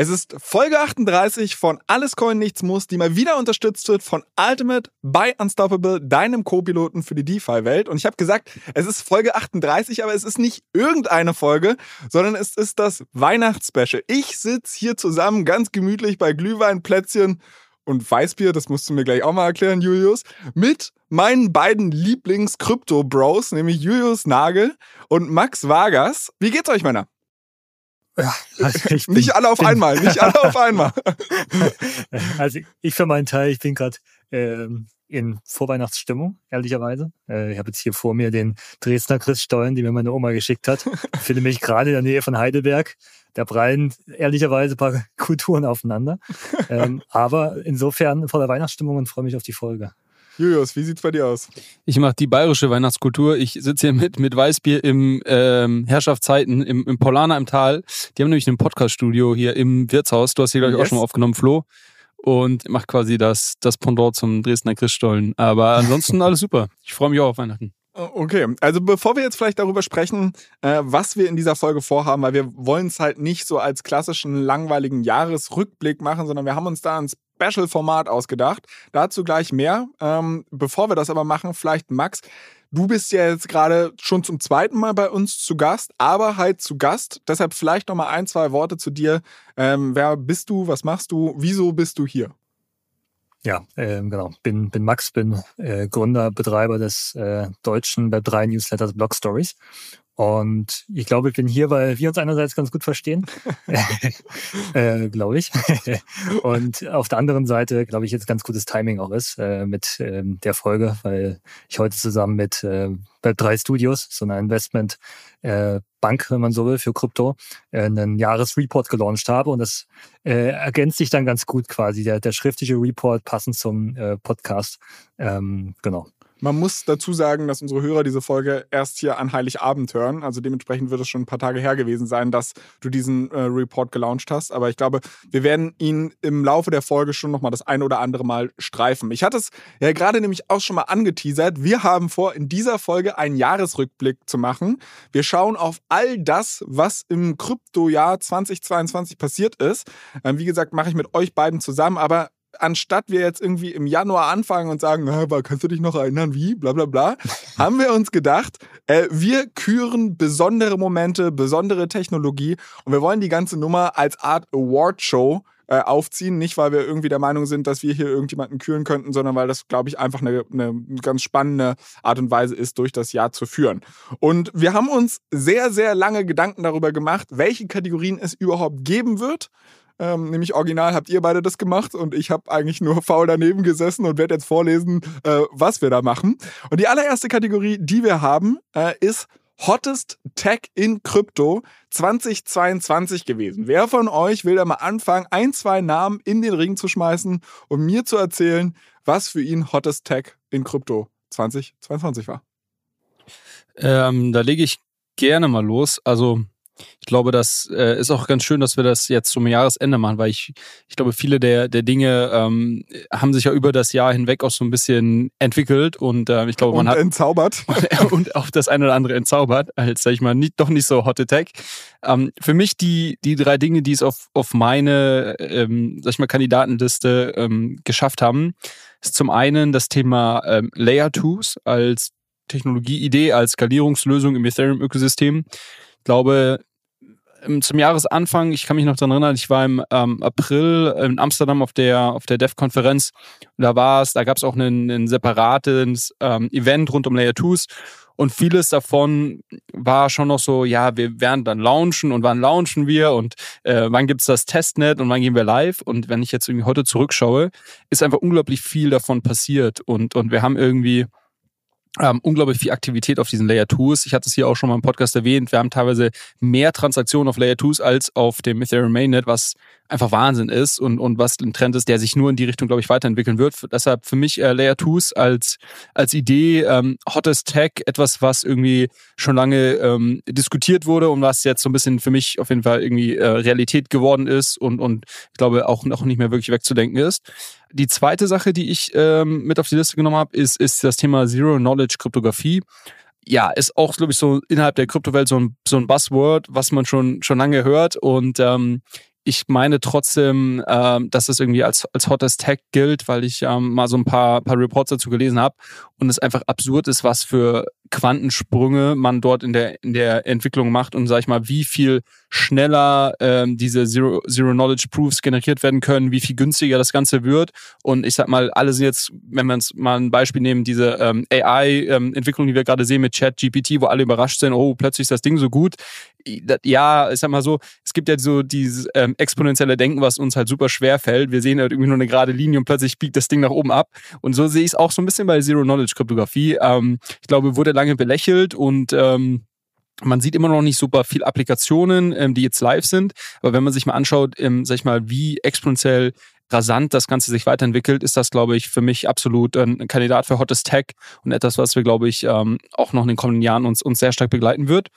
Es ist Folge 38 von Alles Coin Nichts Muss, die mal wieder unterstützt wird von Ultimate by Unstoppable, deinem Co-Piloten für die DeFi-Welt. Und ich habe gesagt, es ist Folge 38, aber es ist nicht irgendeine Folge, sondern es ist das Weihnachtsspecial. Ich sitze hier zusammen ganz gemütlich bei Glühwein, Plätzchen und Weißbier, das musst du mir gleich auch mal erklären, Julius, mit meinen beiden Lieblings-Krypto-Bros, nämlich Julius Nagel und Max Vargas. Wie geht's euch, Männer? Ja, also bin, nicht alle auf bin, einmal, nicht alle auf einmal. Also ich für meinen Teil, ich bin gerade ähm, in Vorweihnachtsstimmung, ehrlicherweise. Äh, ich habe jetzt hier vor mir den Dresdner Christstollen, die mir meine Oma geschickt hat. Ich finde mich gerade in der Nähe von Heidelberg. Da prallen ehrlicherweise ein paar Kulturen aufeinander. Ähm, aber insofern voller Weihnachtsstimmung und freue mich auf die Folge. Julius, wie sieht's bei dir aus? Ich mache die bayerische Weihnachtskultur. Ich sitze hier mit, mit Weißbier im ähm, Herrschaftszeiten im, im Polana im Tal. Die haben nämlich ein Podcaststudio hier im Wirtshaus. Du hast hier, glaube ich, yes. auch schon mal aufgenommen, Flo. Und macht quasi das, das Pendant zum Dresdner Christstollen. Aber ansonsten alles super. Ich freue mich auch auf Weihnachten. Oh, okay, also bevor wir jetzt vielleicht darüber sprechen, äh, was wir in dieser Folge vorhaben, weil wir wollen es halt nicht so als klassischen langweiligen Jahresrückblick machen, sondern wir haben uns da ein Special-Format ausgedacht. Dazu gleich mehr. Ähm, bevor wir das aber machen, vielleicht Max, du bist ja jetzt gerade schon zum zweiten Mal bei uns zu Gast, aber halt zu Gast. Deshalb vielleicht noch mal ein, zwei Worte zu dir. Ähm, wer bist du? Was machst du? Wieso bist du hier? Ja, äh, genau. Bin, bin Max, bin äh, Gründer, Betreiber des äh, deutschen Web3 Newsletters Blog Stories und ich glaube, ich bin hier, weil wir uns einerseits ganz gut verstehen, äh, glaube ich. und auf der anderen Seite, glaube ich, jetzt ganz gutes Timing auch ist äh, mit ähm, der Folge, weil ich heute zusammen mit äh, Web3 Studios, so einer Investment äh, Bank, wenn man so will, für Krypto, äh, einen Jahresreport gelauncht habe. Und das äh, ergänzt sich dann ganz gut quasi, der, der schriftliche Report passend zum äh, Podcast. Ähm, genau. Man muss dazu sagen, dass unsere Hörer diese Folge erst hier an Heiligabend hören. Also dementsprechend wird es schon ein paar Tage her gewesen sein, dass du diesen äh, Report gelauncht hast. Aber ich glaube, wir werden ihn im Laufe der Folge schon nochmal das ein oder andere Mal streifen. Ich hatte es ja gerade nämlich auch schon mal angeteasert. Wir haben vor, in dieser Folge einen Jahresrückblick zu machen. Wir schauen auf all das, was im Kryptojahr 2022 passiert ist. Ähm, wie gesagt, mache ich mit euch beiden zusammen. Aber anstatt wir jetzt irgendwie im Januar anfangen und sagen, aber kannst du dich noch erinnern, wie, bla bla bla, haben wir uns gedacht, äh, wir küren besondere Momente, besondere Technologie und wir wollen die ganze Nummer als Art Award-Show äh, aufziehen. Nicht, weil wir irgendwie der Meinung sind, dass wir hier irgendjemanden küren könnten, sondern weil das, glaube ich, einfach eine, eine ganz spannende Art und Weise ist, durch das Jahr zu führen. Und wir haben uns sehr, sehr lange Gedanken darüber gemacht, welche Kategorien es überhaupt geben wird. Ähm, nämlich original habt ihr beide das gemacht und ich habe eigentlich nur faul daneben gesessen und werde jetzt vorlesen, äh, was wir da machen. Und die allererste Kategorie, die wir haben, äh, ist Hottest Tech in Krypto 2022 gewesen. Wer von euch will da mal anfangen, ein, zwei Namen in den Ring zu schmeißen und mir zu erzählen, was für ihn Hottest Tech in Krypto 2022 war? Ähm, da lege ich gerne mal los. Also ich glaube, das äh, ist auch ganz schön, dass wir das jetzt zum Jahresende machen, weil ich, ich glaube, viele der, der Dinge ähm, haben sich ja über das Jahr hinweg auch so ein bisschen entwickelt und äh, ich glaube, man und hat. entzaubert. und auch das eine oder andere entzaubert, als, sag ich mal, nicht, doch nicht so Hot Attack. Ähm, für mich die, die drei Dinge, die es auf, auf meine, ähm, sag ich mal, Kandidatenliste ähm, geschafft haben, ist zum einen das Thema ähm, Layer 2s als Technologieidee, als Skalierungslösung im Ethereum-Ökosystem. Ich glaube, zum Jahresanfang, ich kann mich noch daran erinnern, ich war im ähm, April in Amsterdam auf der, auf der Dev-Konferenz. Da war es, da gab es auch ein, ein separates ähm, Event rund um Layer 2s. Und vieles davon war schon noch so, ja, wir werden dann launchen und wann launchen wir und äh, wann gibt's das Testnet und wann gehen wir live. Und wenn ich jetzt irgendwie heute zurückschaue, ist einfach unglaublich viel davon passiert. Und, und wir haben irgendwie ähm, unglaublich viel Aktivität auf diesen Layer 2s. Ich hatte es hier auch schon mal im Podcast erwähnt. Wir haben teilweise mehr Transaktionen auf Layer 2s als auf dem Ethereum Mainnet, was einfach Wahnsinn ist und, und was ein Trend ist, der sich nur in die Richtung, glaube ich, weiterentwickeln wird. Deshalb für mich äh, Layer 2s als, als Idee, ähm, hottest Tech, etwas, was irgendwie schon lange ähm, diskutiert wurde und was jetzt so ein bisschen für mich auf jeden Fall irgendwie äh, Realität geworden ist und, und ich glaube auch noch nicht mehr wirklich wegzudenken ist. Die zweite Sache, die ich ähm, mit auf die Liste genommen habe, ist, ist das Thema Zero Knowledge Kryptographie. Ja, ist auch, glaube ich, so innerhalb der Kryptowelt so ein, so ein Buzzword, was man schon, schon lange hört. Und ähm, ich meine trotzdem, ähm, dass es irgendwie als, als hottest Tech gilt, weil ich ähm, mal so ein paar, paar Reports dazu gelesen habe und es einfach absurd ist, was für Quantensprünge man dort in der, in der Entwicklung macht und sag ich mal, wie viel schneller ähm, diese Zero, Zero Knowledge Proofs generiert werden können, wie viel günstiger das Ganze wird. Und ich sag mal, alle sind jetzt, wenn wir uns mal ein Beispiel nehmen, diese ähm, AI-Entwicklung, ähm, die wir gerade sehen mit Chat GPT, wo alle überrascht sind, oh, plötzlich ist das Ding so gut. Ja, ich sag mal so, es gibt ja so dieses ähm, exponentielle Denken, was uns halt super schwer fällt. Wir sehen halt irgendwie nur eine gerade Linie und plötzlich biegt das Ding nach oben ab. Und so sehe ich es auch so ein bisschen bei Zero Knowledge Kryptographie. Ähm, ich glaube, wurde lange belächelt und ähm, man sieht immer noch nicht super viel Applikationen, ähm, die jetzt live sind. Aber wenn man sich mal anschaut, ähm, sag ich mal, wie exponentiell rasant das Ganze sich weiterentwickelt, ist das, glaube ich, für mich absolut ein Kandidat für Hottest Tech und etwas, was wir, glaube ich, ähm, auch noch in den kommenden Jahren uns, uns sehr stark begleiten wird.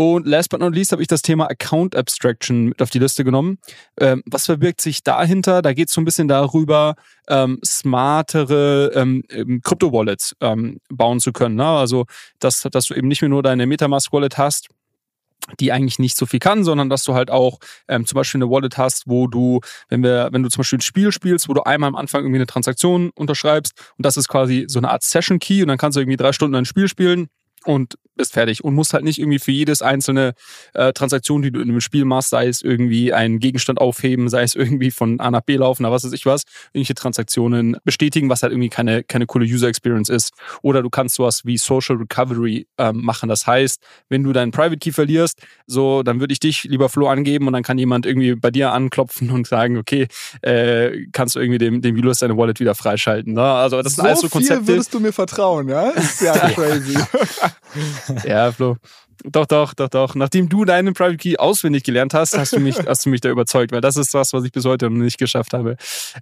Und last but not least habe ich das Thema Account Abstraction mit auf die Liste genommen. Ähm, was verbirgt sich dahinter? Da geht es so ein bisschen darüber, ähm, smartere ähm, Krypto-Wallets ähm, bauen zu können. Ne? Also, dass, dass du eben nicht mehr nur deine Metamask-Wallet hast, die eigentlich nicht so viel kann, sondern dass du halt auch ähm, zum Beispiel eine Wallet hast, wo du, wenn wir, wenn du zum Beispiel ein Spiel spielst, wo du einmal am Anfang irgendwie eine Transaktion unterschreibst und das ist quasi so eine Art Session Key und dann kannst du irgendwie drei Stunden ein Spiel spielen und bist fertig und musst halt nicht irgendwie für jedes einzelne äh, Transaktion, die du in einem Spiel machst, sei es irgendwie einen Gegenstand aufheben, sei es irgendwie von A nach B laufen, oder was weiß ich was, irgendwelche Transaktionen bestätigen, was halt irgendwie keine, keine coole User Experience ist. Oder du kannst sowas wie Social Recovery ähm, machen. Das heißt, wenn du deinen Private Key verlierst, so, dann würde ich dich lieber Flo angeben und dann kann jemand irgendwie bei dir anklopfen und sagen, okay, äh, kannst du irgendwie dem, dem Julius deine Wallet wieder freischalten. Ne? Also das so sind alles so Konzepte. würdest du mir vertrauen, ja? Ist ja crazy. ja, Flo. Doch, doch, doch, doch. Nachdem du deinen Private Key auswendig gelernt hast, hast du mich, hast du mich da überzeugt, weil das ist was, was ich bis heute noch nicht geschafft habe.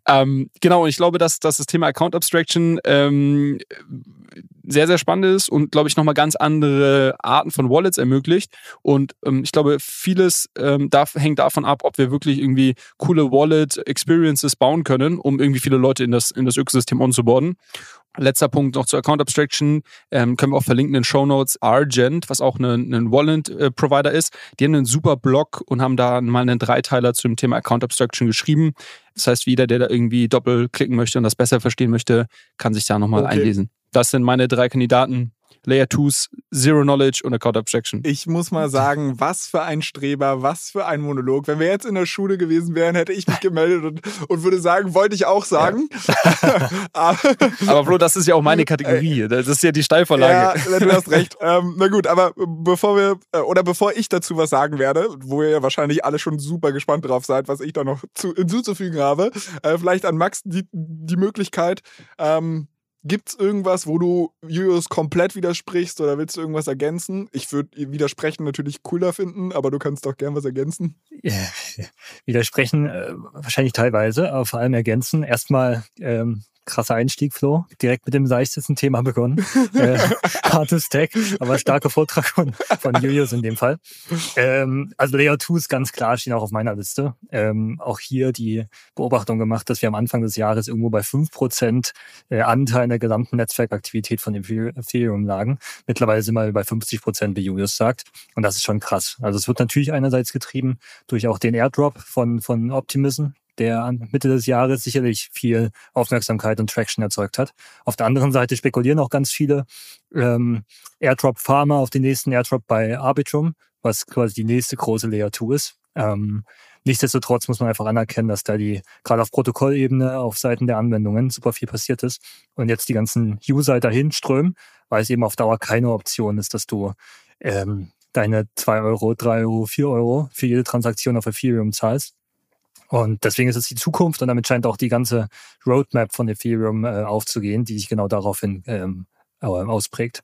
Ähm, genau, und ich glaube, dass, dass das Thema Account Abstraction ähm, sehr, sehr spannend ist und, glaube ich, nochmal ganz andere Arten von Wallets ermöglicht. Und ähm, ich glaube, vieles ähm, darf, hängt davon ab, ob wir wirklich irgendwie coole Wallet-Experiences bauen können, um irgendwie viele Leute in das, in das Ökosystem onzuboarden. Letzter Punkt noch zur Account Abstraction. Ähm, können wir auch verlinken in den Show Notes. Argent, was auch ein, ein Wallet-Provider ist, die haben einen super Blog und haben da mal einen Dreiteiler zum Thema Account Abstraction geschrieben. Das heißt, jeder, der da irgendwie doppelklicken möchte und das besser verstehen möchte, kann sich da nochmal okay. einlesen. Das sind meine drei Kandidaten. Layer 2s, Zero Knowledge und Account Abstraction. Ich muss mal sagen, was für ein Streber, was für ein Monolog. Wenn wir jetzt in der Schule gewesen wären, hätte ich mich gemeldet und, und würde sagen, wollte ich auch sagen. Ja. aber Flo, das ist ja auch meine Kategorie. Das ist ja die Steilvorlage. Ja, du hast recht. Ähm, na gut, aber bevor wir, äh, oder bevor ich dazu was sagen werde, wo ihr ja wahrscheinlich alle schon super gespannt drauf seid, was ich da noch zu, hinzuzufügen habe, äh, vielleicht an Max die, die Möglichkeit, ähm, Gibt es irgendwas, wo du Julius komplett widersprichst oder willst du irgendwas ergänzen? Ich würde widersprechen natürlich cooler finden, aber du kannst doch gern was ergänzen. Ja, widersprechen äh, wahrscheinlich teilweise, aber vor allem ergänzen. Erstmal ähm, krasser Einstieg, Flo. Direkt mit dem seichtesten Thema begonnen. äh, hartes Tech, aber starker Vortrag von, von Julius in dem Fall. Ähm, also Layer 2 ist ganz klar, stehen auch auf meiner Liste. Ähm, auch hier die Beobachtung gemacht, dass wir am Anfang des Jahres irgendwo bei 5% äh, Anteil der gesamten Netzwerkaktivität von Ethereum lagen. Mittlerweile sind wir bei 50%, wie Julius sagt. Und das ist schon krass. Also es wird natürlich einerseits getrieben durch auch den Airdrop von, von Optimism, der Mitte des Jahres sicherlich viel Aufmerksamkeit und Traction erzeugt hat. Auf der anderen Seite spekulieren auch ganz viele ähm, Airdrop Farmer auf den nächsten Airdrop bei Arbitrum, was quasi die nächste große Layer 2 ist. Ähm, nichtsdestotrotz muss man einfach anerkennen, dass da die gerade auf Protokollebene, auf Seiten der Anwendungen super viel passiert ist und jetzt die ganzen User dahin strömen, weil es eben auf Dauer keine Option ist, dass du ähm, deine zwei Euro, drei Euro, vier Euro für jede Transaktion auf Ethereum zahlst, und deswegen ist es die Zukunft und damit scheint auch die ganze Roadmap von Ethereum äh, aufzugehen, die sich genau daraufhin ähm, ausprägt.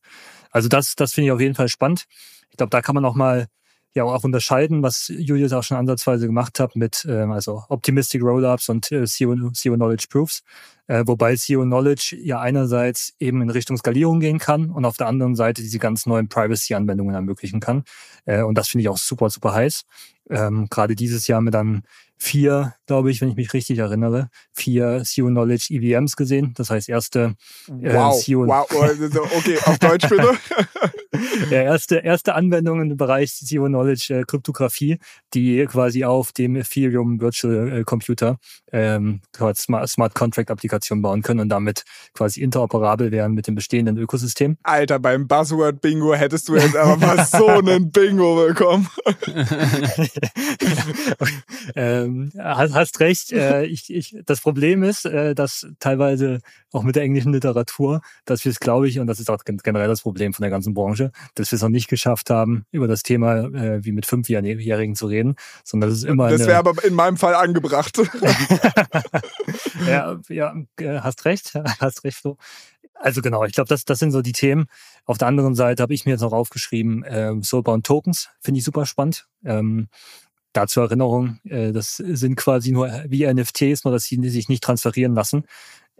Also das, das finde ich auf jeden Fall spannend. Ich glaube, da kann man auch mal ja auch unterscheiden, was Julius auch schon ansatzweise gemacht hat mit ähm, also Optimistic Rollups und äh, Zero, Zero Knowledge Proofs. Äh, wobei Zero Knowledge ja einerseits eben in Richtung Skalierung gehen kann und auf der anderen Seite diese ganz neuen Privacy-Anwendungen ermöglichen kann. Äh, und das finde ich auch super, super heiß. Ähm, Gerade dieses Jahr mit dann vier, glaube ich, wenn ich mich richtig erinnere, vier Zero Knowledge EVMs gesehen. Das heißt, erste äh, wow, Zero wow, oh, okay, auf Deutsch bitte. ja, erste, erste Anwendungen im Bereich Zero Knowledge äh, Kryptographie, die quasi auf dem Ethereum Virtual äh, Computer ähm, Smart, Smart Contract Applikation bauen können und damit quasi interoperabel wären mit dem bestehenden Ökosystem. Alter, beim Buzzword Bingo hättest du jetzt aber mal so einen Bingo bekommen. ähm, hast, hast recht. Äh, ich, ich, das Problem ist, äh, dass teilweise auch mit der englischen Literatur, dass wir es, glaube ich, und das ist auch generell das Problem von der ganzen Branche, dass wir es noch nicht geschafft haben, über das Thema äh, wie mit Fünfjährigen zu reden, sondern das ist immer. Das wäre aber in meinem Fall angebracht. ja, ja, äh, hast recht, hast recht so. Also genau, ich glaube, das, das sind so die Themen. Auf der anderen Seite habe ich mir jetzt noch aufgeschrieben, äh, Soulbound Tokens, finde ich super spannend. Ähm, da zur Erinnerung, äh, das sind quasi nur wie NFTs, nur dass sie sich nicht transferieren lassen.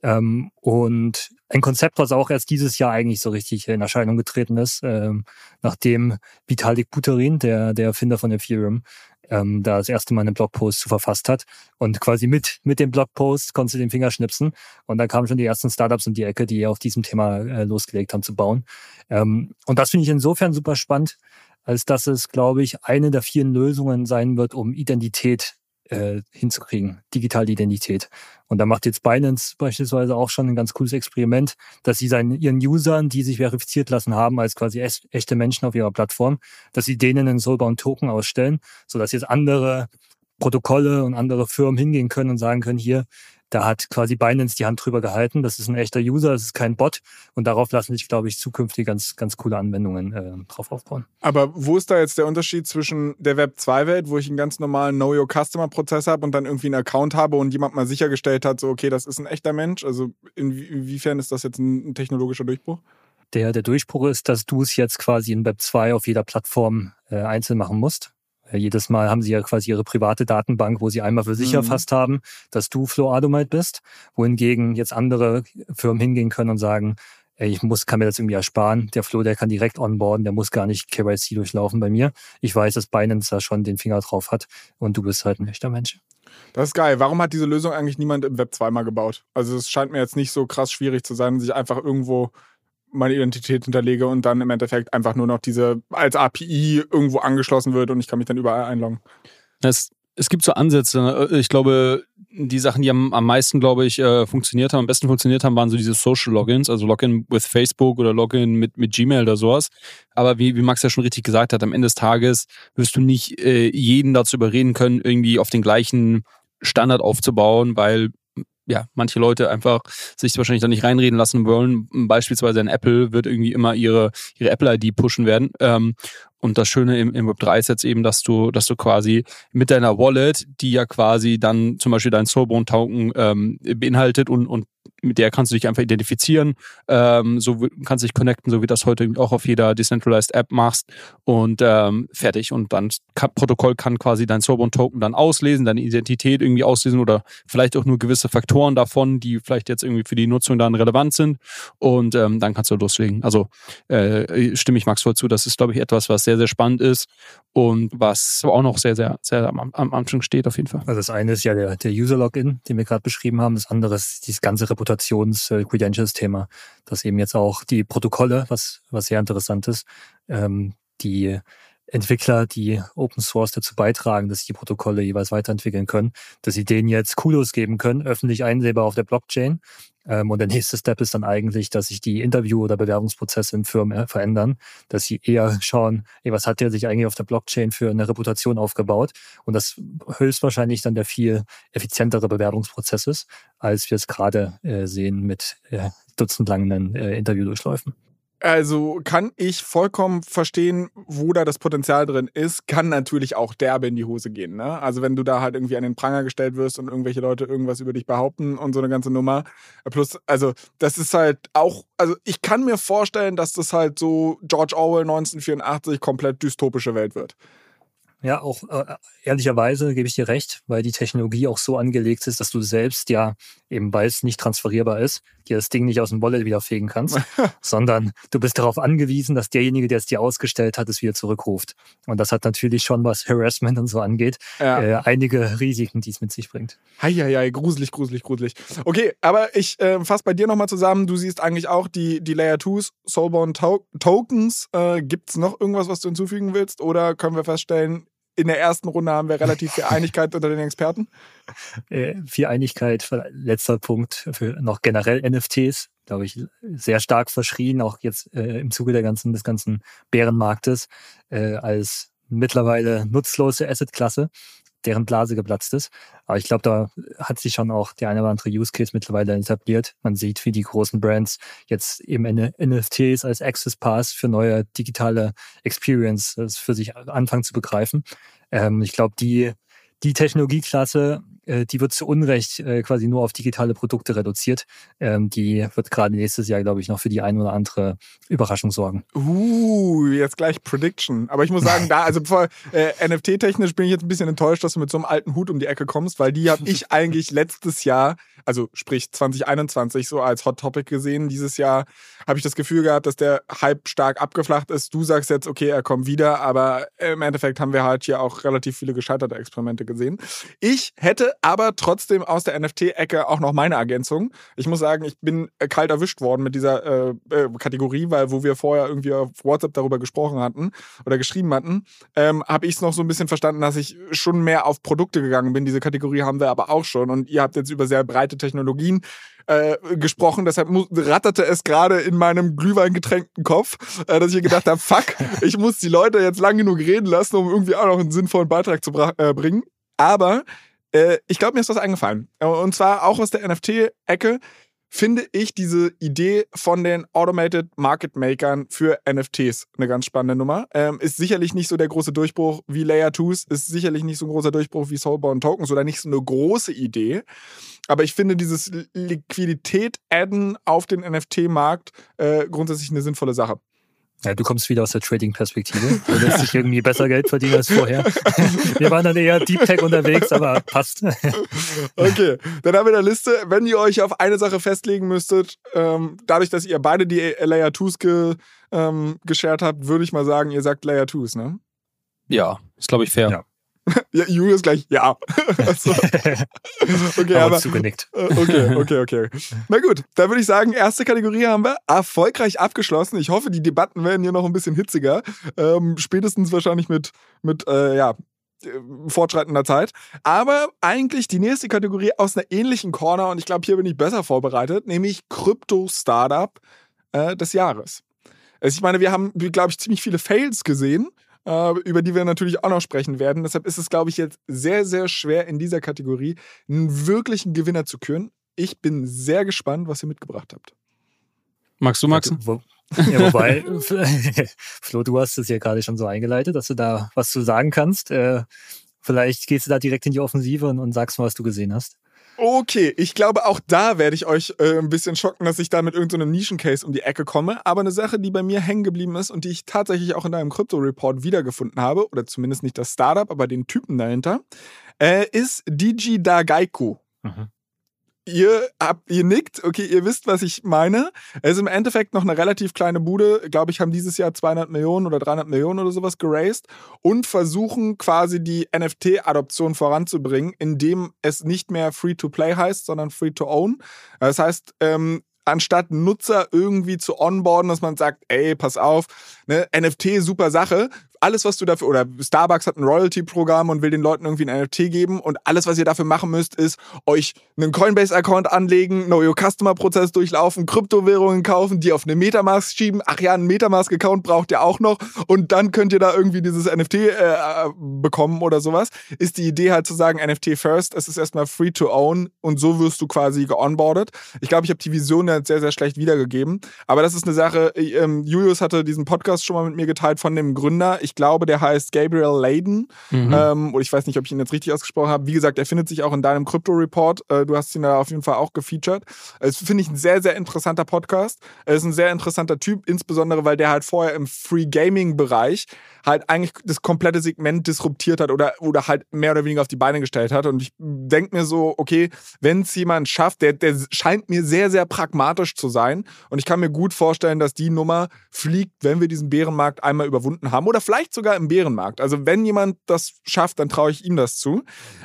Ähm, und ein Konzept, was auch erst dieses Jahr eigentlich so richtig in Erscheinung getreten ist, ähm, nachdem Vitalik Buterin, der, der Erfinder von Ethereum, ähm, da das erste Mal einen Blogpost zu verfasst hat. Und quasi mit, mit dem Blogpost konntest du den Finger schnipsen. Und dann kamen schon die ersten Startups in die Ecke, die auf diesem Thema äh, losgelegt haben zu bauen. Ähm, und das finde ich insofern super spannend, als dass es, glaube ich, eine der vielen Lösungen sein wird, um Identität äh, hinzukriegen, digitale Identität. Und da macht jetzt Binance beispielsweise auch schon ein ganz cooles Experiment, dass sie seinen, ihren Usern, die sich verifiziert lassen haben als quasi echte Menschen auf ihrer Plattform, dass sie denen einen Soulbound Token ausstellen, sodass jetzt andere Protokolle und andere Firmen hingehen können und sagen können, hier, da hat quasi Binance die Hand drüber gehalten. Das ist ein echter User, das ist kein Bot. Und darauf lassen sich, glaube ich, zukünftig ganz, ganz coole Anwendungen äh, drauf aufbauen. Aber wo ist da jetzt der Unterschied zwischen der Web 2-Welt, wo ich einen ganz normalen Know Your Customer-Prozess habe und dann irgendwie einen Account habe und jemand mal sichergestellt hat, so, okay, das ist ein echter Mensch? Also inwiefern ist das jetzt ein, technologischer Durchbruch? Der, der Durchbruch ist, dass du es jetzt quasi in Web 2 auf jeder Plattform äh, einzeln machen musst. Jedes Mal haben sie ja quasi ihre private Datenbank, wo sie einmal für sich mhm. erfasst haben, dass du Flo Adomite bist, wohingegen jetzt andere Firmen hingehen können und sagen, ey, ich muss, kann mir das irgendwie ersparen. Der Flo, der kann direkt onboarden, der muss gar nicht KYC durchlaufen bei mir. Ich weiß, dass Binance da schon den Finger drauf hat und du bist halt ein echter Mensch. Das ist geil. Warum hat diese Lösung eigentlich niemand im Web 2 mal gebaut? Also es scheint mir jetzt nicht so krass schwierig zu sein, sich einfach irgendwo meine Identität hinterlege und dann im Endeffekt einfach nur noch diese als API irgendwo angeschlossen wird und ich kann mich dann überall einloggen. Es, es gibt so Ansätze. Ne? Ich glaube, die Sachen, die am, am meisten, glaube ich, äh, funktioniert haben, am besten funktioniert haben, waren so diese Social Logins, also Login with Facebook oder Login mit, mit Gmail oder sowas. Aber wie, wie Max ja schon richtig gesagt hat, am Ende des Tages wirst du nicht äh, jeden dazu überreden können, irgendwie auf den gleichen Standard aufzubauen, weil ja, manche Leute einfach sich wahrscheinlich da nicht reinreden lassen wollen. Beispielsweise ein Apple wird irgendwie immer ihre, ihre Apple-ID pushen werden. Ähm, und das Schöne im, im Web 3 ist jetzt eben, dass du, dass du quasi mit deiner Wallet, die ja quasi dann zum Beispiel dein Soulbone-Token ähm, beinhaltet und, und mit der kannst du dich einfach identifizieren, ähm, so kannst du dich connecten, so wie das heute auch auf jeder Decentralized App machst und ähm, fertig. Und dann kann, Protokoll kann quasi dein Soulbound-Token dann auslesen, deine Identität irgendwie auslesen oder vielleicht auch nur gewisse Faktoren davon, die vielleicht jetzt irgendwie für die Nutzung dann relevant sind. Und ähm, dann kannst du loslegen. Also äh, stimme ich Max voll zu. Das ist, glaube ich, etwas, was sehr, sehr spannend ist und was auch noch sehr, sehr, sehr am, am Anfang steht auf jeden Fall. Also das eine ist ja der, der User-Login, den wir gerade beschrieben haben. Das andere ist dieses ganze Reputations-Credentials-Thema, äh, dass eben jetzt auch die Protokolle, was, was sehr interessant ist, ähm, die Entwickler, die Open Source dazu beitragen, dass sie die Protokolle jeweils weiterentwickeln können, dass sie denen jetzt Kudos geben können, öffentlich einsehbar auf der Blockchain. Ähm, und der nächste Step ist dann eigentlich, dass sich die Interview- oder Bewerbungsprozesse in Firmen verändern, dass sie eher schauen, ey, was hat der sich eigentlich auf der Blockchain für eine Reputation aufgebaut? Und das höchstwahrscheinlich dann der viel effizientere Bewerbungsprozess ist, als wir es gerade äh, sehen mit äh, dutzendlangen äh, Interviewdurchläufen. Also kann ich vollkommen verstehen, wo da das Potenzial drin ist. Kann natürlich auch derbe in die Hose gehen. Ne? Also wenn du da halt irgendwie an den Pranger gestellt wirst und irgendwelche Leute irgendwas über dich behaupten und so eine ganze Nummer. Plus, also das ist halt auch, also ich kann mir vorstellen, dass das halt so George Orwell 1984 komplett dystopische Welt wird. Ja, auch äh, ehrlicherweise gebe ich dir recht, weil die Technologie auch so angelegt ist, dass du selbst ja, eben weil es nicht transferierbar ist, dir das Ding nicht aus dem Wallet wieder fegen kannst, sondern du bist darauf angewiesen, dass derjenige, der es dir ausgestellt hat, es wieder zurückruft. Und das hat natürlich schon, was Harassment und so angeht, ja. äh, einige Risiken, die es mit sich bringt. Heieiei, gruselig, gruselig, gruselig. Okay, aber ich äh, fasse bei dir nochmal zusammen. Du siehst eigentlich auch die, die Layer 2s, Soulbound to Tokens. Äh, Gibt es noch irgendwas, was du hinzufügen willst? Oder können wir feststellen, in der ersten Runde haben wir relativ viel Einigkeit unter den Experten. Äh, viel Einigkeit, letzter Punkt für noch generell NFTs, glaube ich, sehr stark verschrien, auch jetzt äh, im Zuge der ganzen, des ganzen Bärenmarktes, äh, als mittlerweile nutzlose Assetklasse deren Blase geplatzt ist. Aber ich glaube, da hat sich schon auch der eine oder andere Use Case mittlerweile etabliert. Man sieht, wie die großen Brands jetzt eben NFTs als Access Pass für neue digitale Experience für sich anfangen zu begreifen. Ähm, ich glaube, die, die Technologieklasse äh, die wird zu Unrecht äh, quasi nur auf digitale Produkte reduziert. Ähm, die wird gerade nächstes Jahr, glaube ich, noch für die ein oder andere Überraschung sorgen. Uh, jetzt gleich Prediction. Aber ich muss sagen, da, also bevor äh, NFT-technisch bin ich jetzt ein bisschen enttäuscht, dass du mit so einem alten Hut um die Ecke kommst, weil die habe ich eigentlich letztes Jahr, also sprich 2021, so als Hot Topic gesehen. Dieses Jahr habe ich das Gefühl gehabt, dass der Hype stark abgeflacht ist. Du sagst jetzt, okay, er kommt wieder, aber im Endeffekt haben wir halt hier auch relativ viele gescheiterte Experimente gesehen. Ich hätte aber trotzdem aus der NFT-Ecke auch noch meine Ergänzung. Ich muss sagen, ich bin äh, kalt erwischt worden mit dieser äh, äh, Kategorie, weil wo wir vorher irgendwie auf WhatsApp darüber gesprochen hatten oder geschrieben hatten, ähm, habe ich es noch so ein bisschen verstanden, dass ich schon mehr auf Produkte gegangen bin. Diese Kategorie haben wir aber auch schon und ihr habt jetzt über sehr breite Technologien äh, gesprochen, deshalb ratterte es gerade in meinem glühweingetränkten Kopf, äh, dass ich gedacht habe, fuck, ich muss die Leute jetzt lang genug reden lassen, um irgendwie auch noch einen sinnvollen Beitrag zu äh, bringen. Aber äh, ich glaube, mir ist was eingefallen. Äh, und zwar auch aus der NFT-Ecke finde ich diese Idee von den Automated Market Makern für NFTs eine ganz spannende Nummer. Ähm, ist sicherlich nicht so der große Durchbruch wie Layer 2s, ist sicherlich nicht so ein großer Durchbruch wie Soulbound Tokens oder nicht so eine große Idee. Aber ich finde dieses Liquidität-Adden auf den NFT-Markt äh, grundsätzlich eine sinnvolle Sache. Ja, du kommst wieder aus der Trading-Perspektive. Du lässt dich irgendwie besser Geld verdienen als vorher. Wir waren dann eher Deep Tech unterwegs, aber passt. Okay, dann haben wir in der Liste, wenn ihr euch auf eine Sache festlegen müsstet, ähm, dadurch, dass ihr beide die Layer 2s ge, ähm, geshared habt, würde ich mal sagen, ihr sagt Layer 2s, ne? Ja, ist glaube ich fair. Ja. Ja, Julius gleich, ja. Also, okay, aber, zugenickt. Äh, okay, okay, okay. Na gut, dann würde ich sagen, erste Kategorie haben wir erfolgreich abgeschlossen. Ich hoffe, die Debatten werden hier noch ein bisschen hitziger. Ähm, spätestens wahrscheinlich mit, mit äh, ja, fortschreitender Zeit. Aber eigentlich die nächste Kategorie aus einer ähnlichen Corner und ich glaube, hier bin ich besser vorbereitet, nämlich Krypto-Startup äh, des Jahres. Also ich meine, wir haben, glaube ich, ziemlich viele Fails gesehen äh, über die wir natürlich auch noch sprechen werden. Deshalb ist es, glaube ich, jetzt sehr, sehr schwer in dieser Kategorie einen wirklichen Gewinner zu küren. Ich bin sehr gespannt, was ihr mitgebracht habt. Magst du, Max? Ja, wobei, Flo, du hast es ja gerade schon so eingeleitet, dass du da was zu sagen kannst. Äh, vielleicht gehst du da direkt in die Offensive und, und sagst mal, was du gesehen hast. Okay, ich glaube, auch da werde ich euch äh, ein bisschen schocken, dass ich da mit irgendeinem so Nischencase um die Ecke komme. Aber eine Sache, die bei mir hängen geblieben ist und die ich tatsächlich auch in deinem Crypto-Report wiedergefunden habe, oder zumindest nicht das Startup, aber den Typen dahinter, äh, ist Digi Dagaiku. Mhm. Ihr, habt, ihr nickt, okay, ihr wisst, was ich meine. Es ist im Endeffekt noch eine relativ kleine Bude. Glaube ich, haben dieses Jahr 200 Millionen oder 300 Millionen oder sowas geraced und versuchen quasi die NFT-Adoption voranzubringen, indem es nicht mehr Free-to-Play heißt, sondern Free-to-Own. Das heißt, ähm, anstatt Nutzer irgendwie zu onboarden, dass man sagt, ey, pass auf, ne, NFT super Sache, alles, was du dafür, oder Starbucks hat ein Royalty-Programm und will den Leuten irgendwie ein NFT geben und alles, was ihr dafür machen müsst, ist euch einen Coinbase-Account anlegen, Know Your Customer-Prozess durchlaufen, Kryptowährungen kaufen, die auf eine Metamask schieben. Ach ja, einen Metamask-Account braucht ihr auch noch und dann könnt ihr da irgendwie dieses NFT äh, bekommen oder sowas. Ist die Idee halt zu sagen, NFT first, es ist erstmal free to own und so wirst du quasi geonboardet. Ich glaube, ich habe die Vision jetzt sehr, sehr schlecht wiedergegeben, aber das ist eine Sache, ähm, Julius hatte diesen Podcast schon mal mit mir geteilt von dem Gründer. Ich glaube, der heißt Gabriel Layden. Mhm. Ähm, und ich weiß nicht, ob ich ihn jetzt richtig ausgesprochen habe. Wie gesagt, er findet sich auch in deinem Crypto-Report. Äh, du hast ihn da auf jeden Fall auch gefeatured. Es finde ich ein sehr, sehr interessanter Podcast. Er ist ein sehr interessanter Typ, insbesondere weil der halt vorher im Free Gaming-Bereich halt eigentlich das komplette Segment disruptiert hat oder, oder halt mehr oder weniger auf die Beine gestellt hat. Und ich denke mir so, okay, wenn es jemand schafft, der, der scheint mir sehr, sehr pragmatisch zu sein. Und ich kann mir gut vorstellen, dass die Nummer fliegt, wenn wir diesen Bärenmarkt einmal überwunden haben. Oder vielleicht sogar im Bärenmarkt. Also wenn jemand das schafft, dann traue ich ihm das zu.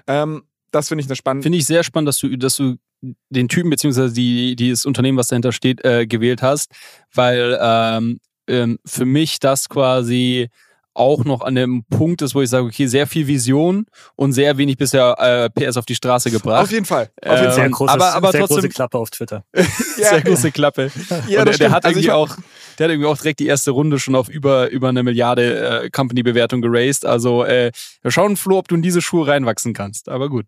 Ähm, das finde ich eine spannende. Finde ich sehr spannend, dass du, dass du den Typen beziehungsweise die, die das Unternehmen, was dahinter steht, äh, gewählt hast, weil ähm, ähm, für mich das quasi auch noch an dem Punkt ist, wo ich sage, okay, sehr viel Vision und sehr wenig bisher äh, PS auf die Straße gebracht. Auf jeden Fall. Auf jeden ähm, Fall. großes, aber, aber sehr trotzdem, große Klappe auf Twitter. sehr große Klappe. Ja, der, der, hat also irgendwie auch, der hat irgendwie auch direkt die erste Runde schon auf über, über eine Milliarde äh, Company-Bewertung geraced. Also äh, wir schauen, Flo, ob du in diese Schuhe reinwachsen kannst. Aber gut.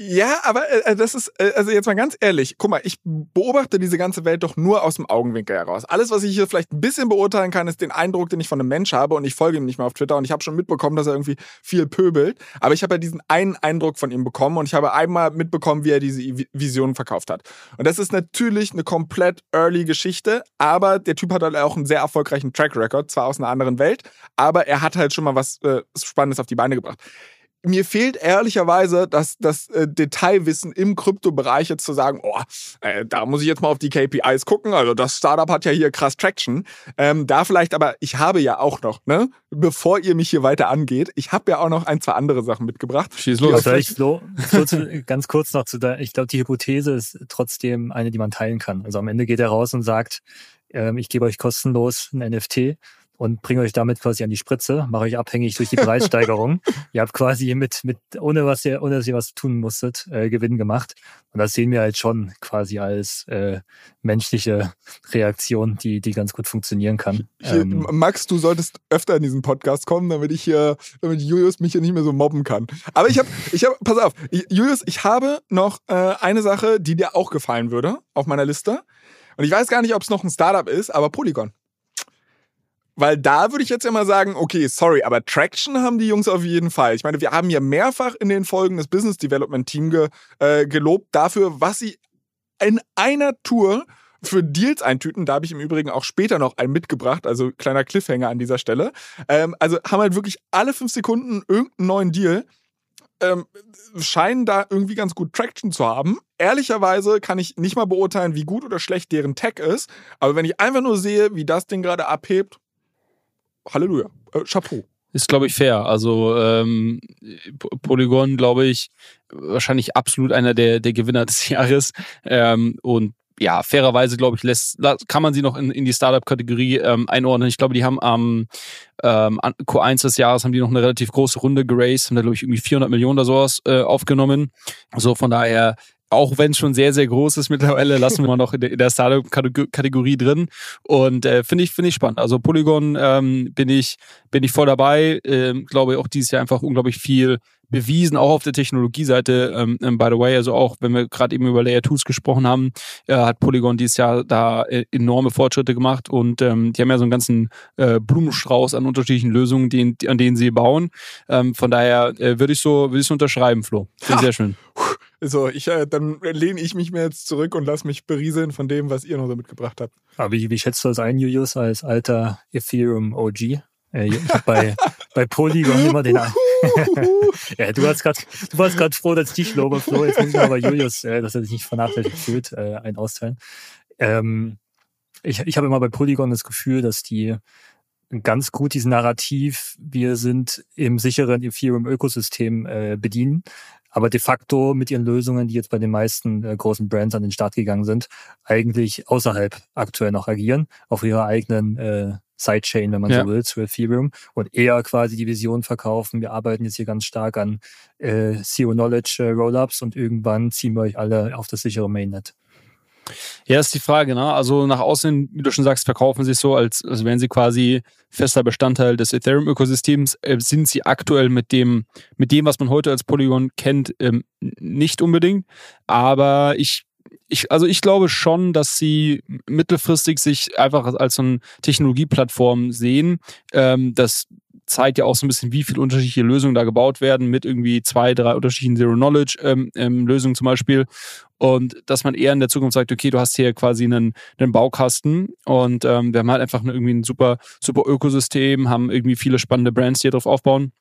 Ja, aber äh, das ist, äh, also jetzt mal ganz ehrlich, guck mal, ich beobachte diese ganze Welt doch nur aus dem Augenwinkel heraus. Alles, was ich hier vielleicht ein bisschen beurteilen kann, ist den Eindruck, den ich von einem Mensch habe und ich folge ihm nicht mehr auf Twitter und ich habe schon mitbekommen, dass er irgendwie viel pöbelt. Aber ich habe ja diesen einen Eindruck von ihm bekommen und ich habe einmal mitbekommen, wie er diese Vision verkauft hat. Und das ist natürlich eine komplett early Geschichte, aber der Typ hat halt auch einen sehr erfolgreichen Track Record, zwar aus einer anderen Welt, aber er hat halt schon mal was äh, Spannendes auf die Beine gebracht mir fehlt ehrlicherweise das, das äh, Detailwissen im Kryptobereich jetzt zu sagen, oh, äh, da muss ich jetzt mal auf die KPIs gucken. Also das Startup hat ja hier krass Traction. Ähm, da vielleicht, aber ich habe ja auch noch, ne, bevor ihr mich hier weiter angeht, ich habe ja auch noch ein, zwei andere Sachen mitgebracht. Schieß los. Vielleicht, Flo, ganz kurz noch zu der, ich glaube, die Hypothese ist trotzdem eine, die man teilen kann. Also am Ende geht er raus und sagt, ähm, ich gebe euch kostenlos ein NFT und bringe euch damit quasi an die Spritze, mache euch abhängig durch die Preissteigerung. ihr habt quasi mit, mit, ohne was ihr, ohne dass ihr was tun musstet, äh, Gewinn gemacht. Und das sehen wir halt schon quasi als äh, menschliche Reaktion, die, die ganz gut funktionieren kann. Hier, ähm, Max, du solltest öfter in diesen Podcast kommen, damit ich hier, damit Julius mich hier nicht mehr so mobben kann. Aber ich habe, ich habe, pass auf, Julius, ich habe noch äh, eine Sache, die dir auch gefallen würde auf meiner Liste. Und ich weiß gar nicht, ob es noch ein Startup ist, aber Polygon. Weil da würde ich jetzt immer sagen, okay, sorry, aber Traction haben die Jungs auf jeden Fall. Ich meine, wir haben ja mehrfach in den Folgen des Business Development Team ge, äh, gelobt dafür, was sie in einer Tour für Deals eintüten. Da habe ich im Übrigen auch später noch einen mitgebracht, also kleiner Cliffhanger an dieser Stelle. Ähm, also haben halt wirklich alle fünf Sekunden irgendeinen neuen Deal. Ähm, scheinen da irgendwie ganz gut Traction zu haben. Ehrlicherweise kann ich nicht mal beurteilen, wie gut oder schlecht deren Tech ist. Aber wenn ich einfach nur sehe, wie das Ding gerade abhebt, Halleluja. Äh, Chapeau. Ist, glaube ich, fair. Also ähm, Polygon, glaube ich, wahrscheinlich absolut einer der, der Gewinner des Jahres. Ähm, und ja, fairerweise, glaube ich, lässt, kann man sie noch in, in die Startup-Kategorie ähm, einordnen. Ich glaube, die haben am ähm, Q1 des Jahres haben die noch eine relativ große Runde geraced, haben da, glaube ich, irgendwie 400 Millionen oder sowas äh, aufgenommen. So, von daher auch wenn es schon sehr, sehr groß ist mittlerweile, lassen wir mal noch in der, Startup-Kategorie drin. Und äh, finde ich, finde ich spannend. Also Polygon ähm, bin ich, bin ich voll dabei. Ähm, glaube auch dieses Jahr einfach unglaublich viel bewiesen, auch auf der Technologieseite. Ähm, ähm by the way, also auch wenn wir gerade eben über Layer 2s gesprochen haben, äh, hat Polygon dieses Jahr da äh, enorme Fortschritte gemacht und ähm, die haben ja so einen ganzen äh, Blumenstrauß an unterschiedlichen Lösungen, die, an denen sie bauen. Ähm, von daher äh, würde ich so, würde ich so unterschreiben, Flo. Finde sehr schön. So, ich, äh, dann lehne ich mich mir jetzt zurück und lasse mich berieseln von dem, was ihr noch so mitgebracht habt. Aber wie, wie schätzt du das ein, Julius, als alter Ethereum OG? Äh, bei, bei Polygon immer den. ja, du, hast grad, du warst gerade froh, dass ich dich lobe, Flo. Jetzt muss ich aber Julius, äh, dass er sich nicht vernachlässigt fühlt, äh, ein austeilen. Ähm, ich ich habe immer bei Polygon das Gefühl, dass die ganz gut dieses Narrativ, wir sind im sicheren Ethereum-Ökosystem äh, bedienen aber de facto mit ihren Lösungen, die jetzt bei den meisten äh, großen Brands an den Start gegangen sind, eigentlich außerhalb aktuell noch agieren, auf ihrer eigenen äh, Sidechain, wenn man Ja. so will, zu Ethereum und eher quasi die Vision verkaufen. Wir arbeiten jetzt hier ganz stark an äh, Zero Knowledge äh, Rollups und irgendwann ziehen wir euch alle auf das sichere Mainnet. Ja, ist die Frage, ne? Also nach außen, wie du schon sagst, verkaufen sie so, als, als wären sie quasi fester Bestandteil des Ethereum-Ökosystems. Äh, sind sie aktuell mit dem, mit dem, was man heute als Polygon kennt, ähm, nicht unbedingt. Aber ich, ich, also ich glaube schon, dass sie mittelfristig sich einfach als so eine Technologieplattform sehen. Ähm, das zeigt ja auch so ein bisschen, wie viele unterschiedliche Lösungen da gebaut werden, mit irgendwie zwei, drei unterschiedlichen Zero-Knowledge-Lösungen ähm, Lösungen zum Beispiel. Und dass man eher in der Zukunft sagt, okay, du hast hier quasi einen, einen Baukasten und ähm, wir haben halt einfach irgendwie ein super, super Ökosystem, haben irgendwie viele spannende Brands, die darauf aufbauen.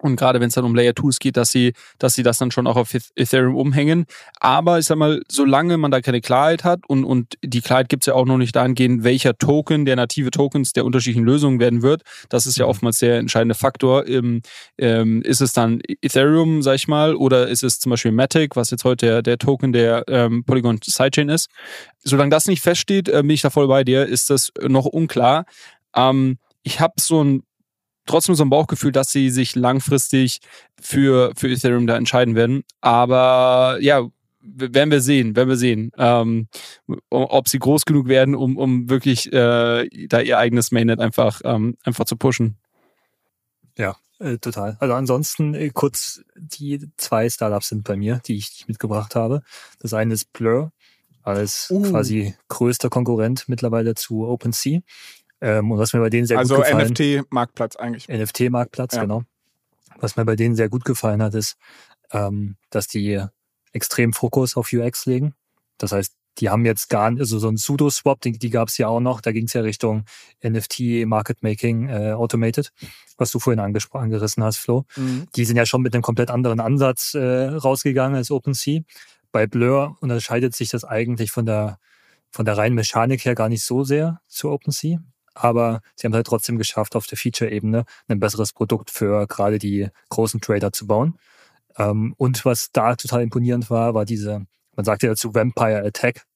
Und gerade wenn es dann um Layer 2s geht, dass sie, dass sie das dann schon auch auf Eth- Ethereum umhängen. Aber ich sag mal, solange man da keine Klarheit hat und, und die Klarheit gibt's ja auch noch nicht dahingehend, welcher Token der native Tokens der unterschiedlichen Lösungen werden wird, das ist ja oftmals der entscheidende Faktor. Ähm, ähm, ist es dann Ethereum, sag ich mal, oder ist es zum Beispiel Matic, was jetzt heute der, der Token der ähm, Polygon Sidechain ist? Solange das nicht feststeht, äh, bin ich da voll bei dir, ist das noch unklar. Ähm, ich habe so ein trotzdem so ein Bauchgefühl, dass sie sich langfristig für, für Ethereum da entscheiden werden. Aber ja, werden wir sehen, werden wir sehen, ähm, ob sie groß genug werden, um, um wirklich äh, da ihr eigenes Mainnet einfach, ähm, einfach zu pushen. Ja, äh, total. Also ansonsten äh, kurz die zwei Startups sind bei mir, die ich, die ich mitgebracht habe. Das eine ist Blur, als Uh. quasi größter Konkurrent mittlerweile zu OpenSea. Ähm, und was mir bei denen sehr also gut gefallen NFT-Marktplatz eigentlich. NFT-Marktplatz, Ja. genau. Was mir bei denen sehr gut gefallen hat, ist, ähm, dass die extrem Fokus auf UX legen. Das heißt, die haben jetzt gar nicht, also so ein Pseudo-Swap, die, die gab es ja auch noch, da ging es ja Richtung NFT, Market Making, äh, Automated, was du vorhin angerissen hast, Flo. Mhm. Die sind ja schon mit einem komplett anderen Ansatz äh, rausgegangen als OpenSea. Bei Blur unterscheidet sich das eigentlich von der, von der reinen Mechanik her gar nicht so sehr zu OpenSea. Aber sie haben es halt trotzdem geschafft, auf der Feature-Ebene ein besseres Produkt für gerade die großen Trader zu bauen. Ähm, und was da total imponierend war, war diese, man sagt ja dazu Vampire Attack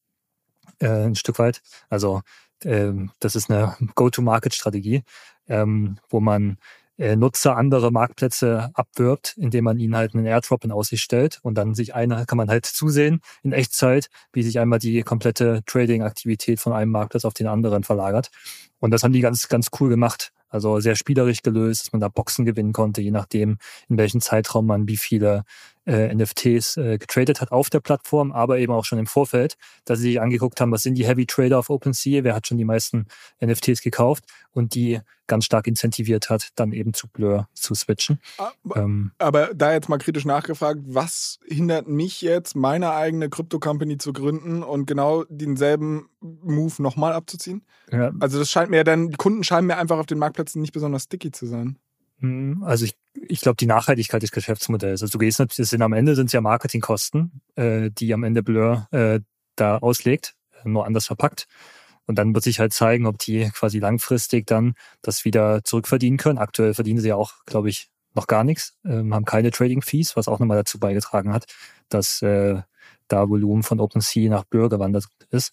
äh, ein Stück weit. Also ähm, das ist eine Go-to-Market-Strategie, ähm, wo man Nutzer andere Marktplätze abwirbt, indem man ihnen halt einen Airdrop in Aussicht stellt und dann sich einer kann man halt zusehen in Echtzeit, wie sich einmal die komplette Trading-Aktivität von einem Marktplatz auf den anderen verlagert. Und das haben die ganz, ganz cool gemacht. Also sehr spielerisch gelöst, dass man da Boxen gewinnen konnte, je nachdem, in welchem Zeitraum man wie viele äh, NFTs äh, getradet hat auf der Plattform, aber eben auch schon im Vorfeld, dass sie sich angeguckt haben, was sind die Heavy Trader auf OpenSea, wer hat schon die meisten NFTs gekauft und die ganz stark incentiviert hat, dann eben zu Blur zu switchen. Aber, Ähm, aber da jetzt mal kritisch nachgefragt, was hindert mich jetzt, meine eigene Krypto-Company zu gründen und genau denselben Move nochmal abzuziehen? ja, Also das scheint mir dann, die Kunden scheinen mir einfach auf den Marktplätzen nicht besonders sticky zu sein. Hm, Also ich, ich glaube, die Nachhaltigkeit des Geschäftsmodells. Also du gehst natürlich, das sind am Ende sind es ja Marketingkosten, äh, die am Ende Blur äh, da auslegt, nur anders verpackt. Und dann wird sich halt zeigen, ob die quasi langfristig dann das wieder zurückverdienen können. Aktuell verdienen sie ja auch, glaube ich, noch gar nichts, ähm, haben keine Trading Fees, was auch nochmal dazu beigetragen hat, dass äh, da Volumen von OpenSea nach Blur gewandert ist.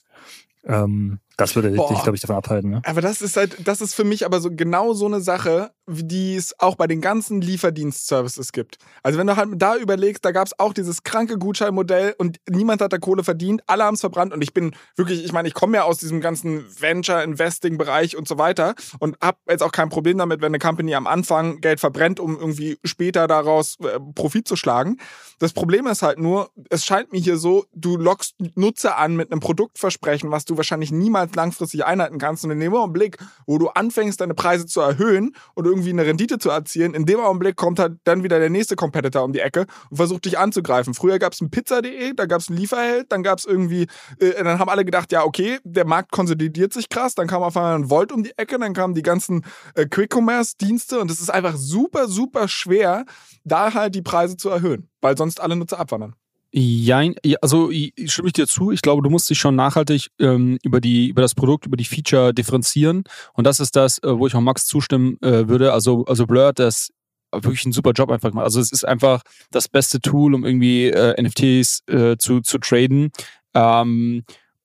Ähm, das würde Boah. dich, glaube ich, davon abhalten. Ne? Aber das ist halt, das ist für mich aber so genau so eine Sache, wie die es auch bei den ganzen Lieferdienstservices gibt. Also wenn du halt da überlegst, da gab es auch dieses kranke Gutscheinmodell und niemand hat da Kohle verdient, alle haben es verbrannt und ich bin wirklich, ich meine, ich komme ja aus diesem ganzen Venture-Investing-Bereich und so weiter und habe jetzt auch kein Problem damit, wenn eine Company am Anfang Geld verbrennt, um irgendwie später daraus äh, Profit zu schlagen. Das Problem ist halt nur, es scheint mir hier so, du lockst Nutzer an mit einem Produktversprechen, was du wahrscheinlich niemals langfristig einhalten kannst. Und in dem Augenblick, wo du anfängst, deine Preise zu erhöhen und irgendwie eine Rendite zu erzielen, in dem Augenblick kommt halt dann wieder der nächste Competitor um die Ecke und versucht dich anzugreifen. Früher gab es ein Pizza.de, da gab es ein Lieferheld, dann gab es irgendwie, äh, dann haben alle gedacht, ja, okay, der Markt konsolidiert sich krass, dann kam auf einmal ein Volt um die Ecke, dann kamen die ganzen äh, Quick-Commerce-Dienste und es ist einfach super, super schwer, da halt die Preise zu erhöhen, weil sonst alle Nutzer abwandern. Jein, ja, also stimme ich dir zu. Ich glaube, du musst dich schon nachhaltig ähm, über die über das Produkt, über die Feature differenzieren. Und das ist das, äh, wo ich auch Max zustimmen äh, würde. Also also Blur das wirklich einen super Job einfach gemacht. Also es ist einfach das beste Tool, um irgendwie äh, NFTs äh, zu zu traden. Ähm,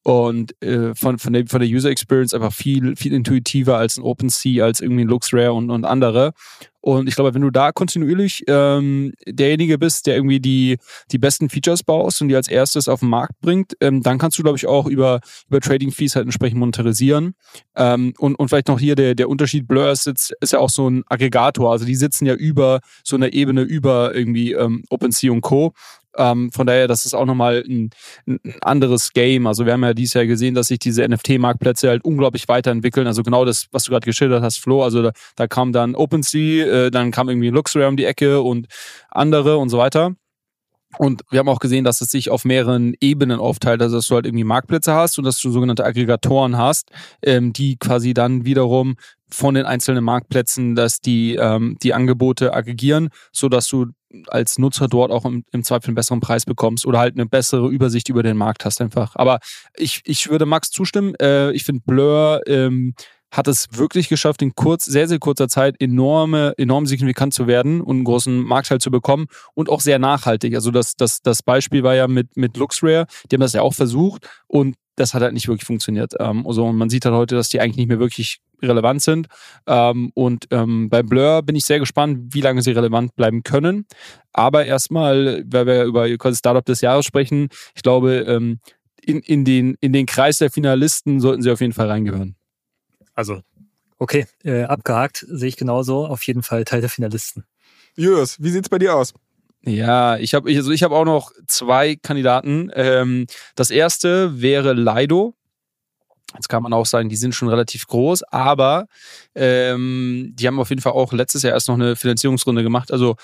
und äh, von, von, der, von der User Experience einfach viel, viel intuitiver als ein OpenSea, als irgendwie ein LuxRare und, und andere. Und ich glaube, wenn du da kontinuierlich ähm, derjenige bist, der irgendwie die, die besten Features baust und die als erstes auf den Markt bringt, ähm, dann kannst du, glaube ich, auch über, über Trading Fees halt entsprechend monetarisieren. Ähm, und, und vielleicht noch hier der, der Unterschied, Blur ist, ist ja auch so ein Aggregator. Also die sitzen ja über so einer Ebene über irgendwie ähm, OpenSea und Co. Ähm, von daher, das ist auch nochmal ein, ein anderes Game. Also wir haben ja dieses Jahr gesehen, dass sich diese NFT-Marktplätze halt unglaublich weiterentwickeln. Also genau das, was du gerade geschildert hast, Flo. Also da, da kam dann OpenSea, äh, dann kam irgendwie Luxray um die Ecke und andere und so weiter. Und wir haben auch gesehen, dass es sich auf mehreren Ebenen aufteilt, also dass du halt irgendwie Marktplätze hast und dass du sogenannte Aggregatoren hast, ähm, die quasi dann wiederum von den einzelnen Marktplätzen, dass die ähm, die Angebote aggregieren, so dass du als Nutzer dort auch im, im Zweifel einen besseren Preis bekommst oder halt eine bessere Übersicht über den Markt hast einfach. Aber ich, ich würde Max zustimmen. Äh, ich finde Blur ähm, hat es wirklich geschafft, in kurz, sehr, sehr kurzer Zeit enorme, enorm signifikant zu werden und einen großen Marktteil zu bekommen und auch sehr nachhaltig. Also das, das, das Beispiel war ja mit, mit LuxRare, die haben das ja auch versucht und das hat halt nicht wirklich funktioniert. Ähm, also man sieht halt heute, dass die eigentlich nicht mehr wirklich relevant sind. Ähm, und ähm, bei Blur bin ich sehr gespannt, wie lange sie relevant bleiben können. Aber erstmal, weil wir über quasi Startup des Jahres sprechen, ich glaube, in, in, den, in den Kreis der Finalisten sollten sie auf jeden Fall reingehören. Also, okay, äh, abgehakt, sehe ich genauso. Auf jeden Fall Teil der Finalisten. Jus, wie sieht's bei dir aus? Ja, ich habe also ich hab auch noch zwei Kandidaten. Ähm, das erste wäre Lido. Jetzt kann man auch sagen, die sind schon relativ groß, aber ähm, die haben auf jeden Fall auch letztes Jahr erst noch eine Finanzierungsrunde gemacht. Also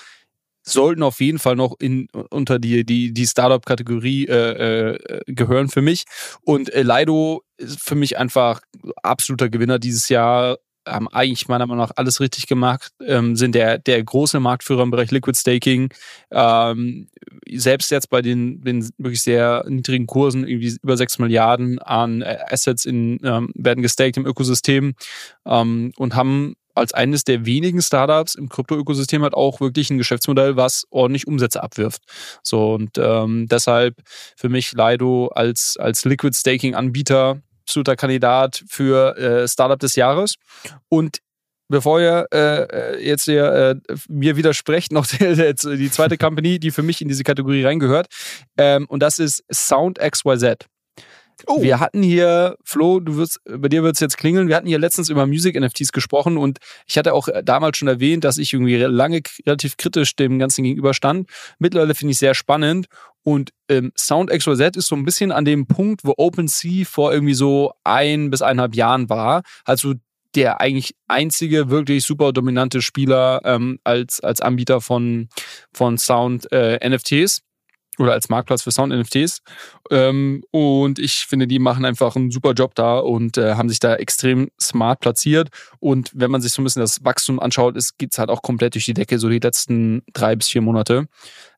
sollten auf jeden Fall noch in, unter die, die, die Startup-Kategorie äh, äh, gehören für mich. Und äh, Lido ist für mich einfach absoluter Gewinner dieses Jahr haben eigentlich meiner Meinung nach alles richtig gemacht, ähm, sind der, der große Marktführer im Bereich Liquid Staking. Ähm, selbst jetzt bei den, den wirklich sehr niedrigen Kursen, irgendwie über 6 Milliarden an äh, Assets in, ähm, werden gestaked im Ökosystem ähm, und haben als eines der wenigen Startups im Krypto-Ökosystem halt auch wirklich ein Geschäftsmodell, was ordentlich Umsätze abwirft. So und ähm, deshalb für mich Lido als, als Liquid Staking-Anbieter absoluter Kandidat für äh, Startup des Jahres. Und bevor ihr äh, äh jetzt hier, äh, mir widersprecht, noch die, die, zweite Company, die für mich in diese Kategorie reingehört. Ähm, und das ist Sound XYZ. Oh. Wir hatten hier, Flo, du wirst, bei dir wird es jetzt klingeln, wir hatten hier letztens über Music-NFTs gesprochen und ich hatte auch damals schon erwähnt, dass ich irgendwie lange relativ kritisch dem Ganzen gegenüberstand. Mittlerweile finde ich sehr spannend und ähm, Sound XYZ ist so ein bisschen an dem Punkt, wo OpenSea vor irgendwie so ein bis eineinhalb Jahren war. Also der eigentlich einzige wirklich super dominante Spieler ähm, als, als Anbieter von, von Sound äh, NFTs oder als Marktplatz für Sound-NFTs. Ähm, und ich finde, die machen einfach einen super Job da und äh, haben sich da extrem smart platziert. Und wenn man sich so ein bisschen das Wachstum anschaut, geht es halt auch komplett durch die Decke, so die letzten drei bis vier Monate.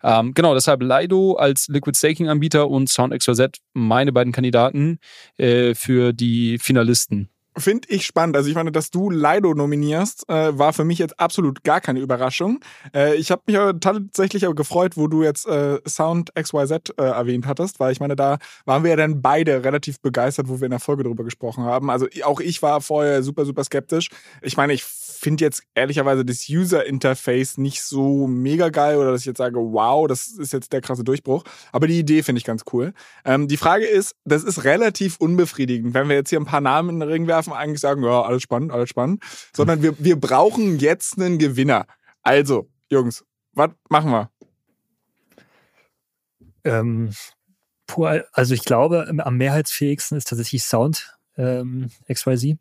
Ähm, genau, deshalb Lido als Liquid Staking-Anbieter und SoundXYZ meine beiden Kandidaten äh, für die Finalisten. Finde ich spannend. Also ich meine, dass du Lido nominierst, äh, war für mich jetzt absolut gar keine Überraschung. Äh, ich habe mich aber tatsächlich aber gefreut, wo du jetzt äh, Sound XYZ äh, erwähnt hattest, weil ich meine, da waren wir ja dann beide relativ begeistert, wo wir in der Folge drüber gesprochen haben. Also auch ich war vorher super, super skeptisch. Ich meine, ich finde jetzt ehrlicherweise das User-Interface nicht so mega geil oder dass ich jetzt sage, wow, das ist jetzt der krasse Durchbruch. Aber die Idee finde ich ganz cool. Ähm, die Frage ist, das ist relativ unbefriedigend, wenn wir jetzt hier ein paar Namen in den Ring werfen, eigentlich sagen, ja, alles spannend, alles spannend. Sondern wir, wir brauchen jetzt einen Gewinner. Also, Jungs, was machen wir? Ähm, also ich glaube, am mehrheitsfähigsten ist tatsächlich Sound ähm, XYZ.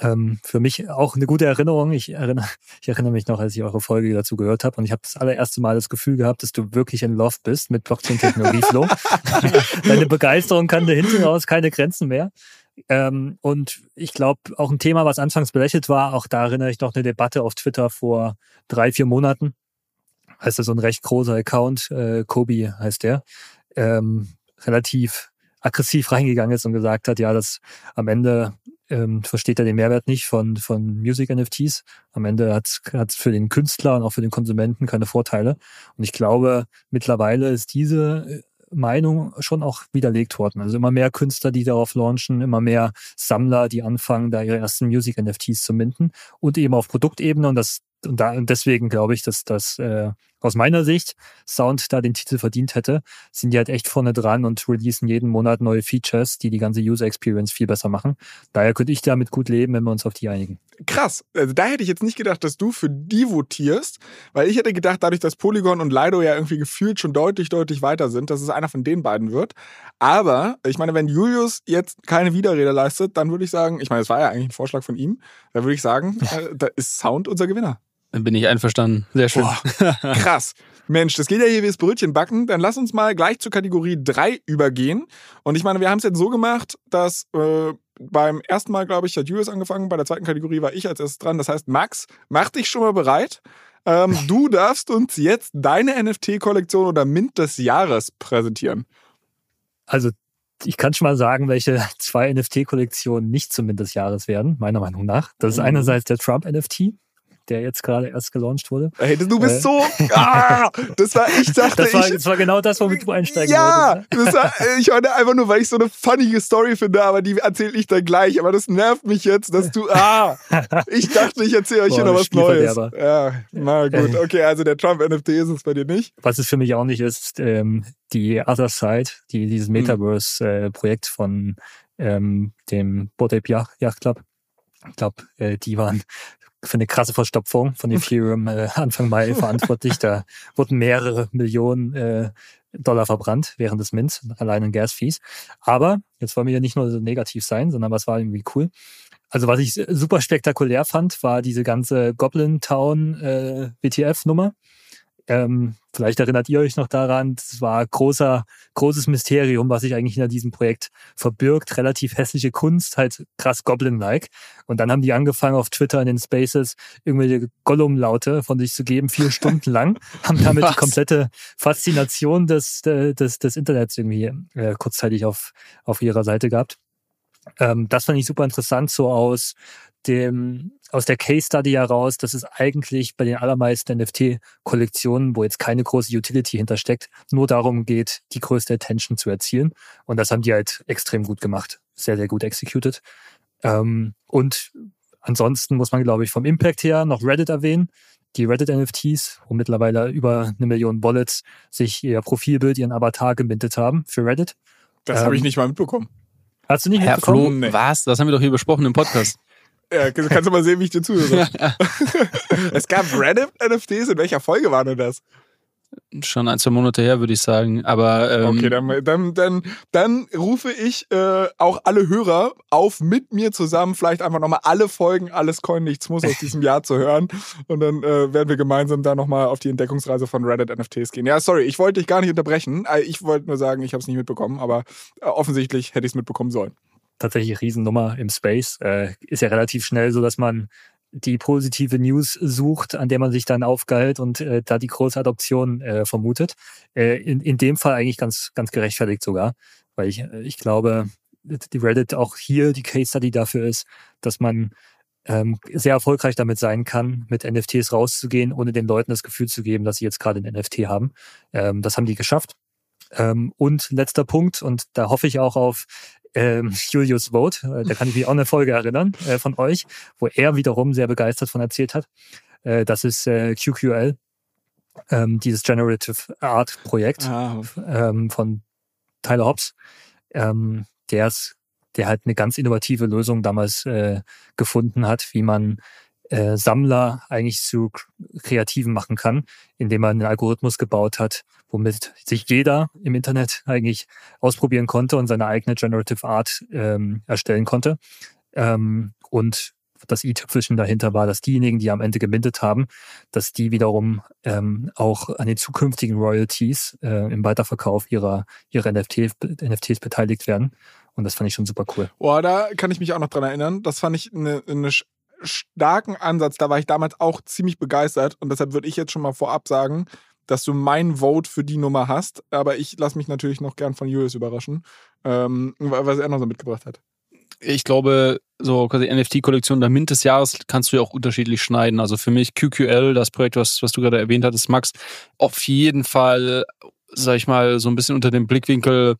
Ähm, für mich auch eine gute Erinnerung. Ich erinnere, ich erinnere mich noch, als ich eure Folge dazu gehört habe und ich habe das allererste Mal das Gefühl gehabt, dass du wirklich in Love bist mit Blockchain-Technologie, Flo. Deine Begeisterung kannte hinten raus keine Grenzen mehr. Ähm, und ich glaube, auch ein Thema, was anfangs belächelt war, auch da erinnere ich noch eine Debatte auf Twitter vor drei, vier Monaten. Heißt das so ein recht großer Account, äh, Kobi heißt der, ähm, relativ aggressiv reingegangen ist und gesagt hat, ja, das am Ende ähm, versteht er den Mehrwert nicht von, von Music NFTs. Am Ende hat es für den Künstler und auch für den Konsumenten keine Vorteile. Und ich glaube, mittlerweile ist diese Meinung schon auch widerlegt worden. Also immer mehr Künstler, die darauf launchen, immer mehr Sammler, die anfangen, da ihre ersten Music-NFTs zu minden und eben auf Produktebene und das und, da, und deswegen glaube ich, dass das äh, aus meiner Sicht Sound da den Titel verdient hätte, sind die halt echt vorne dran und releasen jeden Monat neue Features, die die ganze User Experience viel besser machen. Daher könnte ich damit gut leben, wenn wir uns auf die einigen. Krass. Also da hätte ich jetzt nicht gedacht, dass du für die votierst, weil ich hätte gedacht, dadurch, dass Polygon und Lido ja irgendwie gefühlt schon deutlich, deutlich weiter sind, dass es einer von den beiden wird. Aber ich meine, wenn Julius jetzt keine Widerrede leistet, dann würde ich sagen, ich meine, es war ja eigentlich ein Vorschlag von ihm, da würde ich sagen, äh, da ist Sound unser Gewinner. Dann bin ich einverstanden. Sehr schön. Boah, krass. Mensch, das geht ja hier wie das Brötchen backen. Dann lass uns mal gleich zur Kategorie 3 übergehen. Und ich meine, wir haben es jetzt so gemacht, dass äh, beim ersten Mal, glaube ich, hat Julius angefangen. Bei der zweiten Kategorie war ich als erstes dran. Das heißt, Max, mach dich schon mal bereit. Ähm, du darfst uns jetzt deine NFT-Kollektion oder Mint des Jahres präsentieren. Also ich kann schon mal sagen, welche zwei NFT-Kollektionen nicht zum Mint des Jahres werden, meiner Meinung nach. Das ist mhm. einerseits der Trump-NFT der jetzt gerade erst gelauncht wurde. Hey, du bist äh. so. Ah, das war, ich dachte. Das war, ich, das war genau das, womit du einsteigen ja, wolltest. Ja, ich meine einfach nur, weil ich so eine funnige Story finde, aber die erzähle ich dann gleich. Aber das nervt mich jetzt, dass du. Ah, ich dachte, ich erzähle euch Boah, hier noch was Neues. Ja, na gut. Okay, also der Trump-NFT ist es bei dir nicht. Was es für mich auch nicht ist, ähm, die Other Side, die, dieses hm. Metaverse-Projekt äh, von ähm, dem Bored Ape Yacht Club. Ich glaube, äh, die waren für eine krasse Verstopfung von Ethereum äh, Anfang Mai verantwortlich. Da wurden mehrere Millionen äh, Dollar verbrannt während des Mints, allein in Gas-Fees. Aber jetzt wollen wir ja nicht nur so negativ sein, sondern was war irgendwie cool. Also was ich super spektakulär fand, war diese ganze Goblin Town äh, WTF-Nummer. Ähm, vielleicht erinnert ihr euch noch daran, es war großer, großes Mysterium, was sich eigentlich hinter diesem Projekt verbirgt. Relativ hässliche Kunst, halt krass Goblin-like. Und dann haben die angefangen auf Twitter in den Spaces irgendwelche Gollum-Laute von sich zu geben, vier Stunden lang, haben damit was? die komplette Faszination des, des, des Internets irgendwie äh, kurzzeitig auf, auf ihrer Seite gehabt. Ähm, das fand ich super interessant, so aus dem, aus der Case Study heraus, dass es eigentlich bei den allermeisten NFT-Kollektionen, wo jetzt keine große Utility hintersteckt, nur darum geht, die größte Attention zu erzielen. Und das haben die halt extrem gut gemacht. Sehr, sehr gut executed. Ähm, und ansonsten muss man, glaube ich, vom Impact her noch Reddit erwähnen. Die Reddit-NFTs, wo mittlerweile über eine Million Wallets sich ihr Profilbild, ihren Avatar gemintet haben für Reddit. Das ähm, habe ich nicht mal mitbekommen. Hast du nicht Herr mitbekommen? Flo, was? Das haben wir doch hier besprochen im Podcast. Ja, kannst du mal sehen, wie ich dir zuhöre. es gab Reddit-NFTs. In welcher Folge waren denn das? Schon ein, zwei Monate her, würde ich sagen. Aber ähm, okay, dann, dann, dann, dann rufe ich äh, auch alle Hörer auf, mit mir zusammen vielleicht einfach nochmal alle Folgen, alles Coin, nichts muss aus diesem Jahr zu hören. Und dann äh, werden wir gemeinsam da nochmal auf die Entdeckungsreise von Reddit-NFTs gehen. Ja, sorry, ich wollte dich gar nicht unterbrechen. Äh, ich wollte nur sagen, ich habe es nicht mitbekommen, aber äh, offensichtlich hätte ich es mitbekommen sollen tatsächlich Riesennummer im Space. Äh, ist ja relativ schnell so, dass man die positive News sucht, an der man sich dann aufgeilt und äh, da die große Adoption äh, vermutet. Äh, in, in dem Fall eigentlich ganz, ganz gerechtfertigt sogar, weil ich, äh, ich glaube, die Reddit auch hier die Case Study dafür ist, dass man ähm, sehr erfolgreich damit sein kann, mit NFTs rauszugehen, ohne den Leuten das Gefühl zu geben, dass sie jetzt gerade ein NFT haben. Ähm, das haben die geschafft. Ähm, und letzter Punkt, und da hoffe ich auch auf ähm, Julius Vogt, äh, da kann ich mich auch eine Folge erinnern äh, von euch, wo er wiederum sehr begeistert von erzählt hat. Äh, das ist äh, QQL, ähm, dieses Generative Art Projekt ah. ähm, von Tyler Hobbs, ähm, der der halt eine ganz innovative Lösung damals äh, gefunden hat, wie man äh, Sammler eigentlich zu Kreativen machen kann, indem man einen Algorithmus gebaut hat, womit sich jeder im Internet eigentlich ausprobieren konnte und seine eigene Generative Art ähm, erstellen konnte. Ähm, und das i-Tüpfelchen dahinter war, dass diejenigen, die am Ende gemintet haben, dass die wiederum ähm, auch an den zukünftigen Royalties äh, im Weiterverkauf ihrer, ihrer NFT, NFTs beteiligt werden. Und das fand ich schon super cool. Boah, da kann ich mich auch noch dran erinnern. Das fand ich eine, eine starken Ansatz. Da war ich damals auch ziemlich begeistert und deshalb würde ich jetzt schon mal vorab sagen, dass du mein Vote für die Nummer hast. Aber ich lasse mich natürlich noch gern von Julius überraschen, ähm, was er noch so mitgebracht hat. Ich glaube, so quasi NFT-Kollektion der Mint des Jahres kannst du ja auch unterschiedlich schneiden. Also für mich QQL, das Projekt, was, was du gerade erwähnt hattest, Max, auf jeden Fall sag ich mal, so ein bisschen unter dem Blickwinkel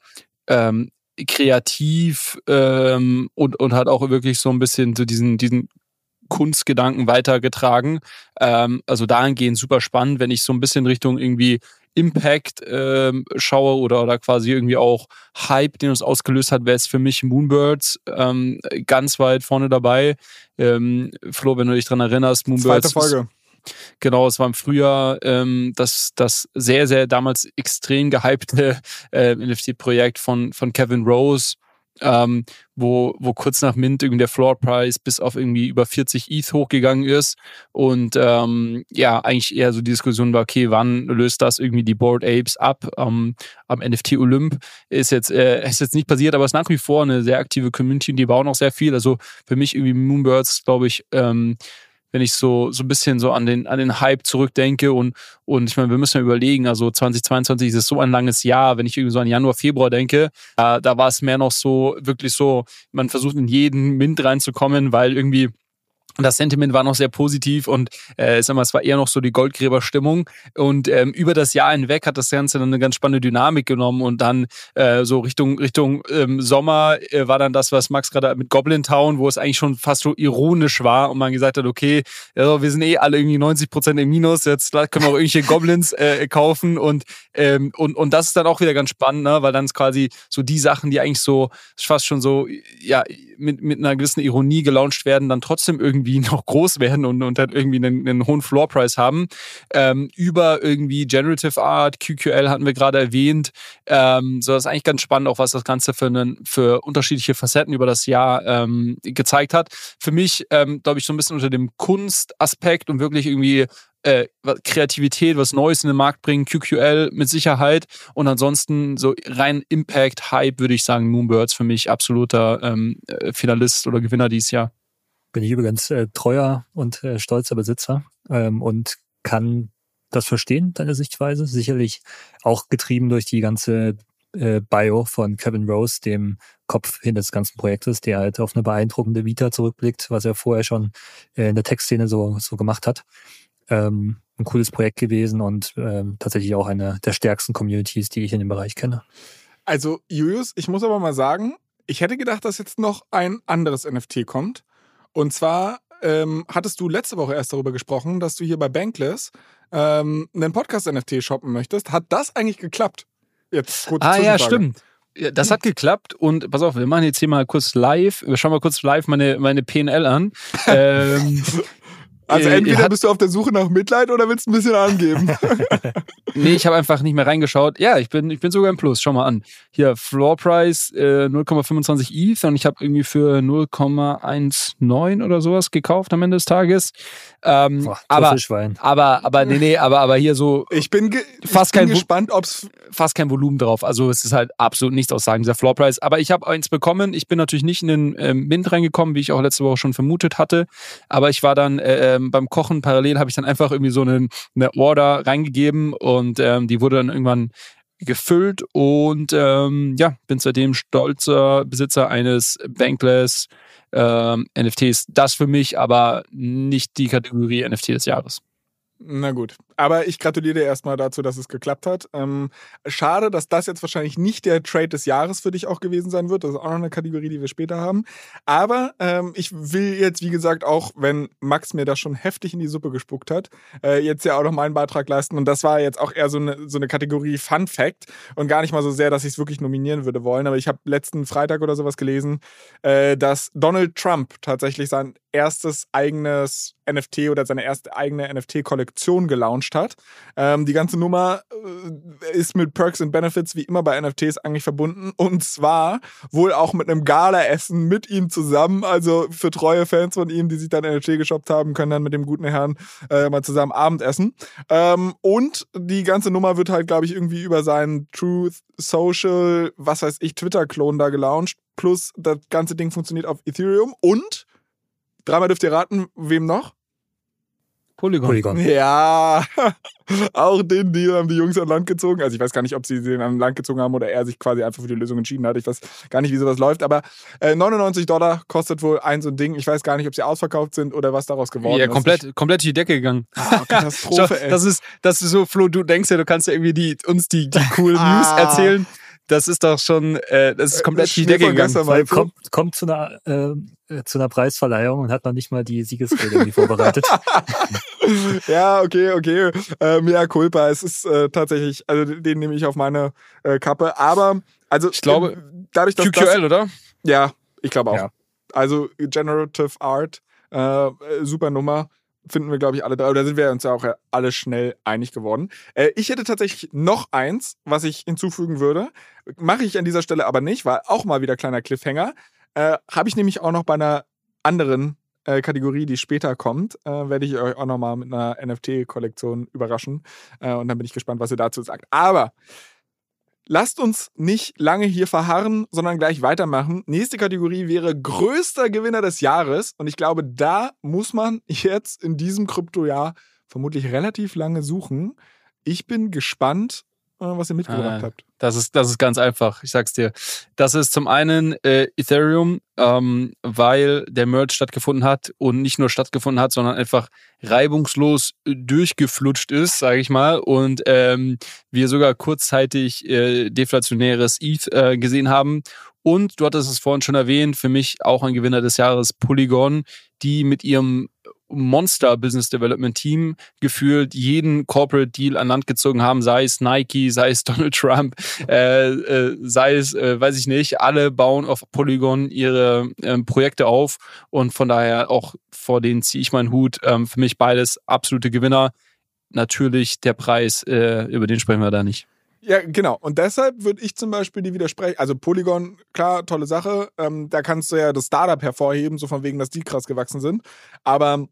ähm, kreativ ähm, und, und hat auch wirklich so ein bisschen so diesen, diesen Kunstgedanken weitergetragen. Ähm, also dahingehend super spannend, wenn ich so ein bisschen Richtung irgendwie Impact ähm, schaue oder, oder quasi irgendwie auch Hype, den es ausgelöst hat, wäre es für mich Moonbirds ähm, ganz weit vorne dabei. Ähm, Flo, wenn du dich dran erinnerst, Moonbirds. Zweite Folge. Genau, es war im Frühjahr ähm, das, das sehr, sehr damals extrem gehypte äh, NFT-Projekt von, von Kevin Rose, ähm, wo, wo kurz nach Mint irgendwie der Floor Price bis auf irgendwie über 40 ETH hochgegangen ist. Und ähm, ja, eigentlich eher so die Diskussion war, okay, wann löst das irgendwie die Board Apes ab ähm, am NFT Olymp? Ist jetzt, äh, ist jetzt nicht passiert, aber es ist nach wie vor eine sehr aktive Community und die bauen auch sehr viel. Also für mich irgendwie Moonbirds, glaube ich, ähm, wenn ich so, so ein bisschen so an den, an den Hype zurückdenke und, und ich meine, wir müssen ja überlegen, also 2022 ist so ein langes Jahr, wenn ich irgendwie so an Januar, Februar denke, äh, da war es mehr noch so, wirklich so, man versucht in jeden Mint reinzukommen, weil irgendwie das Sentiment war noch sehr positiv und äh, sag mal, es war eher noch so die Goldgräberstimmung. Und ähm, über das Jahr hinweg hat das Ganze dann eine ganz spannende Dynamik genommen und dann äh, so Richtung Richtung ähm, Sommer äh, war dann das, was Max gerade mit Goblin Town, wo es eigentlich schon fast so ironisch war und man gesagt hat, okay, also wir sind eh alle irgendwie 90 Prozent im Minus, jetzt können wir auch irgendwelche Goblins äh, kaufen und ähm, und und das ist dann auch wieder ganz spannend, ne? weil dann ist quasi so die Sachen, die eigentlich so fast schon so ja mit mit einer gewissen Ironie gelauncht werden, dann trotzdem irgendwie irgendwie noch groß werden und, und dann irgendwie einen, einen hohen Floorprice haben. Ähm, über irgendwie Generative Art, QQL hatten wir gerade erwähnt. Ähm, so das ist eigentlich ganz spannend, auch was das Ganze für, einen, für unterschiedliche Facetten über das Jahr ähm, gezeigt hat. Für mich, ähm, glaube ich, so ein bisschen unter dem Kunstaspekt und wirklich irgendwie äh, Kreativität, was Neues in den Markt bringen, QQL mit Sicherheit und ansonsten so rein Impact, Hype würde ich sagen, Moonbirds für mich absoluter ähm, äh, Finalist oder Gewinner dieses Jahr bin ich übrigens äh, treuer und äh, stolzer Besitzer ähm, und kann das verstehen, deine Sichtweise. Sicherlich auch getrieben durch die ganze äh, Bio von Kevin Rose, dem Kopf hinter des ganzen Projektes, der halt auf eine beeindruckende Vita zurückblickt, was er vorher schon äh, in der Textszene so, so gemacht hat. Ähm, ein cooles Projekt gewesen und ähm, tatsächlich auch eine der stärksten Communities, die ich in dem Bereich kenne. Also, Julius, ich muss aber mal sagen, ich hätte gedacht, dass jetzt noch ein anderes NFT kommt. Und zwar ähm, hattest du letzte Woche erst darüber gesprochen, dass du hier bei Bankless ähm, einen Podcast-NFT shoppen möchtest. Hat das eigentlich geklappt? Jetzt kurz Ah ja, stimmt. Das hat geklappt und pass auf, wir machen jetzt hier mal kurz live, wir schauen mal kurz live meine, meine PNL an. ähm, also äh, entweder bist du auf der Suche nach Mitleid oder willst ein bisschen angeben. nee, ich habe einfach nicht mehr reingeschaut. Ja, ich bin, ich bin sogar im Plus. Schau mal an. Hier, Floor Price äh, 0,25 ETH und ich habe irgendwie für 0,19 oder sowas gekauft am Ende des Tages. Ähm, Boah, aber, aber, aber, nee, nee, aber, aber hier so. Ich bin, ge fast ich bin kein gespannt, ob's. Fast kein Volumen drauf. Also es ist halt absolut nichts aussagen, dieser Floor Price. Aber ich habe eins bekommen. Ich bin natürlich nicht in den ähm, Mint reingekommen, wie ich auch letzte Woche schon vermutet hatte. Aber ich war dann äh, ähm, beim Kochen parallel, habe ich dann einfach irgendwie so eine, eine Order reingegeben und ähm, die wurde dann irgendwann gefüllt und ähm, ja, bin seitdem stolzer Besitzer eines Bankless ähm, NFTs. Das für mich aber nicht die Kategorie NFT des Jahres. Na gut. Aber ich gratuliere dir erstmal dazu, dass es geklappt hat. Ähm, schade, dass das jetzt wahrscheinlich nicht der Trade des Jahres für dich auch gewesen sein wird. Das ist auch noch eine Kategorie, die wir später haben. Aber ähm, ich will jetzt, wie gesagt, auch wenn Max mir das schon heftig in die Suppe gespuckt hat, äh, jetzt ja auch noch meinen Beitrag leisten. Und das war jetzt auch eher so eine, so eine Kategorie Fun Fact und gar nicht mal so sehr, dass ich es wirklich nominieren würde wollen. Aber ich habe letzten Freitag oder sowas gelesen, äh, dass Donald Trump tatsächlich sein erstes eigenes NFT oder seine erste eigene NFT-Kollektion gelauncht hat. Ähm, die ganze Nummer äh, ist mit Perks and Benefits wie immer bei NFTs eigentlich verbunden und zwar wohl auch mit einem Gala-Essen mit ihm zusammen. Also für treue Fans von ihm, die sich dann NFT geshoppt haben, können dann mit dem guten Herrn äh, mal zusammen Abendessen. Ähm, und die ganze Nummer wird halt, glaube ich, irgendwie über seinen Truth Social, was weiß ich, Twitter-Klon da gelauncht. Plus das ganze Ding funktioniert auf Ethereum und Dreimal dürft ihr raten, wem noch? Polygon. Polygon. Ja, auch den Deal haben die Jungs an Land gezogen. Also ich weiß gar nicht, ob sie den an Land gezogen haben oder er sich quasi einfach für die Lösung entschieden hat. Ich weiß gar nicht, wie sowas läuft. Aber äh, 99 Dollar kostet wohl ein so ein Ding. Ich weiß gar nicht, ob sie ausverkauft sind oder was daraus geworden Ja, ist. komplett, komplett die Decke gegangen. Ah, Katastrophe, ey. das ist, das ist so, Flo, du denkst ja, du kannst ja irgendwie die, uns die, die coolen Ah. News erzählen. Das ist doch schon, äh, das ist komplett die Schnee Decke von gegangen. kommt, kommt zu einer, äh, äh, zu einer Preisverleihung und hat noch nicht mal die Siegesrede irgendwie vorbereitet. ja, okay, okay. Äh, mea culpa. Es ist äh, tatsächlich, also den nehme ich auf meine äh, Kappe. Aber, also Ich glaube, äh, dadurch, dass QQL, das, oder? Ja, ich glaube auch. Ja. Also Generative Art, äh, äh, super Nummer. Finden wir, glaube ich, alle drei. Oder sind wir uns ja auch alle schnell einig geworden. Äh, ich hätte tatsächlich noch eins, was ich hinzufügen würde. Mache ich an dieser Stelle aber nicht, weil auch mal wieder kleiner Cliffhanger. Äh, Habe ich nämlich auch noch bei einer anderen äh, Kategorie, die später kommt, äh, werde ich euch auch noch mal mit einer NFT-Kollektion überraschen. Äh, und dann bin ich gespannt, was ihr dazu sagt. Aber Lasst uns nicht lange hier verharren, sondern gleich weitermachen. Nächste Kategorie wäre größter Gewinner des Jahres. Und ich glaube, da muss man jetzt in diesem Kryptojahr vermutlich relativ lange suchen. Ich bin gespannt, was ihr mitgebracht Ah. habt. Das ist, das ist ganz einfach, ich sag's dir. Das ist zum einen äh, Ethereum, ähm, weil der Merge stattgefunden hat und nicht nur stattgefunden hat, sondern einfach reibungslos äh, durchgeflutscht ist, sage ich mal. Und ähm, wir sogar kurzzeitig äh, deflationäres ETH äh, gesehen haben. Und du hattest es vorhin schon erwähnt, für mich auch ein Gewinner des Jahres Polygon, die mit ihrem Monster Business Development Team gefühlt jeden Corporate Deal an Land gezogen haben, sei es Nike, sei es Donald Trump, äh, äh, sei es, äh, weiß ich nicht, alle bauen auf Polygon ihre ähm, Projekte auf und von daher auch vor denen ziehe ich meinen Hut. Ähm, für mich beides absolute Gewinner. Natürlich der Preis, äh, über den sprechen wir da nicht. Ja, genau. Und deshalb würde ich zum Beispiel die widersprechen. Also Polygon, klar, tolle Sache. Ähm, da kannst du ja das Startup hervorheben, so von wegen, dass die krass gewachsen sind. Aber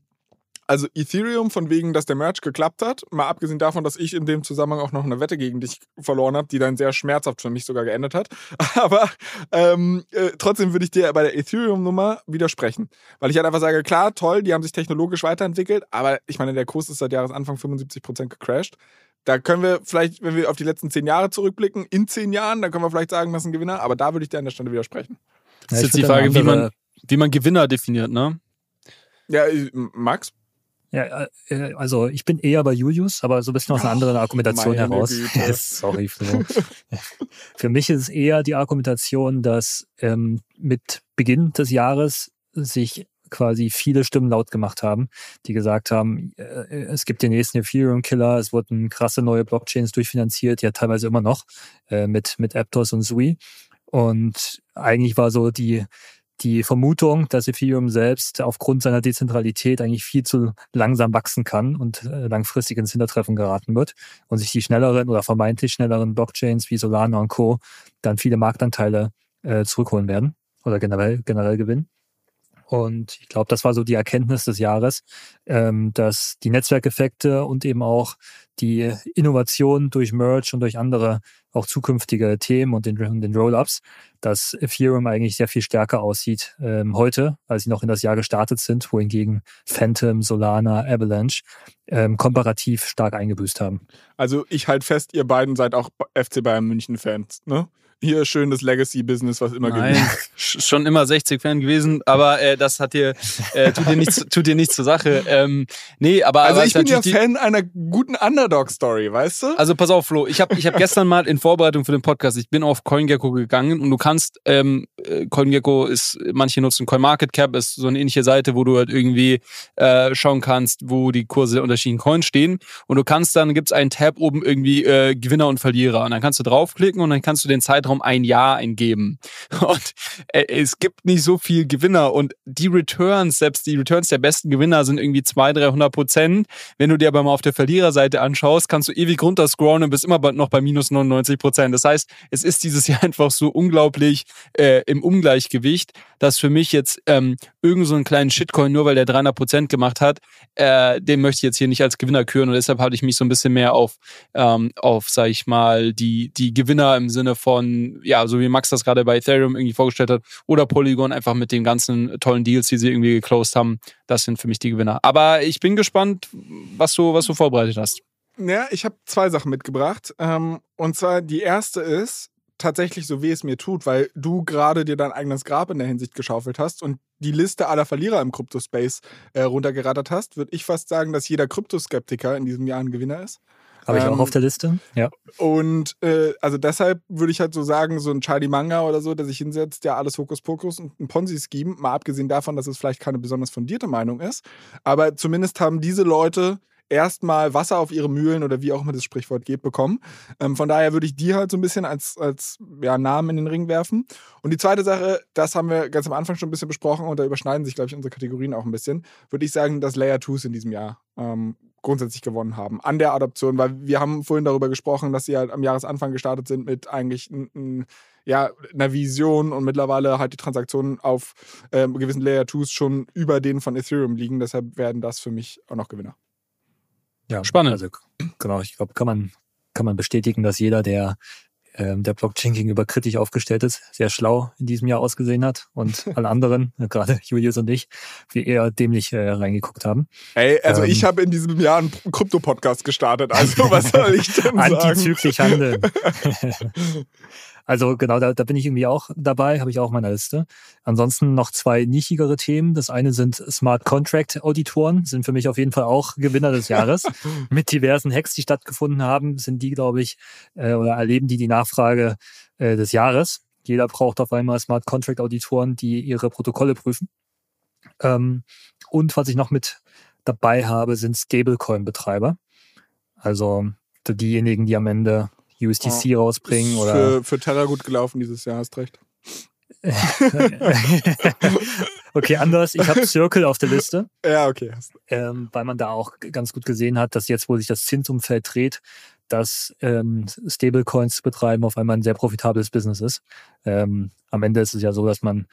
also Ethereum von wegen, dass der Merch geklappt hat, mal abgesehen davon, dass ich in dem Zusammenhang auch noch eine Wette gegen dich verloren habe, die dann sehr schmerzhaft für mich sogar geendet hat. Aber ähm, äh, trotzdem würde ich dir bei der Ethereum-Nummer widersprechen. Weil ich halt einfach sage, klar, toll, die haben sich technologisch weiterentwickelt, aber ich meine, der Kurs ist seit Jahresanfang 75% gecrashed. Da können wir vielleicht, wenn wir auf die letzten zehn Jahre zurückblicken, in zehn Jahren, dann können wir vielleicht sagen, das ist ein Gewinner, aber da würde ich dir an der Stelle widersprechen. Das Ja, ist ich jetzt die Frage, wie man, wie man Gewinner definiert, ne? Ja, äh, Max? Ja, äh, also ich bin eher bei Julius, aber so ein bisschen aus einer anderen Argumentation meine heraus. Sorry, Flo. Für mich ist es eher die Argumentation, dass ähm, mit Beginn des Jahres sich quasi viele Stimmen laut gemacht haben, die gesagt haben, äh, es gibt den nächsten Ethereum-Killer, es wurden krasse neue Blockchains durchfinanziert, ja teilweise immer noch, äh, mit, mit Aptos und Sui. Und eigentlich war so die, die Vermutung, dass Ethereum selbst aufgrund seiner Dezentralität eigentlich viel zu langsam wachsen kann und äh, langfristig ins Hintertreffen geraten wird und sich die schnelleren oder vermeintlich schnelleren Blockchains wie Solana und Co. dann viele Marktanteile äh, zurückholen werden oder generell, generell gewinnen. Und ich glaube, das war so die Erkenntnis des Jahres, ähm, dass die Netzwerkeffekte und eben auch die Innovation durch Merge und durch andere auch zukünftige Themen und den, den Roll-ups, dass Ethereum eigentlich sehr viel stärker aussieht ähm, heute, als sie noch in das Jahr gestartet sind, wohingegen Phantom, Solana, Avalanche ähm, komparativ stark eingebüßt haben. Also ich halte fest, ihr beiden seid auch FC Bayern München-Fans, ne? Hier schön das Legacy-Business, was immer Nein, gewinnt. sch- schon immer 60-Fan gewesen, aber äh, das hat dir, äh, tut dir nichts, tut dir nichts zur Sache. Ähm, nee, aber Also aber ich bin ja Fan einer guten Underdog-Story, weißt du? Also pass auf, Flo. Ich habe ich hab gestern mal in Vorbereitung für den Podcast, ich bin auf CoinGecko gegangen und du kannst, ähm, äh, CoinGecko ist, manche nutzen CoinMarketCap, ist so eine ähnliche Seite, wo du halt irgendwie äh, schauen kannst, wo die Kurse der unterschiedlichen Coins stehen. Und du kannst dann, gibt's einen Tab oben irgendwie äh, Gewinner und Verlierer. Und dann kannst du draufklicken und dann kannst du den Zeitraum ein Jahr eingeben. Und äh, es gibt nicht so viel Gewinner und die Returns, selbst die Returns der besten Gewinner sind irgendwie 200, 300 Prozent. Wenn du dir aber mal auf der Verliererseite anschaust, kannst du ewig runterscrollen und bist immer noch bei minus 99 45 Prozent. Das heißt, es ist dieses Jahr einfach so unglaublich äh, im Ungleichgewicht, dass für mich jetzt ähm, irgend so einen kleinen Shitcoin, nur weil der 300 Prozent gemacht hat, äh, den möchte ich jetzt hier nicht als Gewinner küren und deshalb hatte ich mich so ein bisschen mehr auf, ähm, auf sag ich mal, die, die Gewinner im Sinne von, ja, so wie Max das gerade bei Ethereum irgendwie vorgestellt hat oder Polygon einfach mit den ganzen tollen Deals, die sie irgendwie geclosed haben. Das sind für mich die Gewinner. Aber ich bin gespannt, was du, was du vorbereitet hast. Ja, ich habe zwei Sachen mitgebracht. Ähm, und zwar die erste ist tatsächlich so, wie es mir tut, weil du gerade dir dein eigenes Grab in der Hinsicht geschaufelt hast und die Liste aller Verlierer im Kryptospace äh, runtergerattert hast, würde ich fast sagen, dass jeder Kryptoskeptiker in diesem Jahr ein Gewinner ist. Habe ich auch Ähm, auf der Liste, ja. Und äh, also deshalb würde ich halt so sagen, so ein Charlie Manga oder so, der sich hinsetzt, ja alles Hokuspokus und ein Ponzi-Scheme, mal abgesehen davon, dass es vielleicht keine besonders fundierte Meinung ist. Aber zumindest haben diese Leute erstmal Wasser auf ihre Mühlen oder wie auch immer das Sprichwort geht, bekommen. Ähm, von daher würde ich die halt so ein bisschen als, als ja, Namen in den Ring werfen. Und die zweite Sache, das haben wir ganz am Anfang schon ein bisschen besprochen und da überschneiden sich, glaube ich, unsere Kategorien auch ein bisschen, würde ich sagen, dass Layer 2s in diesem Jahr ähm, grundsätzlich gewonnen haben an der Adoption, weil wir haben vorhin darüber gesprochen, dass sie halt am Jahresanfang gestartet sind mit eigentlich n, n, ja, einer Vision und mittlerweile halt die Transaktionen auf ähm, gewissen Layer 2s schon über denen von Ethereum liegen. Deshalb werden das für mich auch noch Gewinner. ja. Spannend. Also, genau, ich glaube, kann man, kann man bestätigen, dass jeder, der ähm, der Blockchain gegenüber kritisch aufgestellt ist, sehr schlau in diesem Jahr ausgesehen hat und alle anderen, äh, gerade Julius und ich, wir eher dämlich äh, reingeguckt haben. Ey, also Ähm. ich habe in diesem Jahr einen Krypto-Podcast gestartet. Also was soll ich denn sagen? Antizyklisch handeln. Also genau, da, da bin ich irgendwie auch dabei, habe ich auch auf meiner Liste. Ansonsten noch zwei nischigere Themen. Das eine sind Smart Contract Auditoren, sind für mich auf jeden Fall auch Gewinner des Jahres. Mit diversen Hacks, die stattgefunden haben, sind die, glaube ich, äh, oder erleben die die Nachfrage äh, des Jahres. Jeder braucht auf einmal Smart Contract Auditoren, die ihre Protokolle prüfen. Ähm, und was ich noch mit dabei habe, sind Stablecoin-Betreiber. Also diejenigen, die am Ende USDC rausbringen Ist oder für, für Terra gut gelaufen dieses Jahr, hast recht. okay, anders. Ich habe Circle auf der Liste, Ja, okay. ähm, weil man da auch ganz gut gesehen hat, dass jetzt, wo sich das Zinsumfeld dreht, dass ähm, Stablecoins zu betreiben auf einmal ein sehr profitables Business ist. Ähm, am Ende ist es ja so, dass man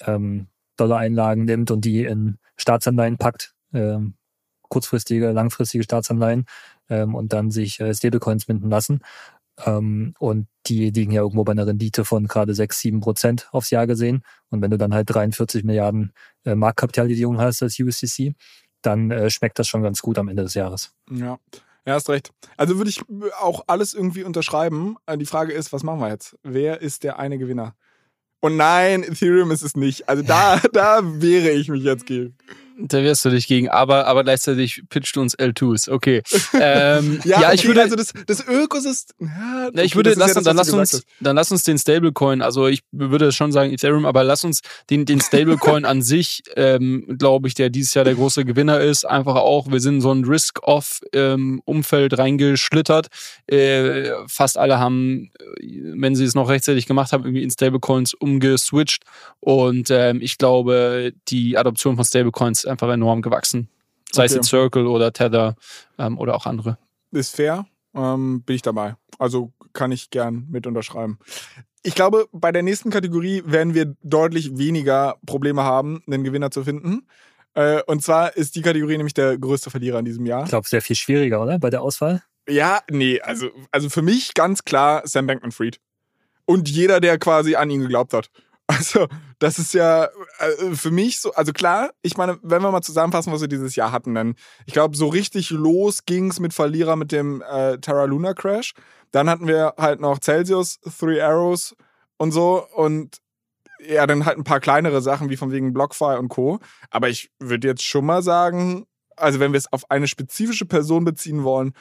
ähm, Dollar-Einlagen nimmt und die in Staatsanleihen packt, ähm, kurzfristige, langfristige Staatsanleihen ähm, und dann sich äh, Stablecoins minden lassen. Ähm, und die liegen ja irgendwo bei einer Rendite von gerade 6, 7 Prozent aufs Jahr gesehen. Und wenn du dann halt 43 Milliarden äh, Marktkapitalisierung hast als USDC, dann äh, schmeckt das schon ganz gut am Ende des Jahres. Ja. Ja, hast recht. Also würde ich auch alles irgendwie unterschreiben. Äh, Die Frage ist, was machen wir jetzt? Wer ist der eine Gewinner? Und nein, Ethereum ist es nicht. Also da, da wehre ich mich jetzt gegen. Da wehrst du dich gegen, aber, aber gleichzeitig pitcht du uns L2s. Okay. Ähm, Ja, ja, ich okay, würde. also das, das Ökosystem. Ja, Na, ich okay, würde, lass, ja das, dann, lass uns, gesagt dann lass uns den Stablecoin, also ich würde schon sagen Ethereum, aber lass uns den, den Stablecoin an sich, ähm, glaube ich, der dieses Jahr der große Gewinner ist, einfach auch, wir sind in so ein Risk-Off-Umfeld reingeschlittert. Äh, fast alle haben, äh, wenn sie es noch rechtzeitig gemacht haben, irgendwie in Stablecoins umgeswitcht und ähm, ich glaube, die Adoption von Stablecoins ist einfach enorm gewachsen. Sei es Okay. jetzt Circle oder Tether ähm, oder auch andere. Ist fair, ähm, bin ich dabei. Also kann ich gern mit unterschreiben. Ich glaube, bei der nächsten Kategorie werden wir deutlich weniger Probleme haben, einen Gewinner zu finden. Äh, und zwar ist die Kategorie nämlich der größte Verlierer in diesem Jahr. Ich glaube, sehr viel schwieriger, oder? Bei der Auswahl. Ja, nee, also, also für mich ganz klar Sam Bankman-Fried. Und jeder, der quasi an ihn geglaubt hat. Also, das ist ja äh, für mich so, also klar, ich meine, wenn wir mal zusammenfassen, was wir dieses Jahr hatten, dann, ich glaube, so richtig los ging's mit Verlierer mit dem äh, Terra Luna Crash. Dann hatten wir halt noch Celsius, Three Arrows und so und ja, dann halt ein paar kleinere Sachen wie von wegen BlockFi und Co. Aber ich würde jetzt schon mal sagen, also wenn wir es auf eine spezifische Person beziehen wollen,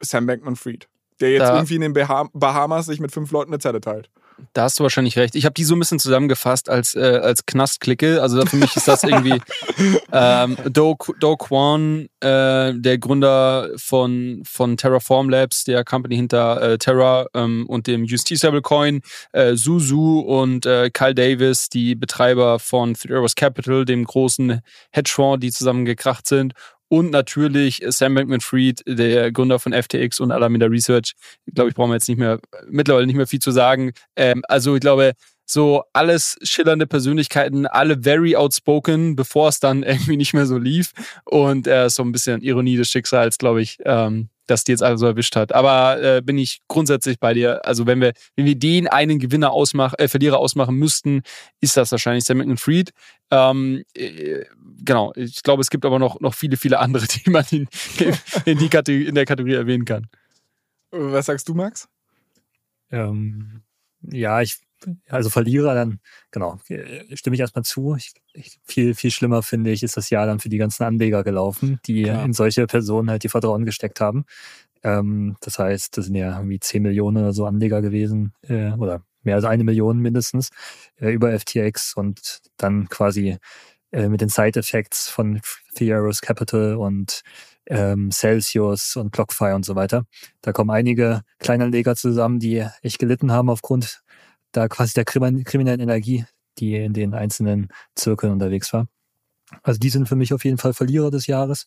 Sam Bankman-Fried. Der jetzt Da- irgendwie in den Bah Bahamas sich mit fünf Leuten eine Zelle teilt. Da hast du wahrscheinlich recht. Ich habe die so ein bisschen zusammengefasst als, äh, als Knastklicke. Also für mich ist das irgendwie ähm, Do, Do Kwon, äh, der Gründer von, von Terraform Labs, der Company hinter äh, Terra ähm, und dem UST Stablecoin, äh, Zuzu und äh, Kyle Davis, die Betreiber von Three Arrows Capital, dem großen Hedgefonds, die zusammengekracht sind. Und natürlich Sam Bankman-Fried, der Gründer von FTX und Alameda Research. Ich glaube, ich brauche jetzt nicht mehr, mittlerweile nicht mehr viel zu sagen. Ähm, also ich glaube, so alles schillernde Persönlichkeiten, alle very outspoken, bevor es dann irgendwie nicht mehr so lief. Und äh, so ein bisschen Ironie des Schicksals, glaube ich, ähm, dass die jetzt alle so erwischt hat. Aber äh, bin ich grundsätzlich bei dir. Also wenn wir, wenn wir den einen Gewinner ausmachen, äh, Verlierer ausmachen müssten, ist das wahrscheinlich Sam Fried. Ähm, äh, genau. Ich glaube, es gibt aber noch, noch viele, viele andere, die man in, in, die Kategorie, in der Kategorie erwähnen kann. Was sagst du, Max? Ähm, ja, ich also Verlierer, dann, genau, stimme ich erstmal zu. Ich, ich, viel, viel schlimmer finde ich, ist das Jahr dann für die ganzen Anleger gelaufen, die ja. in solche Personen halt die Vertrauen gesteckt haben. Ähm, das heißt, das sind ja irgendwie 10 Millionen oder so Anleger gewesen, äh, oder mehr als eine Million mindestens, äh, über FTX und dann quasi äh, mit den Side-Effects von Three Arrows Capital und ähm, Celsius und BlockFi und so weiter. Da kommen einige Kleinanleger zusammen, die echt gelitten haben aufgrund da quasi der kriminellen Energie, die in den einzelnen Zirkeln unterwegs war. Also die sind für mich auf jeden Fall Verlierer des Jahres.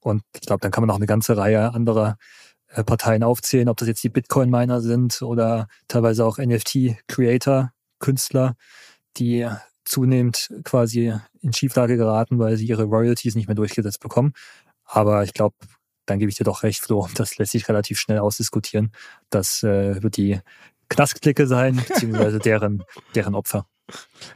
Und ich glaube, dann kann man auch eine ganze Reihe anderer äh, Parteien aufzählen, ob das jetzt die Bitcoin-Miner sind oder teilweise auch NFT-Creator, Künstler, die zunehmend quasi in Schieflage geraten, weil sie ihre Royalties nicht mehr durchgesetzt bekommen. Aber ich glaube, dann gebe ich dir doch recht, Flo, das lässt sich relativ schnell ausdiskutieren. Das äh, wird die Knastklicke sein, beziehungsweise deren, deren Opfer.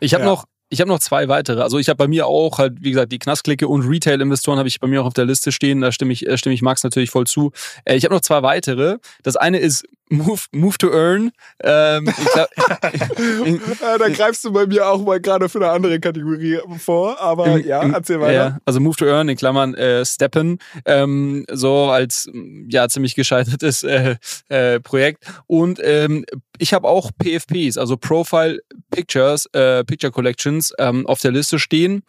Ich habe ja. noch, ich habe noch zwei weitere. Also ich habe bei mir auch halt, wie gesagt, die Knastklicke und Retail-Investoren habe ich bei mir auch auf der Liste stehen. Da stimme ich, äh, stimme ich Max natürlich voll zu. Äh, ich habe noch zwei weitere. Das eine ist Move, move to Earn. Ähm, glaub, da greifst du bei mir auch mal gerade für eine andere Kategorie vor, aber im, ja, erzähl weiter. Ja, also Move to Earn in Klammern äh, Steppen, ähm, so als ja ziemlich gescheitertes äh, äh, Projekt. Und ähm, ich habe auch PFPs, also Profile Pictures, äh, Picture Collections ähm, auf der Liste stehen,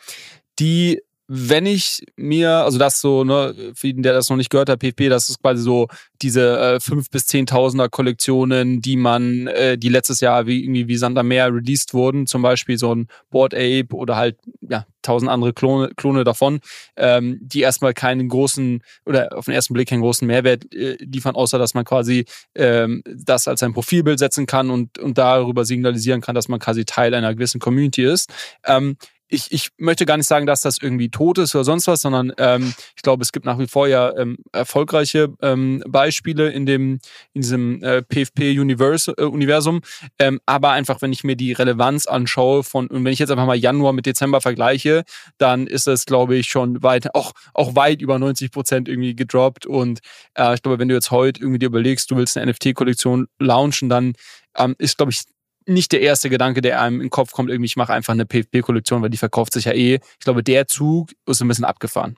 die wenn ich mir, also das so, ne, für jeden, der das noch nicht gehört hat, PFP, das ist quasi so diese äh, 5 bis 10.000er Kollektionen, die man, äh, die letztes Jahr wie irgendwie wie Sander Meer released wurden, zum Beispiel so ein Board Ape oder halt, ja, tausend andere Klone, Klone davon, ähm, die erstmal keinen großen oder auf den ersten Blick keinen großen Mehrwert äh, liefern, außer dass man quasi ähm, das als ein Profilbild setzen kann und, und darüber signalisieren kann, dass man quasi Teil einer gewissen Community ist. Ähm, ich, ich möchte gar nicht sagen, dass das irgendwie tot ist oder sonst was, sondern ähm, ich glaube, es gibt nach wie vor ja ähm, erfolgreiche ähm, Beispiele in dem in diesem äh, PFP-Universum. Äh, ähm, aber einfach, wenn ich mir die Relevanz anschaue von und wenn ich jetzt einfach mal Januar mit Dezember vergleiche, dann ist es, glaube ich, schon weit auch auch weit über 90 Prozent irgendwie gedroppt. Und äh, ich glaube, wenn du jetzt heute irgendwie dir überlegst, du willst eine NFT-Kollektion launchen, dann ähm, ist, glaube ich, nicht der erste Gedanke, der einem in den Kopf kommt, irgendwie, ich mache einfach eine PFP-Kollektion, weil die verkauft sich ja eh. Ich glaube, der Zug ist ein bisschen abgefahren.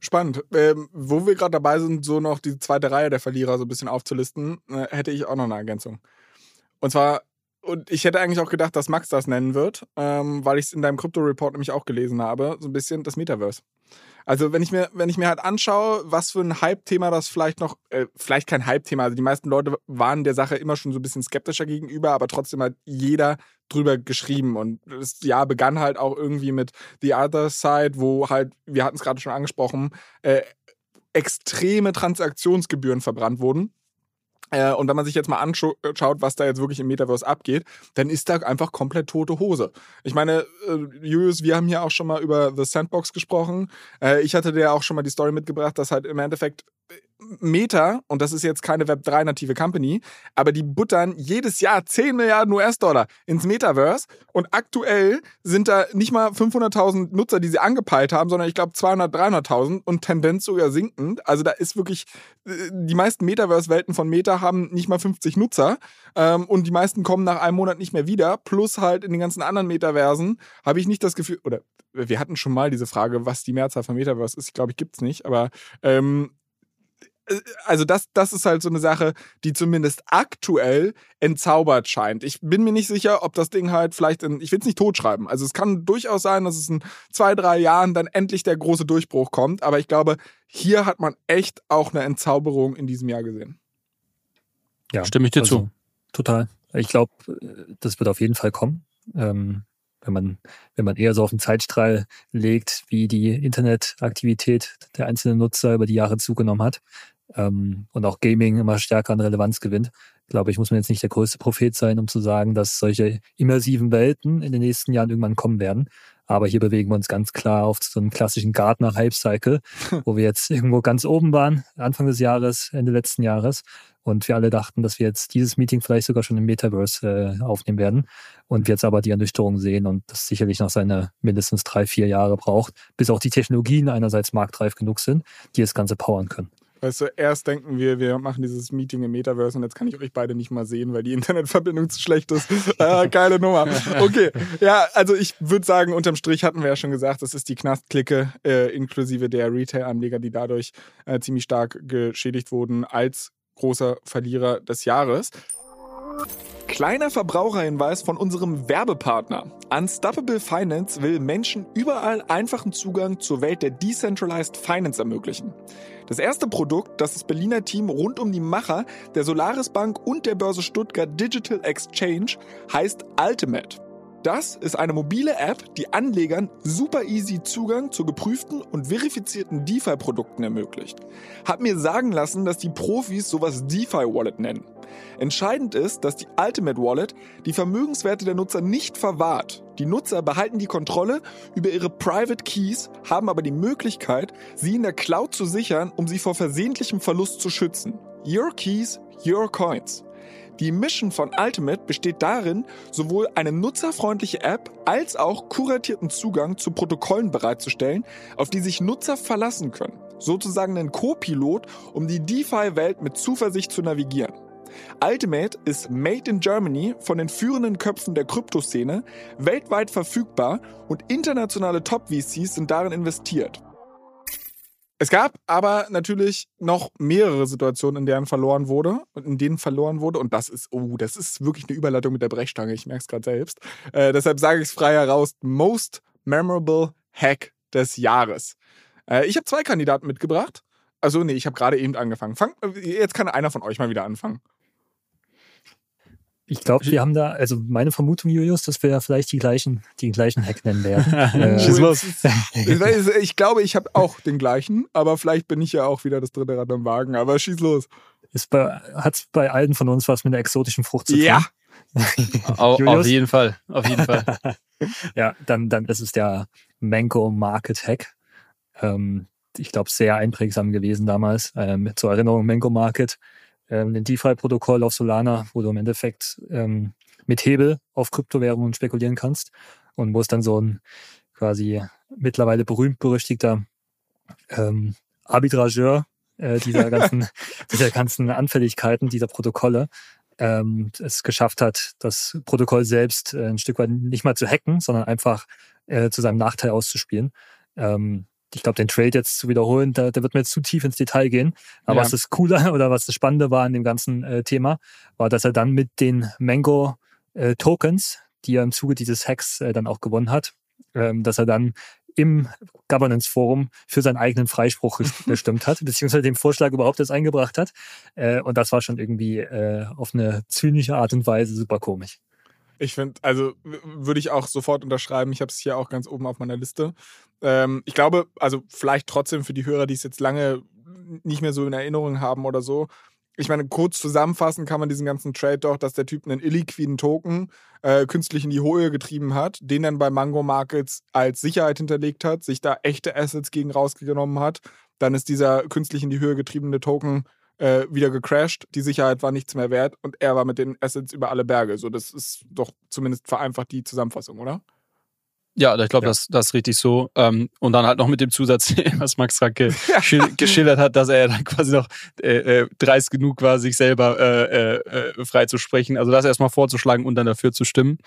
Spannend. Ähm, wo wir gerade dabei sind, so noch die zweite Reihe der Verlierer so ein bisschen aufzulisten, äh, hätte ich auch noch eine Ergänzung. Und zwar, und ich hätte eigentlich auch gedacht, dass Max das nennen wird, ähm, weil ich es in deinem Krypto-Report nämlich auch gelesen habe, so ein bisschen das Metaverse. Also wenn ich mir, wenn ich mir halt anschaue, was für ein Hype-Thema das vielleicht noch, äh, vielleicht kein Hype-Thema, also die meisten Leute waren der Sache immer schon so ein bisschen skeptischer gegenüber, aber trotzdem hat jeder drüber geschrieben. Und das Jahr begann halt auch irgendwie mit The Other Side, wo halt, wir hatten es gerade schon angesprochen, äh, extreme Transaktionsgebühren verbrannt wurden. Äh, und wenn man sich jetzt mal anschaut, was da jetzt wirklich im Metaverse abgeht, dann ist da einfach komplett tote Hose. Ich meine, äh, Julius, wir haben hier auch schon mal über The Sandbox gesprochen. Äh, ich hatte dir auch schon mal die Story mitgebracht, dass halt im Endeffekt Meta, und das ist jetzt keine Web3-native Company, aber die buttern jedes Jahr 10 Milliarden US-Dollar ins Metaverse. Und aktuell sind da nicht mal 500.000 Nutzer, die sie angepeilt haben, sondern ich glaube 200, 300.000 und Tendenz sogar sinkend. Also da ist wirklich, äh, die meisten Metaverse-Welten von Meta haben nicht mal 50 Nutzer. Ähm, und die meisten kommen nach einem Monat nicht mehr wieder, plus halt in den ganzen anderen Metaversen habe ich nicht das Gefühl, oder wir hatten schon mal diese Frage, was die Mehrzahl von Metaverse ist, ich glaube, ich gibt es nicht, aber ähm, äh, also das, das ist halt so eine Sache, die zumindest aktuell entzaubert scheint. Ich bin mir nicht sicher, ob das Ding halt vielleicht in, ich will es nicht totschreiben. Also es kann durchaus sein, dass es in zwei, drei Jahren dann endlich der große Durchbruch kommt. Aber ich glaube, hier hat man echt auch eine Entzauberung in diesem Jahr gesehen. Ja, stimme ich dir also, zu. Total. Ich glaube, das wird auf jeden Fall kommen. Ähm, wenn man, wenn man eher so auf den Zeitstrahl legt, wie die Internetaktivität der einzelnen Nutzer über die Jahre zugenommen hat ähm, und auch Gaming immer stärker an Relevanz gewinnt, glaube ich, muss man jetzt nicht der größte Prophet sein, um zu sagen, dass solche immersiven Welten in den nächsten Jahren irgendwann kommen werden. Aber hier bewegen wir uns ganz klar auf so einen klassischen Gartner-Hype-Cycle, wo wir jetzt irgendwo ganz oben waren, Anfang des Jahres, Ende letzten Jahres. Und wir alle dachten, dass wir jetzt dieses Meeting vielleicht sogar schon im Metaverse äh, aufnehmen werden. Und wir jetzt aber die Ernüchterung sehen und das sicherlich noch seine mindestens drei, vier Jahre braucht, bis auch die Technologien einerseits marktreif genug sind, die das Ganze powern können. Weißt du, erst denken wir, wir machen dieses Meeting im Metaverse und jetzt kann ich euch beide nicht mal sehen, weil die Internetverbindung zu schlecht ist. ah, geile Nummer. Okay, ja, also ich würde sagen, unterm Strich hatten wir ja schon gesagt, das ist die Knastklicke äh, inklusive der Retail-Anleger, die dadurch äh, ziemlich stark geschädigt wurden als großer Verlierer des Jahres. Kleiner Verbraucherhinweis von unserem Werbepartner. Unstoppable Finance will Menschen überall einfachen Zugang zur Welt der Decentralized Finance ermöglichen. Das erste Produkt, das das Berliner Team rund um die Macher der Solaris Bank und der Börse Stuttgart Digital Exchange heißt Ultimate. Das ist eine mobile App, die Anlegern super easy Zugang zu geprüften und verifizierten DeFi-Produkten ermöglicht. Hab mir sagen lassen, dass die Profis sowas DeFi-Wallet nennen. Entscheidend ist, dass die Ultimate Wallet die Vermögenswerte der Nutzer nicht verwahrt. Die Nutzer behalten die Kontrolle über ihre Private Keys, haben aber die Möglichkeit, sie in der Cloud zu sichern, um sie vor versehentlichem Verlust zu schützen. Your Keys, Your Coins. Die Mission von Ultimate besteht darin, sowohl eine nutzerfreundliche App als auch kuratierten Zugang zu Protokollen bereitzustellen, auf die sich Nutzer verlassen können. Sozusagen ein Co-Pilot, um die DeFi-Welt mit Zuversicht zu navigieren. Ultimate ist made in Germany von den führenden Köpfen der Kryptoszene, weltweit verfügbar und internationale Top-VCs sind darin investiert. Es gab aber natürlich noch mehrere Situationen, in denen verloren wurde und in denen verloren wurde. Und das ist, oh, das ist wirklich eine Überleitung mit der Brechstange. Ich merke es gerade selbst. Äh, deshalb sage ich es frei heraus: Most Memorable Hack des Jahres. Äh, ich habe zwei Kandidaten mitgebracht. Also, nee, ich habe gerade eben angefangen. Fang, jetzt kann einer von euch mal wieder anfangen. Ich glaube, wir haben da, also meine Vermutung, Julius, dass wir ja vielleicht die gleichen, die gleichen Hack nennen werden. äh, ich glaube, ich habe auch den gleichen, aber vielleicht bin ich ja auch wieder das dritte Rad am Wagen. Aber schieß los. Hat es bei allen von uns was mit einer exotischen Frucht zu tun? Ja. auf, auf jeden Fall. Auf jeden Fall. ja, dann, dann ist es der Mango Market Hack. Ähm, ich glaube, sehr einprägsam gewesen damals. Ähm, zur Erinnerung, Mango Market ähm, ein DeFi-Protokoll auf Solana, wo du im Endeffekt ähm, mit Hebel auf Kryptowährungen spekulieren kannst und wo es dann so ein quasi mittlerweile berühmt-berüchtigter ähm, Arbitrageur äh, dieser ganzen, dieser ganzen Anfälligkeiten dieser Protokolle ähm, es geschafft hat, das Protokoll selbst äh, ein Stück weit nicht mal zu hacken, sondern einfach äh, zu seinem Nachteil auszuspielen. Ähm, ich glaube, den Trade jetzt zu wiederholen, da, da wird mir jetzt zu tief ins Detail gehen. Aber ja. was das Coole oder was das Spannende war an dem ganzen äh, Thema, war, dass er dann mit den Mango äh, Tokens, die er im Zuge dieses Hacks äh, dann auch gewonnen hat, ähm, dass er dann im Governance Forum für seinen eigenen Freispruch gestimmt hat, beziehungsweise den Vorschlag überhaupt erst eingebracht hat. Äh, und das war schon irgendwie äh, auf eine zynische Art und Weise super komisch. Ich finde, also würde ich auch sofort unterschreiben. Ich habe es hier auch ganz oben auf meiner Liste. Ähm, ich glaube, also vielleicht trotzdem für die Hörer, die es jetzt lange nicht mehr so in Erinnerung haben oder so. Ich meine, kurz zusammenfassen kann man diesen ganzen Trade doch, dass der Typ einen illiquiden Token äh, künstlich in die Höhe getrieben hat, den dann bei Mango Markets als Sicherheit hinterlegt hat, sich da echte Assets gegen rausgenommen hat. Dann ist dieser künstlich in die Höhe getriebene Token äh, wieder gecrashed, die Sicherheit war nichts mehr wert und er war mit den Assets über alle Berge. So, das ist doch zumindest vereinfacht die Zusammenfassung, oder? Ja, ich glaube, ja. das, das ist richtig so. Ähm, und dann halt noch mit dem Zusatz, was Max gerade geschildert hat, dass er dann quasi noch äh, äh, dreist genug war, sich selber äh, äh, frei zu sprechen. Also das erstmal vorzuschlagen und dann dafür zu stimmen.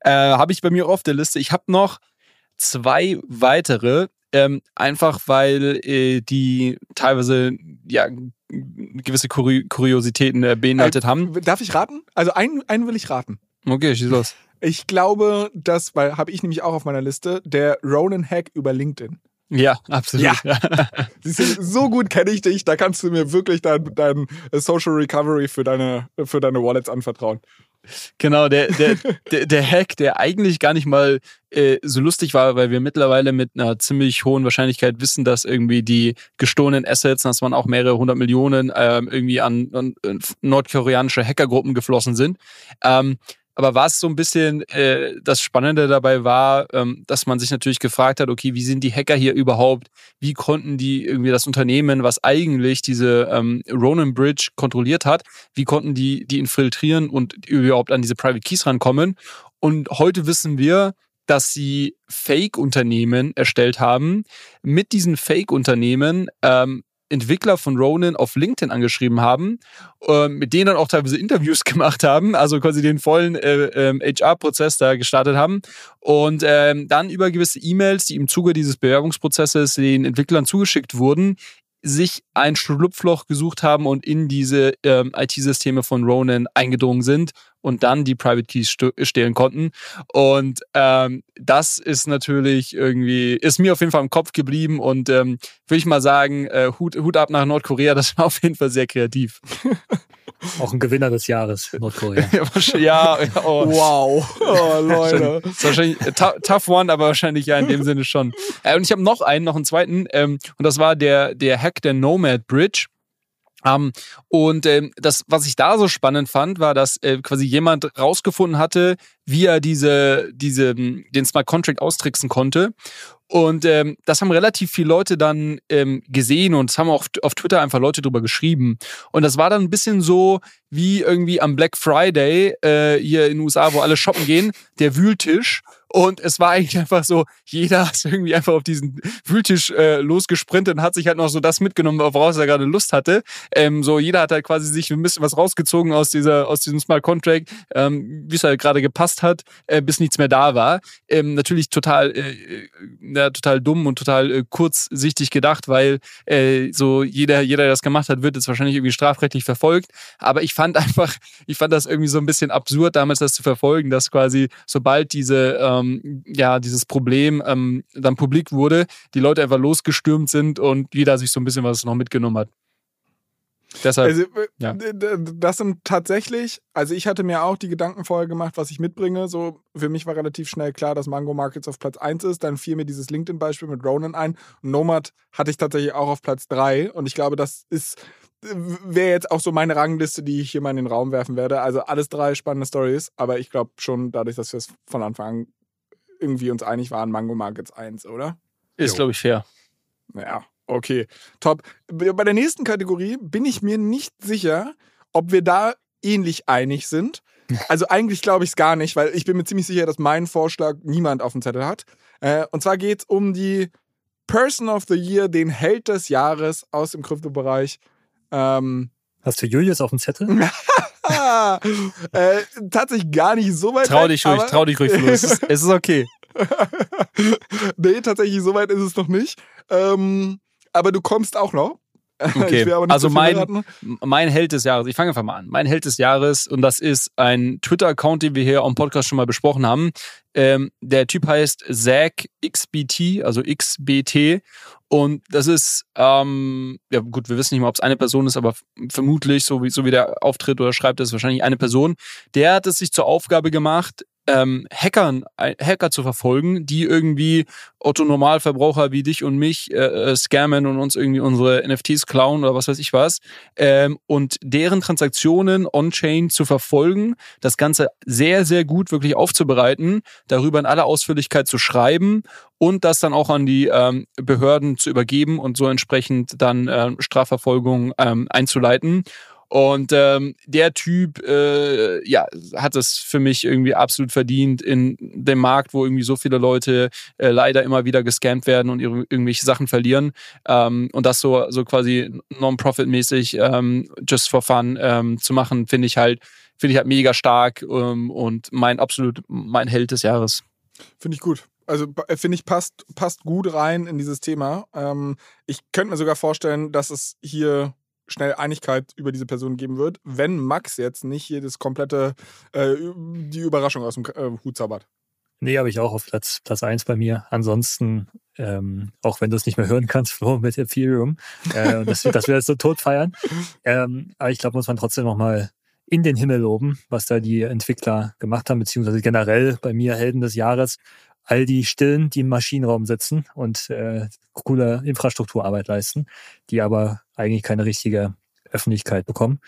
Äh, habe ich bei mir auf der Liste. Ich habe noch zwei weitere, ähm, einfach weil äh, die teilweise ja gewisse Kuri Kuriositäten äh, beinhaltet äh, haben. Darf ich raten? Also einen, einen will ich raten. Okay, schieß los. Ich glaube, das, weil habe ich nämlich auch auf meiner Liste, der Ronan-Hack über LinkedIn. Ja, absolut. Ja. so gut kenne ich dich, da kannst du mir wirklich dein, dein Social Recovery für deine, für deine Wallets anvertrauen. Genau, der, der, der, der Hack, der eigentlich gar nicht mal äh, so lustig war, weil wir mittlerweile mit einer ziemlich hohen Wahrscheinlichkeit wissen, dass irgendwie die gestohlenen Assets, dass man auch mehrere hundert Millionen ähm, irgendwie an, an nordkoreanische Hackergruppen geflossen sind. Ähm, aber was so ein bisschen äh, das Spannende dabei war, ähm, dass man sich natürlich gefragt hat, okay, wie sind die Hacker hier überhaupt? Wie konnten die irgendwie das Unternehmen, was eigentlich diese ähm, Ronan Bridge kontrolliert hat, wie konnten die die infiltrieren und überhaupt an diese Private Keys rankommen? Und heute wissen wir, dass sie Fake-Unternehmen erstellt haben. Mit diesen Fake-Unternehmen ähm, Entwickler von Ronin auf LinkedIn angeschrieben haben, äh, mit denen dann auch teilweise Interviews gemacht haben, also quasi den vollen äh, äh, HR-Prozess da gestartet haben und ähm, dann über gewisse E-Mails, die im Zuge dieses Bewerbungsprozesses den Entwicklern zugeschickt wurden, sich ein Schlupfloch gesucht haben und in diese ähm, IT-Systeme von Ronin eingedrungen sind und dann die Private Keys stehlen konnten. Und ähm, das ist natürlich irgendwie, ist mir auf jeden Fall im Kopf geblieben und ähm, würde ich mal sagen, äh, Hut, Hut ab nach Nordkorea, das war auf jeden Fall sehr kreativ. Auch ein Gewinner des Jahres, Nordkorea. ja, oh. wow. Oh, Leute. Das ist wahrscheinlich tough one, aber wahrscheinlich ja in dem Sinne schon. Äh, und ich habe noch einen, noch einen zweiten, ähm, und das war der, der Hack der Nomad Bridge. Ähm, und ähm, das, was ich da so spannend fand, war, dass äh, quasi jemand rausgefunden hatte, wie er diese, diese, den Smart Contract austricksen konnte. Und ähm, das haben relativ viele Leute dann ähm, gesehen und es haben auch auf Twitter einfach Leute drüber geschrieben. Und das war dann ein bisschen so wie irgendwie am Black Friday äh, hier in den USA, wo alle shoppen gehen, der Wühltisch. Und es war eigentlich einfach so, jeder ist irgendwie einfach auf diesen Wühltisch äh, losgesprintet und hat sich halt noch so das mitgenommen, woraus er gerade Lust hatte. Ähm, so jeder hat halt quasi sich ein bisschen was rausgezogen aus dieser, aus diesem Smart Contract, ähm, wie es halt gerade gepasst hat, äh, bis nichts mehr da war. Ähm, natürlich total, äh, äh ja, total dumm und total äh, kurzsichtig gedacht, weil äh, so jeder, jeder, der das gemacht hat, wird jetzt wahrscheinlich irgendwie strafrechtlich verfolgt. Aber ich fand einfach, ich fand das irgendwie so ein bisschen absurd, damals das zu verfolgen, dass quasi sobald diese ähm, ähm, ja, dieses Problem ähm, dann publik wurde, die Leute einfach losgestürmt sind und jeder sich so ein bisschen was noch mitgenommen hat. Deshalb, also, äh, ja. Das sind tatsächlich, also ich hatte mir auch die Gedanken vorher gemacht, was ich mitbringe. So, für mich war relativ schnell klar, dass Mango Markets auf Platz 1 ist. Dann fiel mir dieses LinkedIn-Beispiel mit Ronan ein. Nomad hatte ich tatsächlich auch auf Platz 3. Und ich glaube, das ist wäre jetzt auch so meine Rangliste, die ich hier mal in den Raum werfen werde. Also alles drei spannende Stories, aber ich glaube schon, dadurch, dass wir es von Anfang an irgendwie uns einig waren, Mango Markets 1, oder? Ist, glaube ich, fair. Ja, okay. Top. Bei der nächsten Kategorie bin ich mir nicht sicher, ob wir da ähnlich einig sind. Also eigentlich glaube ich es gar nicht, weil ich bin mir ziemlich sicher, dass mein Vorschlag niemand auf dem Zettel hat. Äh, und zwar geht es um die Person of the Year, den Held des Jahres aus dem Kryptobereich. Ähm, Hast du Julius auf dem Zettel? äh, tatsächlich gar nicht so weit. Trau dich ruhig, trau dich ruhig, Flo. es, ist, es ist okay. nee, tatsächlich so weit ist es noch nicht. Ähm, aber du kommst auch noch. Okay, also mein, mein Held des Jahres, ich fange einfach mal an. Mein Held des Jahres, und das ist ein Twitter-Account, den wir hier am Podcast schon mal besprochen haben. Ähm, der Typ heißt Zach XBT, also XBT. Und das ist, ähm, ja gut, wir wissen nicht mal, ob es eine Person ist, aber vermutlich, so wie, so wie der auftritt oder schreibt, ist wahrscheinlich eine Person. Der hat es sich zur Aufgabe gemacht, ähm, Hackern, Hacker zu verfolgen, die irgendwie Otto Normalverbraucher wie dich und mich äh, äh, scammen und uns irgendwie unsere NFTs klauen oder was weiß ich was ähm, und deren Transaktionen on-chain zu verfolgen, das Ganze sehr, sehr gut wirklich aufzubereiten, darüber in aller Ausführlichkeit zu schreiben und das dann auch an die ähm, Behörden zu übergeben und so entsprechend dann äh, Strafverfolgung ähm, einzuleiten. Und ähm, der Typ, äh, ja, hat es für mich irgendwie absolut verdient in dem Markt, wo irgendwie so viele Leute äh, leider immer wieder gescampt werden und ihre, irgendwelche Sachen verlieren. Ähm, und das so, so quasi non-profit-mäßig, ähm, just for fun ähm, zu machen, finde ich halt, finde ich halt mega stark ähm, und mein absolut mein Held des Jahres. Finde ich gut also finde ich, passt, passt gut rein in dieses Thema. Ähm, ich könnte mir sogar vorstellen, dass es hier schnell Einigkeit über diese Person geben wird, wenn Max jetzt nicht das komplette, äh, die Überraschung aus dem äh, Hut zaubert. Nee, habe ich auch auf Platz, Platz 1 bei mir. Ansonsten, ähm, auch wenn du es nicht mehr hören kannst, Flo, mit Ethereum, äh, dass, dass wir das so tot feiern. Ähm, aber ich glaube, muss man trotzdem nochmal in den Himmel loben, was da die Entwickler gemacht haben, beziehungsweise generell bei mir Helden des Jahres all die Stillen, die im Maschinenraum sitzen und äh, coole Infrastrukturarbeit leisten, die aber eigentlich keine richtige Öffentlichkeit bekommen.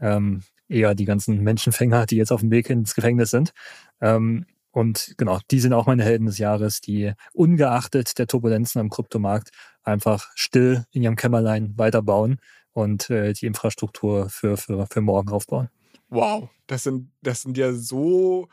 Ähm, eher die ganzen Menschenfänger, die jetzt auf dem Weg ins Gefängnis sind. Ähm, und genau, die sind auch meine Helden des Jahres, die ungeachtet der Turbulenzen am Kryptomarkt einfach still in ihrem Kämmerlein weiterbauen und äh, die Infrastruktur für, für, für morgen aufbauen. Wow, das sind, das sind ja so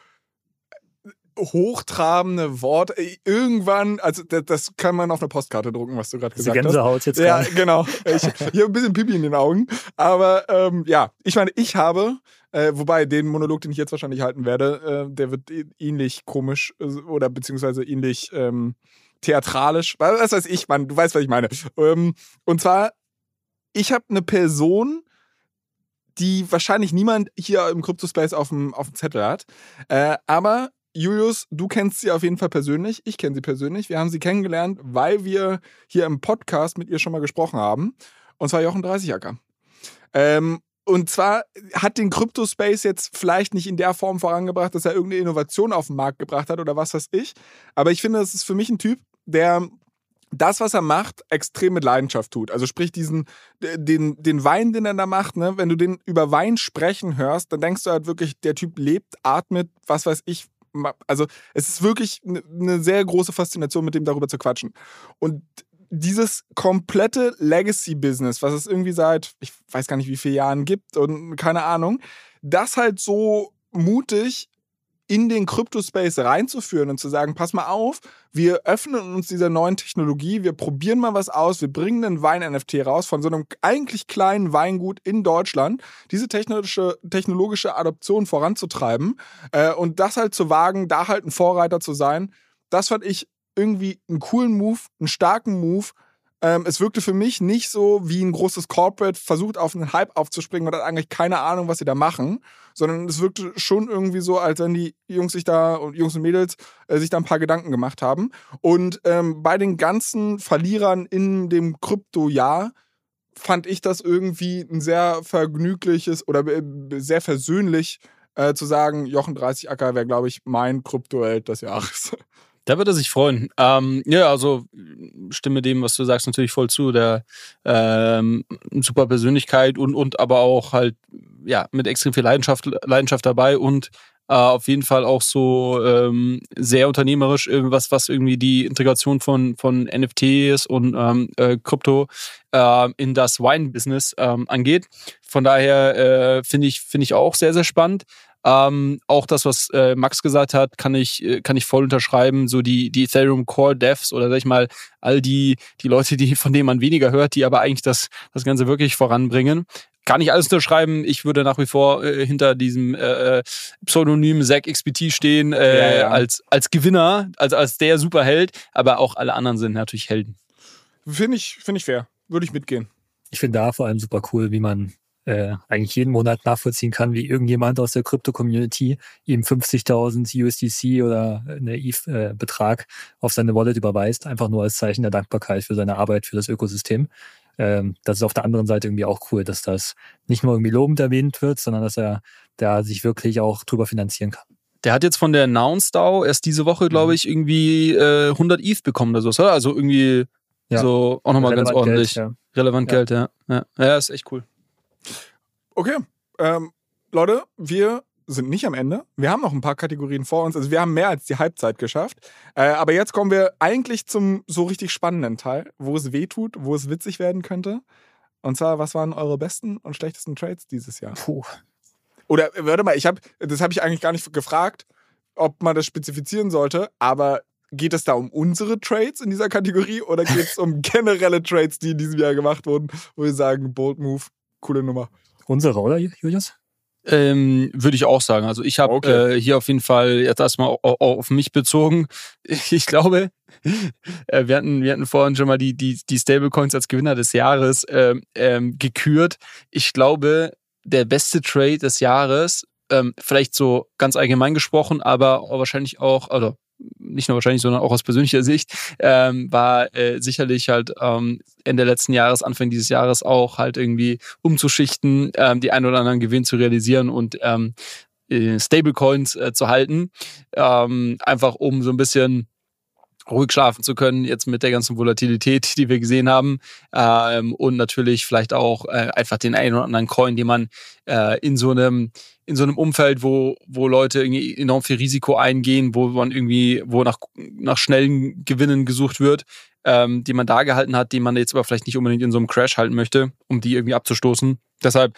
hochtrabende Worte. Irgendwann, also das, das, kann man auf eine Postkarte drucken, was du gerade gesagt Gänsehaut hast. jetzt Ja, genau. Ich, ich habe ein bisschen Pipi in den Augen. Aber ähm, ja, ich meine, ich habe, äh, wobei den Monolog, den ich jetzt wahrscheinlich halten werde, äh, der wird ähnlich komisch äh, oder beziehungsweise ähnlich ähm, theatralisch. Was weiß ich, Mann, du weißt, was ich meine. Ähm, und zwar, ich habe eine Person, die wahrscheinlich niemand hier im Crypto-Space auf dem, auf dem Zettel hat. Äh, aber Julius, du kennst sie auf jeden Fall persönlich. Ich kenne sie persönlich. Wir haben sie kennengelernt, weil wir hier im Podcast mit ihr schon mal gesprochen haben. Und zwar Jochen 30 Acker. Ähm, und zwar hat den Crypto-Space jetzt vielleicht nicht in der Form vorangebracht, dass er irgendeine Innovation auf den Markt gebracht hat oder was weiß ich. Aber ich finde, das ist für mich ein Typ, der das, was er macht, extrem mit Leidenschaft tut. Also sprich diesen, den, den Wein, den er da macht, ne, wenn du den über Wein sprechen hörst, dann denkst du halt wirklich, der Typ lebt, atmet, was weiß ich. Also es ist wirklich eine sehr große Faszination, mit dem darüber zu quatschen. Und dieses komplette Legacy-Business, was es irgendwie seit, ich weiß gar nicht, wie viele Jahren gibt und keine Ahnung, das halt so mutig in den Crypto-Space reinzuführen und zu sagen, pass mal auf, wir öffnen uns dieser neuen Technologie, wir probieren mal was aus, wir bringen einen Wein-NFT raus von so einem eigentlich kleinen Weingut in Deutschland, diese technologische, technologische Adoption voranzutreiben äh, und das halt zu wagen, da halt ein Vorreiter zu sein, das fand ich irgendwie einen coolen Move, einen starken Move, ähm, es wirkte für mich nicht so wie ein großes Corporate versucht, auf einen Hype aufzuspringen und hat eigentlich keine Ahnung, was sie da machen, sondern es wirkte schon irgendwie so, als wenn die Jungs sich da Jungs und Mädels äh, sich da ein paar Gedanken gemacht haben. Und ähm, bei den ganzen Verlierern in dem Krypto-Jahr fand ich das irgendwie ein sehr vergnügliches oder äh, sehr versöhnlich äh, zu sagen, Jochen 30 Acker wäre, glaube ich, mein Krypto-Held des Jahres. Da wird er sich freuen. Ähm, ja, also stimme dem, was du sagst, natürlich voll zu. Der ähm, super Persönlichkeit und, und aber auch halt ja mit extrem viel Leidenschaft, Leidenschaft dabei und äh, auf jeden Fall auch so ähm, sehr unternehmerisch, irgendwas, was irgendwie die Integration von, von NFTs und ähm, äh, Krypto äh, in das Wine-Business ähm, angeht. Von daher äh, finde ich, finde ich auch sehr, sehr spannend. Ähm, auch das, was äh, Max gesagt hat, kann ich, äh, kann ich voll unterschreiben. So die, die Ethereum Core Devs oder sag ich mal, all die, die Leute, die, von denen man weniger hört, die aber eigentlich das, das Ganze wirklich voranbringen. Kann ich alles unterschreiben. Ich würde nach wie vor äh, hinter diesem äh, äh Pseudonym Zack XBT stehen, äh, ja, ja. als, als Gewinner, als, als der Superheld, aber auch alle anderen sind natürlich Helden. Finde ich, finde ich fair. Würde ich mitgehen. Ich finde da vor allem super cool, wie man äh, eigentlich jeden Monat nachvollziehen kann, wie irgendjemand aus der Krypto-Community ihm 50.000 USDC oder eine ETH-Betrag auf seine Wallet überweist, einfach nur als Zeichen der Dankbarkeit für seine Arbeit, für das Ökosystem. Ähm, das ist auf der anderen Seite irgendwie auch cool, dass das nicht nur irgendwie lobend erwähnt wird, sondern dass er da sich wirklich auch drüber finanzieren kann. Der hat jetzt von der Nouns DAO erst diese Woche, glaube mhm. ich, irgendwie äh, 100 ETH bekommen oder so, oder? Also irgendwie ja. so auch nochmal ganz ordentlich. Geld, ja. Relevant ja. Geld, ja. ja. Ja, ist echt cool. Okay. Ähm, Leute, wir sind nicht am Ende. Wir haben noch ein paar Kategorien vor uns. Also wir haben mehr als die Halbzeit geschafft. Äh, aber jetzt kommen wir eigentlich zum so richtig spannenden Teil, wo es weh tut, wo es witzig werden könnte. Und zwar, was waren eure besten und schlechtesten Trades dieses Jahr? Puh. Oder warte mal, ich habe, das habe ich eigentlich gar nicht gefragt, ob man das spezifizieren sollte. Aber geht es da um unsere Trades in dieser Kategorie oder geht es um generelle Trades, die in diesem Jahr gemacht wurden, wo wir sagen, Bold Move, coole Nummer? Unsere, oder Julius? Ähm, Würde ich auch sagen. Also ich habe okay. äh, hier auf jeden Fall jetzt erstmal auf mich bezogen. Ich glaube, äh, wir, hatten, wir hatten vorhin schon mal die, die, die Stablecoins als Gewinner des Jahres ähm, ähm, gekürt. Ich glaube, der beste Trade des Jahres, ähm, vielleicht so ganz allgemein gesprochen, aber wahrscheinlich auch, oder nicht nur wahrscheinlich, sondern auch aus persönlicher Sicht, ähm, war äh, sicherlich halt ähm, Ende letzten Jahres, Anfang dieses Jahres auch halt irgendwie umzuschichten, ähm, die ein oder anderen Gewinn zu realisieren und ähm, äh, Stablecoins äh, zu halten, ähm, einfach um so ein bisschen ruhig schlafen zu können, jetzt mit der ganzen Volatilität, die wir gesehen haben. Ähm, und natürlich vielleicht auch äh, einfach den einen oder anderen Coin, den man äh, in so einem in so einem Umfeld, wo, wo Leute irgendwie enorm viel Risiko eingehen, wo man irgendwie, wo nach, nach schnellen Gewinnen gesucht wird, ähm, die man da gehalten hat, die man jetzt aber vielleicht nicht unbedingt in so einem Crash halten möchte, um die irgendwie abzustoßen. Deshalb,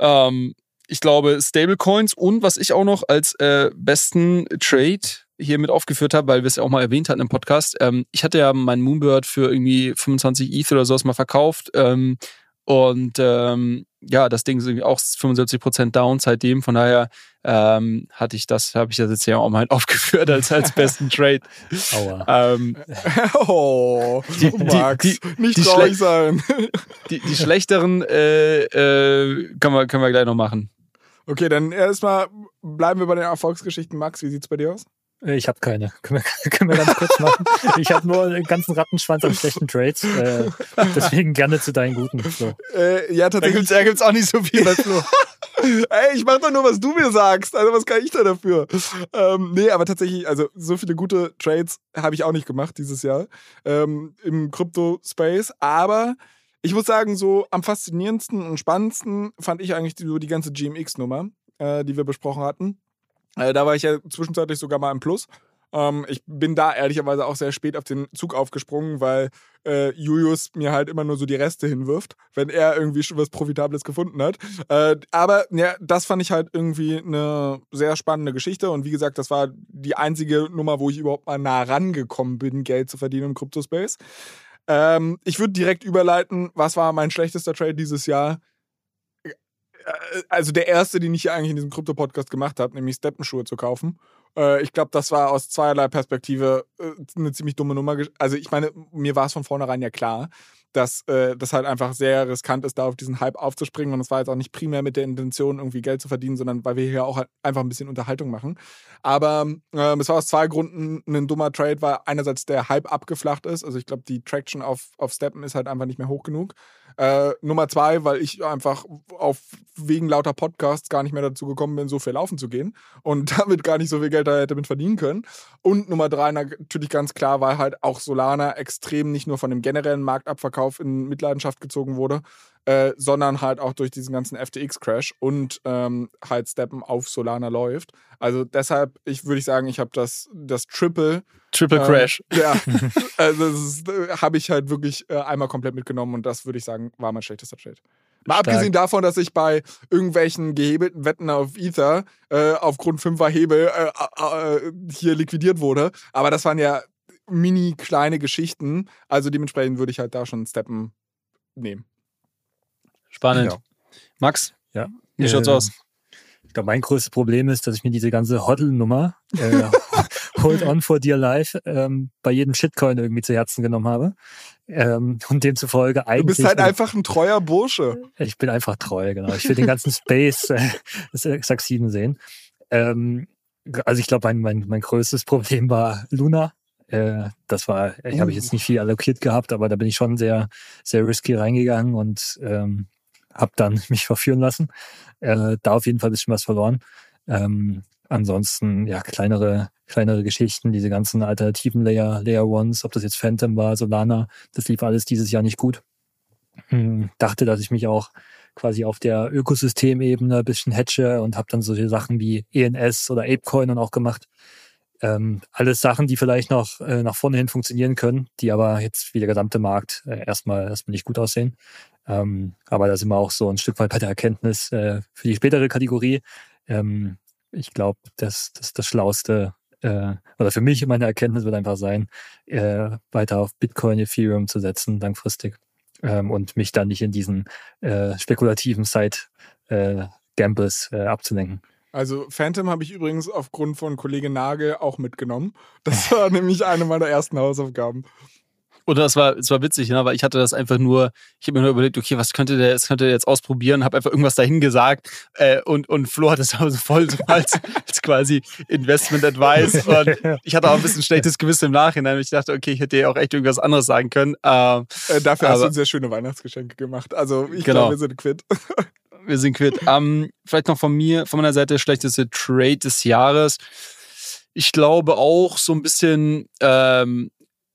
ähm, ich glaube, Stablecoins und was ich auch noch als äh, besten Trade hier mit aufgeführt habe, weil wir es ja auch mal erwähnt hatten im Podcast. Ähm, ich hatte ja meinen Moonbird für irgendwie 25 ETH oder sowas mal verkauft. Ähm, und ähm, ja, das Ding ist irgendwie auch 75% down seitdem. Von daher ähm, hatte ich das, habe ich das jetzt ja auch mal aufgeführt als, als besten Trade. Aua. Ähm, oh, die, Max, die, die, nicht traurig sein. Die, die schlechteren äh, äh, können, wir, können wir gleich noch machen. Okay, dann erstmal bleiben wir bei den Erfolgsgeschichten. Max, wie sieht es bei dir aus? Äh, ich habe keine. Können wir, können wir ganz kurz machen. Ich habe nur den ganzen Rattenschwanz an schlechten Trades. Äh, deswegen gerne zu deinen guten. So. Äh, ja, tatsächlich. Da gibt es auch nicht so viel bei Flo. Ey, ich mach doch nur, was du mir sagst. Also, was kann ich da dafür? Ähm, nee, aber tatsächlich, also, so viele gute Trades habe ich auch nicht gemacht dieses Jahr ähm, im Krypto-Space. Aber ich muss sagen, so am faszinierendsten und spannendsten fand ich eigentlich die, die ganze GMX-Nummer, äh, die wir besprochen hatten. Äh, da war ich ja zwischenzeitlich sogar mal im Plus. Ähm, ich bin da ehrlicherweise auch sehr spät auf den Zug aufgesprungen, weil äh, Julius mir halt immer nur so die Reste hinwirft, wenn er irgendwie schon was Profitables gefunden hat. Äh, aber ja, das fand ich halt irgendwie eine sehr spannende Geschichte. Und wie gesagt, das war die einzige Nummer, wo ich überhaupt mal nah rangekommen bin, Geld zu verdienen im Crypto-Space. Ähm, ich würde direkt überleiten, was war mein schlechtester Trade dieses Jahr? Äh, also der erste, den ich eigentlich in diesem Krypto-Podcast gemacht habe, nämlich Steppenschuhe zu kaufen. Äh, ich glaube, das war aus zweierlei Perspektive äh, eine ziemlich dumme Nummer. Also ich meine, mir war es von vornherein ja klar, dass das halt einfach sehr riskant ist, da auf diesen Hype aufzuspringen. Und es war jetzt auch nicht primär mit der Intention, irgendwie Geld zu verdienen, sondern weil wir hier auch halt einfach ein bisschen Unterhaltung machen. Aber ähm, es war aus zwei Gründen ein dummer Trade, weil einerseits der Hype abgeflacht ist. Also ich glaube, die Traction auf, auf Steppen ist halt einfach nicht mehr hoch genug. Äh, Nummer zwei, weil ich einfach auf wegen lauter Podcasts gar nicht mehr dazu gekommen bin, so viel laufen zu gehen und damit gar nicht so viel Geld da hätte mit verdienen können. Und Nummer drei natürlich ganz klar, weil halt auch Solana extrem nicht nur von dem generellen Marktabverkauf in Mitleidenschaft gezogen wurde, äh, sondern halt auch durch diesen ganzen FTX-Crash und ähm, halt Steppen auf Solana läuft. Also deshalb, ich würde ich sagen, ich habe das, das Triple. Triple äh, Crash. Ja, also das äh, habe ich halt wirklich äh, einmal komplett mitgenommen und das würde ich sagen, war mein schlechtester Trade. Mal Stark. abgesehen davon, dass ich bei irgendwelchen gehebelten Wetten auf Ether äh, aufgrund fünfer Hebel äh, hier liquidiert wurde. Aber das waren ja mini kleine Geschichten. Also dementsprechend würde ich halt da schon Steppen nehmen. Spannend. Ja. Max, ja. wie schaut's äh, aus? Ich glaube, mein größtes Problem ist, dass ich mir diese ganze Hodl-Nummer, äh, Hold on for dear life, ähm, bei jedem Shitcoin irgendwie zu Herzen genommen habe. Ähm, und demzufolge eigentlich. Du bist halt einfach ein treuer Bursche. Ich bin einfach treu, genau. Ich will den ganzen Space äh, succeeden sehen. Ähm, also ich glaube, mein, mein, mein größtes Problem war Luna. Äh, das war, ich habe ich jetzt nicht viel allokiert gehabt, aber da bin ich schon sehr, sehr risky reingegangen und ähm, habe dann mich verführen lassen. Äh, da auf jeden Fall ein bisschen was verloren. Ähm, ansonsten, ja, kleinere, kleinere Geschichten, diese ganzen alternativen Layer, Layer Ones, ob das jetzt Phantom war, Solana, das lief alles dieses Jahr nicht gut. Hm, dachte, dass ich mich auch quasi auf der Ökosystemebene ein bisschen hedge und habe dann solche Sachen wie ENS oder Apecoin dann auch gemacht. Ähm, alles Sachen, die vielleicht noch äh, nach vorne hin funktionieren können, die aber jetzt wie der gesamte Markt äh, erstmal erstmal nicht gut aussehen. Ähm, aber da sind wir auch so ein Stück weit bei der Erkenntnis äh, für die spätere Kategorie. Ähm, ich glaube, dass das, das Schlauste äh, oder für mich meine Erkenntnis wird einfach sein, äh, weiter auf Bitcoin, Ethereum zu setzen langfristig ähm, und mich dann nicht in diesen äh, spekulativen Side-Gambles äh, äh, abzulenken. Also Phantom habe ich übrigens aufgrund von Kollege Nagel auch mitgenommen. Das war nämlich eine meiner ersten Hausaufgaben. Und das war, das war witzig, ne? weil ich hatte das einfach nur, ich habe mir nur überlegt, okay, was könnte der, was könnte der jetzt ausprobieren, habe einfach irgendwas dahin gesagt äh, und, und Flo hat das aber so voll so als, als quasi Investment Advice und ich hatte auch ein bisschen schlechtes Gewissen im Nachhinein. Ich dachte, okay, ich hätte ja auch echt irgendwas anderes sagen können. Ähm, äh, dafür aber, hast du uns sehr schöne Weihnachtsgeschenke gemacht. Also ich genau. glaube, wir sind quitt. wir sind quitt. Ähm, vielleicht noch von mir, von meiner Seite, schlechteste Trade des Jahres. Ich glaube auch so ein bisschen ähm,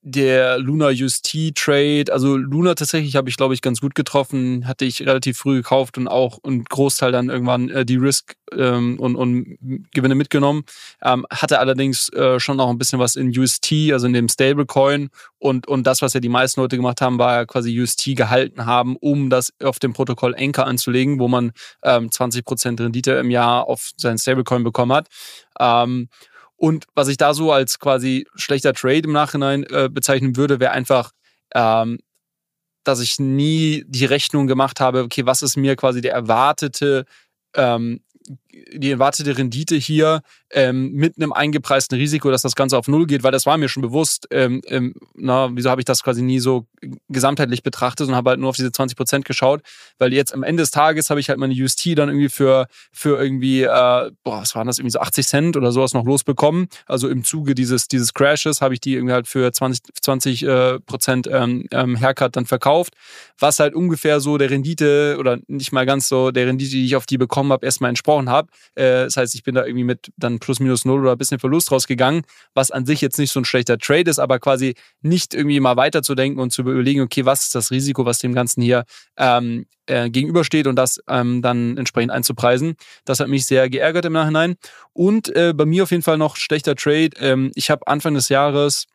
der Luna UST Trade, also Luna tatsächlich habe ich glaube ich ganz gut getroffen, hatte ich relativ früh gekauft und auch einen Großteil dann irgendwann äh, die Risk ähm, und, und Gewinne mitgenommen. Ähm, hatte allerdings äh, schon noch ein bisschen was in UST, also in dem Stablecoin und und das, was ja die meisten Leute gemacht haben, war ja quasi UST gehalten haben, um das auf dem Protokoll Anchor anzulegen, wo man ähm, 20% Rendite im Jahr auf seinen Stablecoin bekommen hat. Ähm, und was ich da so als quasi schlechter Trade im Nachhinein äh, bezeichnen würde, wäre einfach, ähm, dass ich nie die Rechnung gemacht habe, okay, was ist mir quasi der erwartete ähm, die erwartete Rendite hier ähm, mit einem eingepreisten Risiko, dass das Ganze auf Null geht, weil das war mir schon bewusst. Ähm, ähm, na, wieso habe ich das quasi nie so gesamtheitlich betrachtet und habe halt nur auf diese 20 Prozent geschaut, weil jetzt am Ende des Tages habe ich halt meine UST dann irgendwie für, für irgendwie, äh, boah, was waren das, irgendwie so 80 Cent oder sowas noch losbekommen. Also im Zuge dieses, dieses Crashes habe ich die irgendwie halt für 20, 20 äh, Prozent ähm, ähm, Haircut dann verkauft, was halt ungefähr so der Rendite oder nicht mal ganz so der Rendite, die ich auf die bekommen habe, erstmal entsprochen habe. Äh, das heißt, ich bin da irgendwie mit dann plus minus null oder ein bisschen Verlust rausgegangen, was an sich jetzt nicht so ein schlechter Trade ist, aber quasi nicht irgendwie mal weiterzudenken und zu überlegen, okay, was ist das Risiko, was dem Ganzen hier ähm, äh, gegenübersteht und das ähm, dann entsprechend einzupreisen. Das hat mich sehr geärgert im Nachhinein. Und äh, bei mir auf jeden Fall noch schlechter Trade. Ähm, ich habe Anfang des Jahres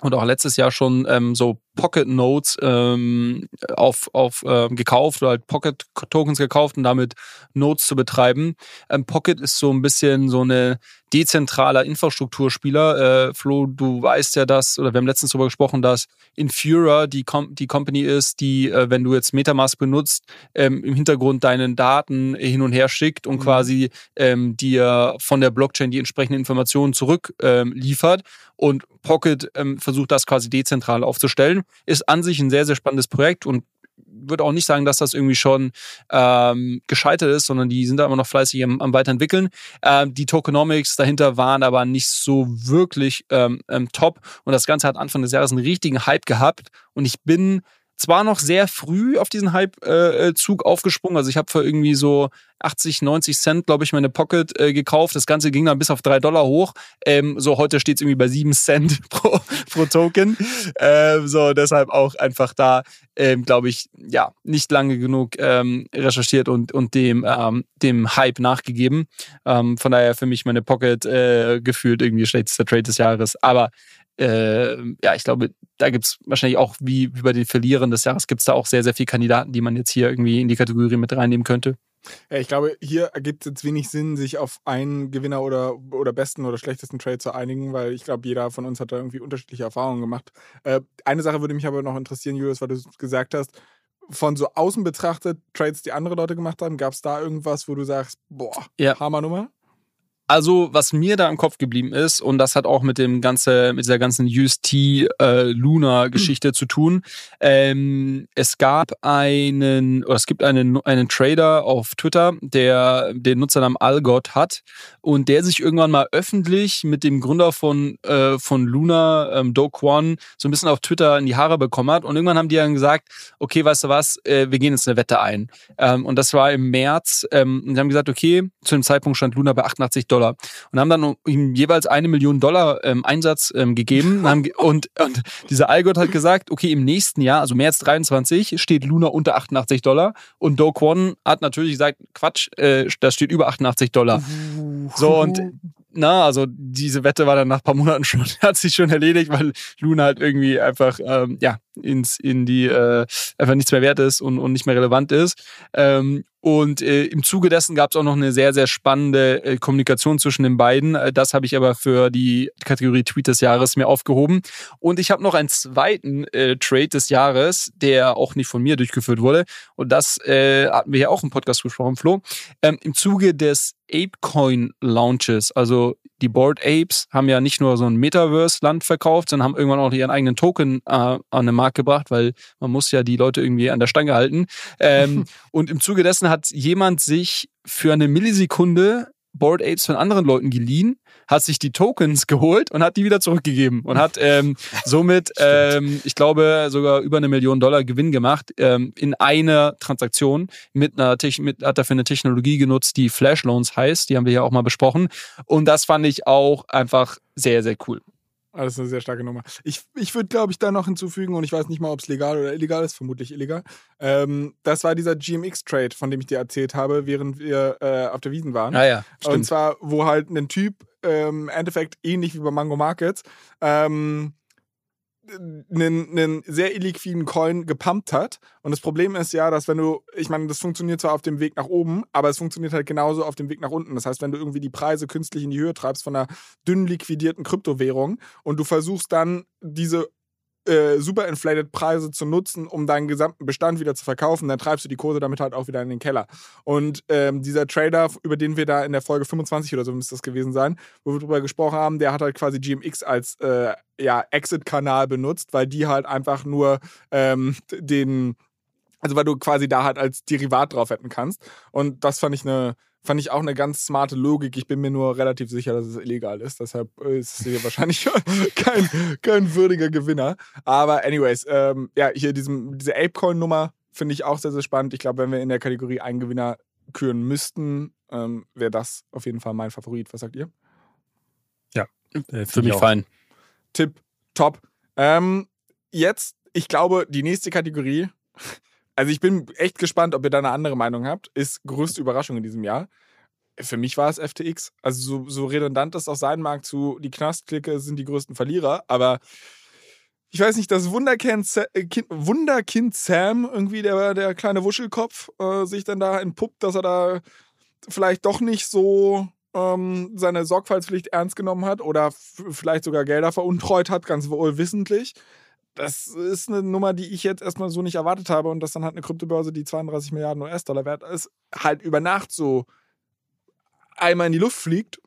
und auch letztes Jahr schon ähm, so Pocket Notes ähm, auf, auf äh, gekauft oder halt Pocket Tokens gekauft und damit Notes zu betreiben. Ähm, Pocket ist so ein bisschen so eine dezentraler Infrastrukturspieler. Äh, Flo, du weißt ja das, oder wir haben letztens darüber gesprochen, dass Infura die, Com die Company ist, die, äh, wenn du jetzt Metamask benutzt, ähm, im Hintergrund deinen Daten hin und her schickt und mhm. quasi ähm, dir von der Blockchain die entsprechenden Informationen zurück ähm. Und Pocket ähm, versucht das quasi dezentral aufzustellen. Ist an sich ein sehr, sehr spannendes Projekt und würde auch nicht sagen, dass das irgendwie schon ähm, gescheitert ist, sondern die sind da immer noch fleißig am, am Weiterentwickeln. Ähm, die Tokenomics dahinter waren aber nicht so wirklich ähm, ähm, top und das Ganze hat Anfang des Jahres einen richtigen Hype gehabt und ich bin zwar noch sehr früh auf diesen Hype-Zug äh, aufgesprungen. Also ich habe für irgendwie so 80, 90 Cent, glaube ich, meine Pocket äh, gekauft. Das Ganze ging dann bis auf drei Dollar hoch. Ähm, so heute steht es irgendwie bei sieben Cent pro, pro Token. Ähm, so deshalb auch einfach da, ähm, glaube ich, ja, nicht lange genug ähm, recherchiert und, und dem, ähm, dem Hype nachgegeben. Ähm, von daher für mich meine Pocket äh, gefühlt irgendwie schlechtester Trade des Jahres. Aber äh, ja, ich glaube, da gibt es wahrscheinlich auch, wie, wie bei den Verlierern des Jahres, gibt es da auch sehr, sehr viele Kandidaten, die man jetzt hier irgendwie in die Kategorie mit reinnehmen könnte. Ja, ich glaube, hier ergibt es jetzt wenig Sinn, sich auf einen Gewinner oder, oder besten oder schlechtesten Trade zu einigen, weil ich glaube, jeder von uns hat da irgendwie unterschiedliche Erfahrungen gemacht. Äh, eine Sache würde mich aber noch interessieren, Julius, weil du gesagt hast, von so außen betrachtet, Trades, die andere Leute gemacht haben, gab es da irgendwas, wo du sagst, boah, ja. Hammernummer? Also, was mir da im Kopf geblieben ist, und das hat auch mit dem ganze, mit dieser ganzen UST äh, Luna Geschichte mhm. zu tun. Ähm, es gab einen, oder es gibt einen, einen Trader auf Twitter, der den Nutzernamen Algot hat und der sich irgendwann mal öffentlich mit dem Gründer von, äh, von Luna, ähm, Do Kwon, so ein bisschen auf Twitter in die Haare bekommen hat. Und irgendwann haben die dann gesagt, okay, weißt du was, äh, wir gehen jetzt eine Wette ein. Ähm, und das war im März. Ähm, und sie haben gesagt, okay, zu dem Zeitpunkt stand Luna bei 88 Dollar. Dollar und haben dann ihm jeweils eine Million Dollar ähm, Einsatz ähm, gegeben. und, und dieser Algot hat gesagt, okay, im nächsten Jahr, also März 23, steht Luna unter 88 Dollar und Do Kwon hat natürlich gesagt, Quatsch, äh, das steht über 88 Dollar. So und na, also diese Wette war dann nach ein paar Monaten schon, hat sich schon erledigt, weil Luna halt irgendwie einfach, ähm, ja, ins, in die, äh, einfach nichts mehr wert ist und, und nicht mehr relevant ist. Ähm, und äh, im Zuge dessen gab es auch noch eine sehr, sehr spannende äh, Kommunikation zwischen den beiden. Äh, das habe ich aber für die Kategorie Tweet des Jahres mir aufgehoben. Und ich habe noch einen zweiten äh, Trade des Jahres, der auch nicht von mir durchgeführt wurde. Und das äh, hatten wir ja auch im Podcast besprochen, Flo. Ähm, Im Zuge des ApeCoin Launches, also die Board Apes haben ja nicht nur so ein Metaverse-Land verkauft, sondern haben irgendwann auch ihren eigenen Token äh, an den Markt gebracht, weil man muss ja die Leute irgendwie an der Stange halten. Ähm, und im Zuge dessen hat jemand sich für eine Millisekunde Board Apes von anderen Leuten geliehen, hat sich die Tokens geholt und hat die wieder zurückgegeben und hat ähm, somit, ähm, ich glaube, sogar über eine Million Dollar Gewinn gemacht ähm, in einer Transaktion mit einer mit, hat dafür eine Technologie genutzt, die Flash Loans heißt. Die haben wir ja auch mal besprochen. Und das fand ich auch einfach sehr, sehr cool. Das ist eine sehr starke Nummer. Ich, ich würde, glaube ich, da noch hinzufügen, und ich weiß nicht mal, ob es legal oder illegal ist, vermutlich illegal. Ähm, das war dieser GMX-Trade, von dem ich dir erzählt habe, während wir äh, auf der Wiesen waren. Ah ja, stimmt. Und zwar, wo halt ein Typ, ähm, im Endeffekt ähnlich wie bei Mango Markets, ähm, einen, einen sehr illiquiden Coin gepumpt hat. Und das Problem ist ja, dass wenn du, ich meine, das funktioniert zwar auf dem Weg nach oben, aber es funktioniert halt genauso auf dem Weg nach unten. Das heißt, wenn du irgendwie die Preise künstlich in die Höhe treibst von einer dünn liquidierten Kryptowährung und du versuchst dann diese äh, super inflated Preise zu nutzen, um deinen gesamten Bestand wieder zu verkaufen, dann treibst du die Kurse damit halt auch wieder in den Keller. Und ähm, dieser Trader, über den wir da in der Folge 25 oder so müsste das gewesen sein, wo wir drüber gesprochen haben, der hat halt quasi GMX als äh, ja, Exit-Kanal benutzt, weil die halt einfach nur ähm, den also weil du quasi da halt als Derivat drauf hätten kannst. Und das fand ich eine fand ich auch eine ganz smarte Logik. Ich bin mir nur relativ sicher, dass es illegal ist. Deshalb ist es hier wahrscheinlich kein, kein würdiger Gewinner. Aber anyways, ähm, ja, hier diesem, diese Apecoin-Nummer finde ich auch sehr, sehr spannend. Ich glaube, wenn wir in der Kategorie einen Gewinner küren müssten, ähm, wäre das auf jeden Fall mein Favorit. Was sagt ihr? Ja, äh, für mich fein. Tipp, top. Ähm, jetzt, ich glaube, die nächste Kategorie also ich bin echt gespannt, ob ihr da eine andere Meinung habt. Ist größte Überraschung in diesem Jahr. Für mich war es FTX. Also so, so redundant das auch sein mag zu die Knastklicke sind die größten Verlierer, aber ich weiß nicht, das Wunderkind, äh, Wunderkind Sam, irgendwie der, der kleine Wuschelkopf, äh, sich dann da entpuppt, dass er da vielleicht doch nicht so ähm, seine Sorgfaltspflicht ernst genommen hat oder vielleicht sogar Gelder veruntreut hat, ganz wohl wissentlich das ist eine Nummer, die ich jetzt erstmal so nicht erwartet habe und dass dann halt eine Kryptobörse, die 32 Milliarden US-Dollar wert ist, halt über Nacht so einmal in die Luft fliegt.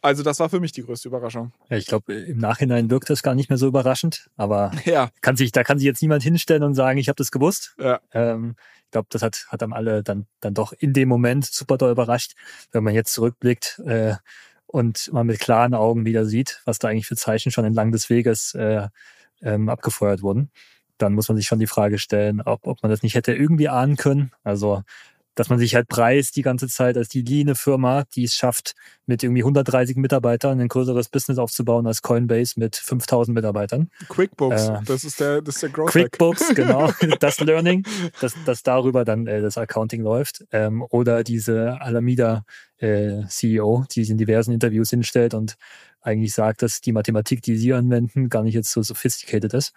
Also das war für mich die größte Überraschung. Ja, ich glaube, im Nachhinein wirkt das gar nicht mehr so überraschend, aber ja. kann sich, da kann sich jetzt niemand hinstellen und sagen, ich habe das gewusst. Ja. Ähm, ich glaube, das hat, hat am alle dann, dann doch in dem Moment super doll überrascht. Wenn man jetzt zurückblickt, äh, und man mit klaren Augen wieder sieht, was da eigentlich für Zeichen schon entlang des Weges äh, ähm, abgefeuert wurden, dann muss man sich schon die Frage stellen, ob, ob man das nicht hätte irgendwie ahnen können. Also dass man sich halt preist die ganze Zeit als die leane Firma, die es schafft, mit irgendwie 130 Mitarbeitern ein größeres Business aufzubauen als Coinbase mit 5000 Mitarbeitern. QuickBooks, äh, das ist der, das ist der Growth QuickBooks, genau, das Learning, dass, dass darüber dann äh, das Accounting läuft. Ähm, oder diese Alameda äh, CEO, die sich in diversen Interviews hinstellt und eigentlich sagt, dass die Mathematik, die sie anwenden, gar nicht jetzt so sophisticated ist.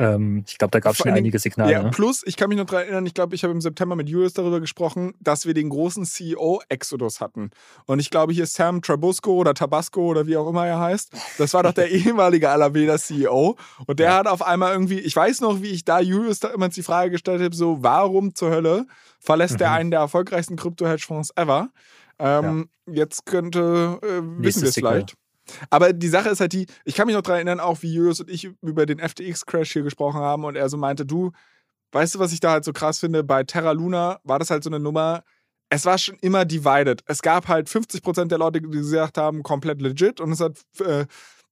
Ähm, ich glaube, da gab es schon einige Signale. Ja, ne? plus, ich kann mich noch daran erinnern, ich glaube, ich habe im September mit Julius darüber gesprochen, dass wir den großen CEO-Exodus hatten. Und ich glaube, hier Sam Trabusco oder Tabasco oder wie auch immer er heißt, das war doch der ehemalige Alaveda-CEO. Und der ja. hat auf einmal irgendwie, ich weiß noch, wie ich da Julius da immer die Frage gestellt habe, so, warum zur Hölle verlässt mhm. der einen der erfolgreichsten Krypto-Hedgefonds ever? Ähm, ja. Jetzt könnte, äh, wissen wir es vielleicht. Aber die Sache ist halt die, ich kann mich noch daran erinnern, auch wie Julius und ich über den FTX-Crash hier gesprochen haben und er so meinte, du, weißt du, was ich da halt so krass finde? Bei Terra Luna war das halt so eine Nummer, es war schon immer divided. Es gab halt 50% der Leute, die gesagt haben, komplett legit und es hat äh,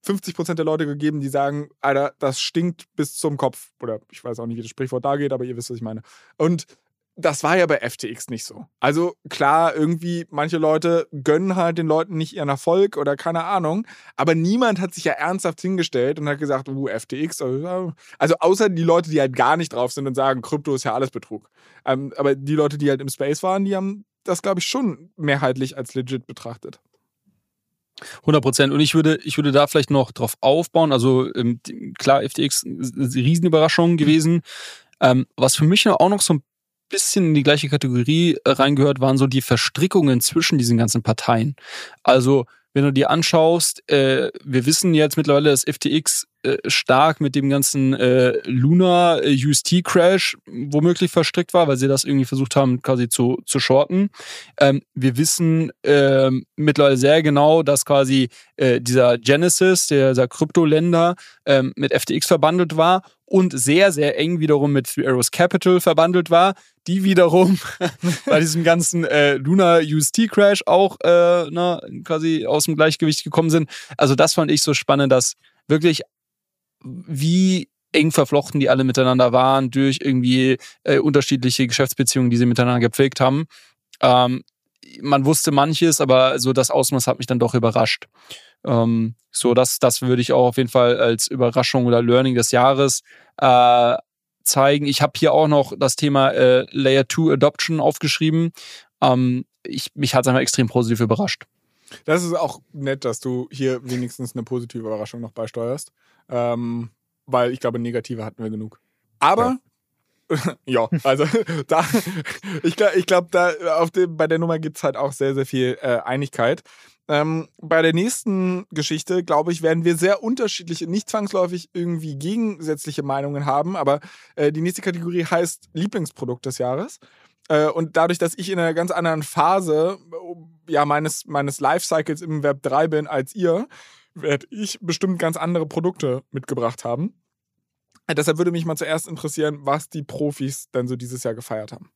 50% der Leute gegeben, die sagen, Alter, das stinkt bis zum Kopf. Oder ich weiß auch nicht, wie das Sprichwort da geht, aber ihr wisst, was ich meine. Und das war ja bei FTX nicht so. Also klar, irgendwie manche Leute gönnen halt den Leuten nicht ihren Erfolg oder keine Ahnung, aber niemand hat sich ja ernsthaft hingestellt und hat gesagt, uh, FTX, also, also außer die Leute, die halt gar nicht drauf sind und sagen, Krypto ist ja alles Betrug. Ähm, aber die Leute, die halt im Space waren, die haben das, glaube ich, schon mehrheitlich als legit betrachtet. 100 Prozent. Und ich würde, ich würde da vielleicht noch drauf aufbauen. Also ähm, klar, FTX, Riesenüberraschung gewesen. Ähm, was für mich auch noch so ein bisschen in die gleiche Kategorie äh, reingehört, waren so die Verstrickungen zwischen diesen ganzen Parteien. Also, wenn du dir anschaust, äh, wir wissen jetzt mittlerweile, dass FTX äh, stark mit dem ganzen äh, Luna äh, UST Crash womöglich verstrickt war, weil sie das irgendwie versucht haben, quasi zu, zu shorten. Ähm, wir wissen äh, mittlerweile sehr genau, dass quasi äh, dieser Genesis, der, der Kryptoländer, äh, mit FTX verbandelt war und sehr, sehr eng wiederum mit Three Arrows Capital verbandelt war, die wiederum bei diesem ganzen äh, Luna UST Crash auch äh, na, quasi aus dem Gleichgewicht gekommen sind. Also das fand ich so spannend, dass wirklich wie eng verflochten die alle miteinander waren durch irgendwie äh, unterschiedliche Geschäftsbeziehungen, die sie miteinander gepflegt haben. Ähm, man wusste manches, aber so das Ausmaß hat mich dann doch überrascht. Ähm, so, das, das würde ich auch auf jeden Fall als Überraschung oder Learning des Jahres äh, zeigen. Ich habe hier auch noch das Thema äh, Layer 2 Adoption aufgeschrieben. Ähm, ich, mich hat es einfach extrem positiv überrascht. Das ist auch nett, dass du hier wenigstens eine positive Überraschung noch beisteuerst. Ähm, weil ich glaube, negative hatten wir genug. Aber ja, ja also da, ich, ich glaube, auf dem, bei der Nummer gibt es halt auch sehr, sehr viel äh, Einigkeit. Ähm, bei der nächsten Geschichte, glaube ich, werden wir sehr unterschiedliche, nicht zwangsläufig irgendwie gegensätzliche Meinungen haben, aber äh, die nächste Kategorie heißt Lieblingsprodukt des Jahres. Äh, und dadurch, dass ich in einer ganz anderen Phase ja, meines, meines Lifecycles im Web 3 bin als ihr, werde ich bestimmt ganz andere Produkte mitgebracht haben. Äh, deshalb würde mich mal zuerst interessieren, was die Profis denn so dieses Jahr gefeiert haben.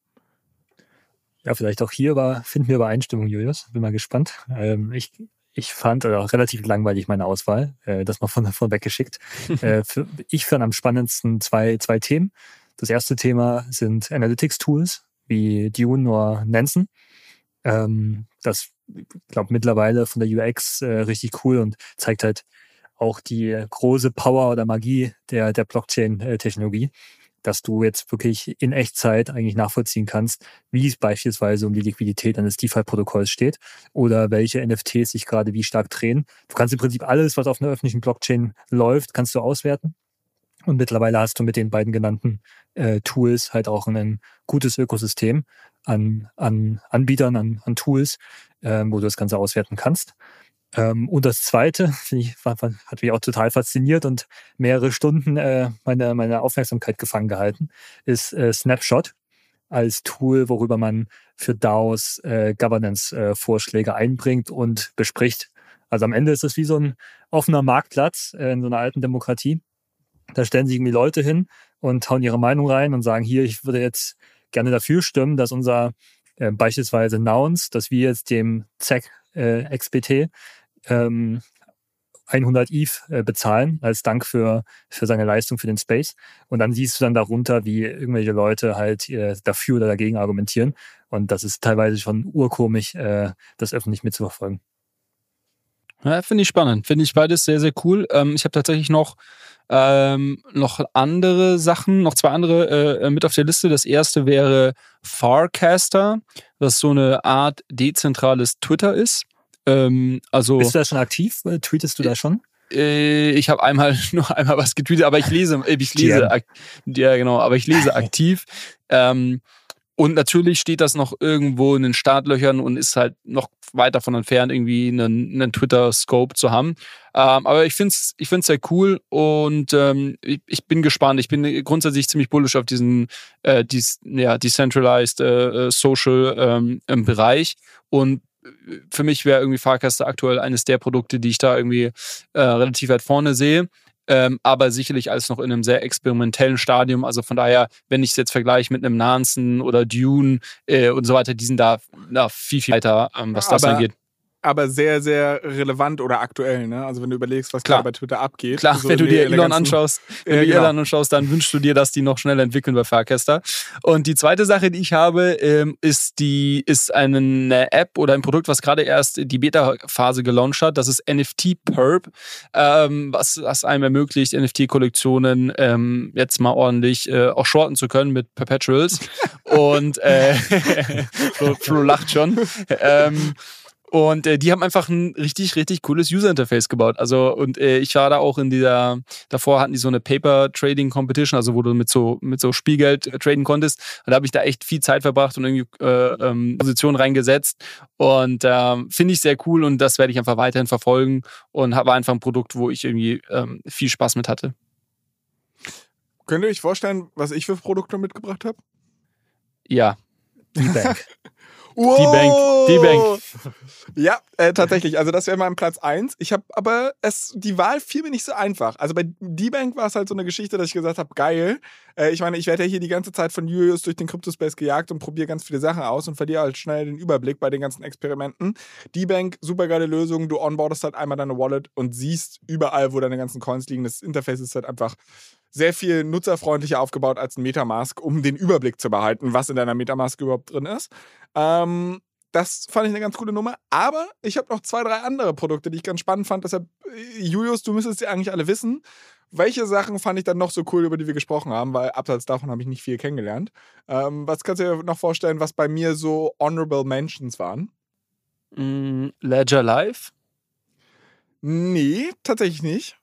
Ja, vielleicht auch hier war, finden wir Übereinstimmung, Julius. Bin mal gespannt. Ähm, ich, ich fand äh, auch relativ langweilig meine Auswahl, äh, das mal von, von weggeschickt. äh, für, ich fand am spannendsten zwei, zwei Themen. Das erste Thema sind Analytics-Tools wie Dune oder Nansen. Ähm, das, glaube, mittlerweile von der UX äh, richtig cool und zeigt halt auch die große Power oder Magie der, der Blockchain-Technologie, dass du jetzt wirklich in Echtzeit eigentlich nachvollziehen kannst, wie es beispielsweise um die Liquidität eines DeFi-Protokolls steht oder welche NFTs sich gerade wie stark drehen. Du kannst im Prinzip alles, was auf einer öffentlichen Blockchain läuft, kannst du auswerten. Und mittlerweile hast du mit den beiden genannten äh, Tools halt auch ein gutes Ökosystem an, an Anbietern, an, an Tools, äh, wo du das Ganze auswerten kannst. Ähm, und das Zweite, ich, war, hat mich auch total fasziniert und mehrere Stunden äh, meine, meine Aufmerksamkeit gefangen gehalten, ist äh, Snapshot als Tool, worüber man für DAOs äh, Governance-Vorschläge einbringt und bespricht. Also am Ende ist es wie so ein offener Marktplatz äh, in so einer alten Demokratie. Da stellen sich irgendwie Leute hin und hauen ihre Meinung rein und sagen, hier, ich würde jetzt gerne dafür stimmen, dass unser äh, beispielsweise Nouns, dass wir jetzt dem ZEC äh, XBT ähm, 100 ETH äh, bezahlen als Dank für, für seine Leistung für den Space. Und dann siehst du dann darunter, wie irgendwelche Leute halt äh, dafür oder dagegen argumentieren. Und das ist teilweise schon urkomisch, äh, das öffentlich mitzuverfolgen. Ja, finde ich spannend. Finde ich beides sehr, sehr cool. Ähm, ich habe tatsächlich noch, ähm, noch andere Sachen, noch zwei andere äh, mit auf der Liste. Das erste wäre Farcaster, was so eine Art dezentrales Twitter ist. Ähm, also, Bist du da schon aktiv? Äh, tweetest du da schon? Äh, ich habe einmal nur einmal was getweetet, aber ich lese, äh, ich lese, ja genau, aber ich lese aktiv. ähm, und natürlich steht das noch irgendwo in den Startlöchern und ist halt noch weit davon entfernt, irgendwie einen, einen Twitter-Scope zu haben. Ähm, aber ich finde es ich find's sehr cool und ähm, ich, ich, bin gespannt. Ich bin grundsätzlich ziemlich bullish auf diesen äh, dies, ja, Decentralized äh, äh Social ähm, Bereich und für mich wäre irgendwie Fahrkaste aktuell eines der Produkte, die ich da irgendwie äh, relativ weit vorne sehe. Ähm, aber sicherlich alles noch in einem sehr experimentellen Stadium. Also von daher, wenn ich es jetzt vergleiche mit einem Nansen oder Dune äh, und so weiter, die sind da, da viel, viel weiter, ähm, was das angeht aber sehr, sehr relevant oder aktuell. Ne? Also wenn du überlegst, was gerade bei Twitter abgeht. Klar, so wenn du dir Elon anschaust, wenn ja, du genau. Elon anschaust, dann wünschst du dir, dass die noch schneller entwickeln bei Fahrkäster. Und die zweite Sache, die ich habe, ähm, ist die ist eine App oder ein Produkt, was gerade erst die Beta-Phase gelauncht hat. Das ist NFT Perp, ähm, was, was einem ermöglicht, NFT-Kollektionen ähm, jetzt mal ordentlich äh, auch shorten zu können mit Perpetuals. Und äh, Flo, Flo lacht schon. Ähm, Und äh, die haben einfach ein richtig, richtig cooles User-Interface gebaut. Also, und äh, ich war da auch in dieser, davor hatten die so eine Paper-Trading-Competition, also wo du mit so, mit so Spielgeld äh, traden konntest. Und da habe ich da echt viel Zeit verbracht und irgendwie äh, ähm, Positionen reingesetzt. Und ähm, finde ich sehr cool und das werde ich einfach weiterhin verfolgen und habe einfach ein Produkt, wo ich irgendwie ähm, viel Spaß mit hatte. Könnt ihr euch vorstellen, was ich für Produkte mitgebracht habe? Ja. Die Bank. Wow. Die Bank, die Bank. Ja, äh, tatsächlich. Also das wäre mein Platz eins. Ich habe aber es, die Wahl fiel mir nicht so einfach. Also bei D-Bank war es halt so eine Geschichte, dass ich gesagt habe, geil. Äh, ich meine, ich werde ja hier die ganze Zeit von Julius durch den Cryptospace gejagt und probiere ganz viele Sachen aus und verliere halt schnell den Überblick bei den ganzen Experimenten. D-Bank, super geile Lösung. Du onboardest halt einmal deine Wallet und siehst überall, wo deine ganzen Coins liegen. Das Interface ist halt einfach sehr viel nutzerfreundlicher aufgebaut als ein Metamask, um den Überblick zu behalten, was in deiner Metamask überhaupt drin ist. Ähm, das fand ich eine ganz coole Nummer. Aber ich habe noch zwei, drei andere Produkte, die ich ganz spannend fand. Deshalb, äh, Julius, du müsstest ja eigentlich alle wissen. Welche Sachen fand ich dann noch so cool, über die wir gesprochen haben? Weil abseits davon habe ich nicht viel kennengelernt. Ähm, was kannst du dir noch vorstellen, was bei mir so Honorable Mentions waren? Mm, Ledger Live. Nee, tatsächlich nicht.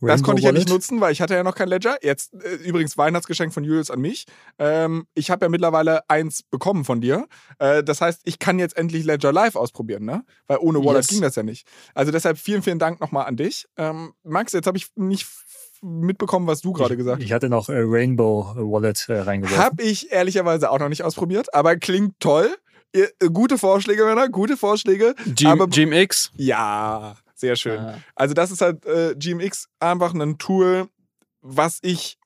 Das Rainbow konnte ich ja nicht nutzen, weil ich hatte ja noch kein Ledger. Jetzt äh, übrigens Weihnachtsgeschenk von Julius an mich. Ähm, ich habe ja mittlerweile eins bekommen von dir. Äh, das heißt, ich kann jetzt endlich Ledger Live ausprobieren, ne? Weil ohne Wallet Yes. ging das ja nicht. Also deshalb vielen, vielen Dank nochmal an dich. Ähm, Max, jetzt habe ich nicht mitbekommen, was du gerade gesagt Ich hatte noch äh, Rainbow Wallet äh, reingeworfen. Habe ich ehrlicherweise auch noch nicht ausprobiert, aber klingt toll. Ihr, äh, gute Vorschläge, Männer, gute Vorschläge. G Aber- GMX. Ja, sehr schön. Ah. Also das ist halt äh, GMX einfach ein Tool, was ich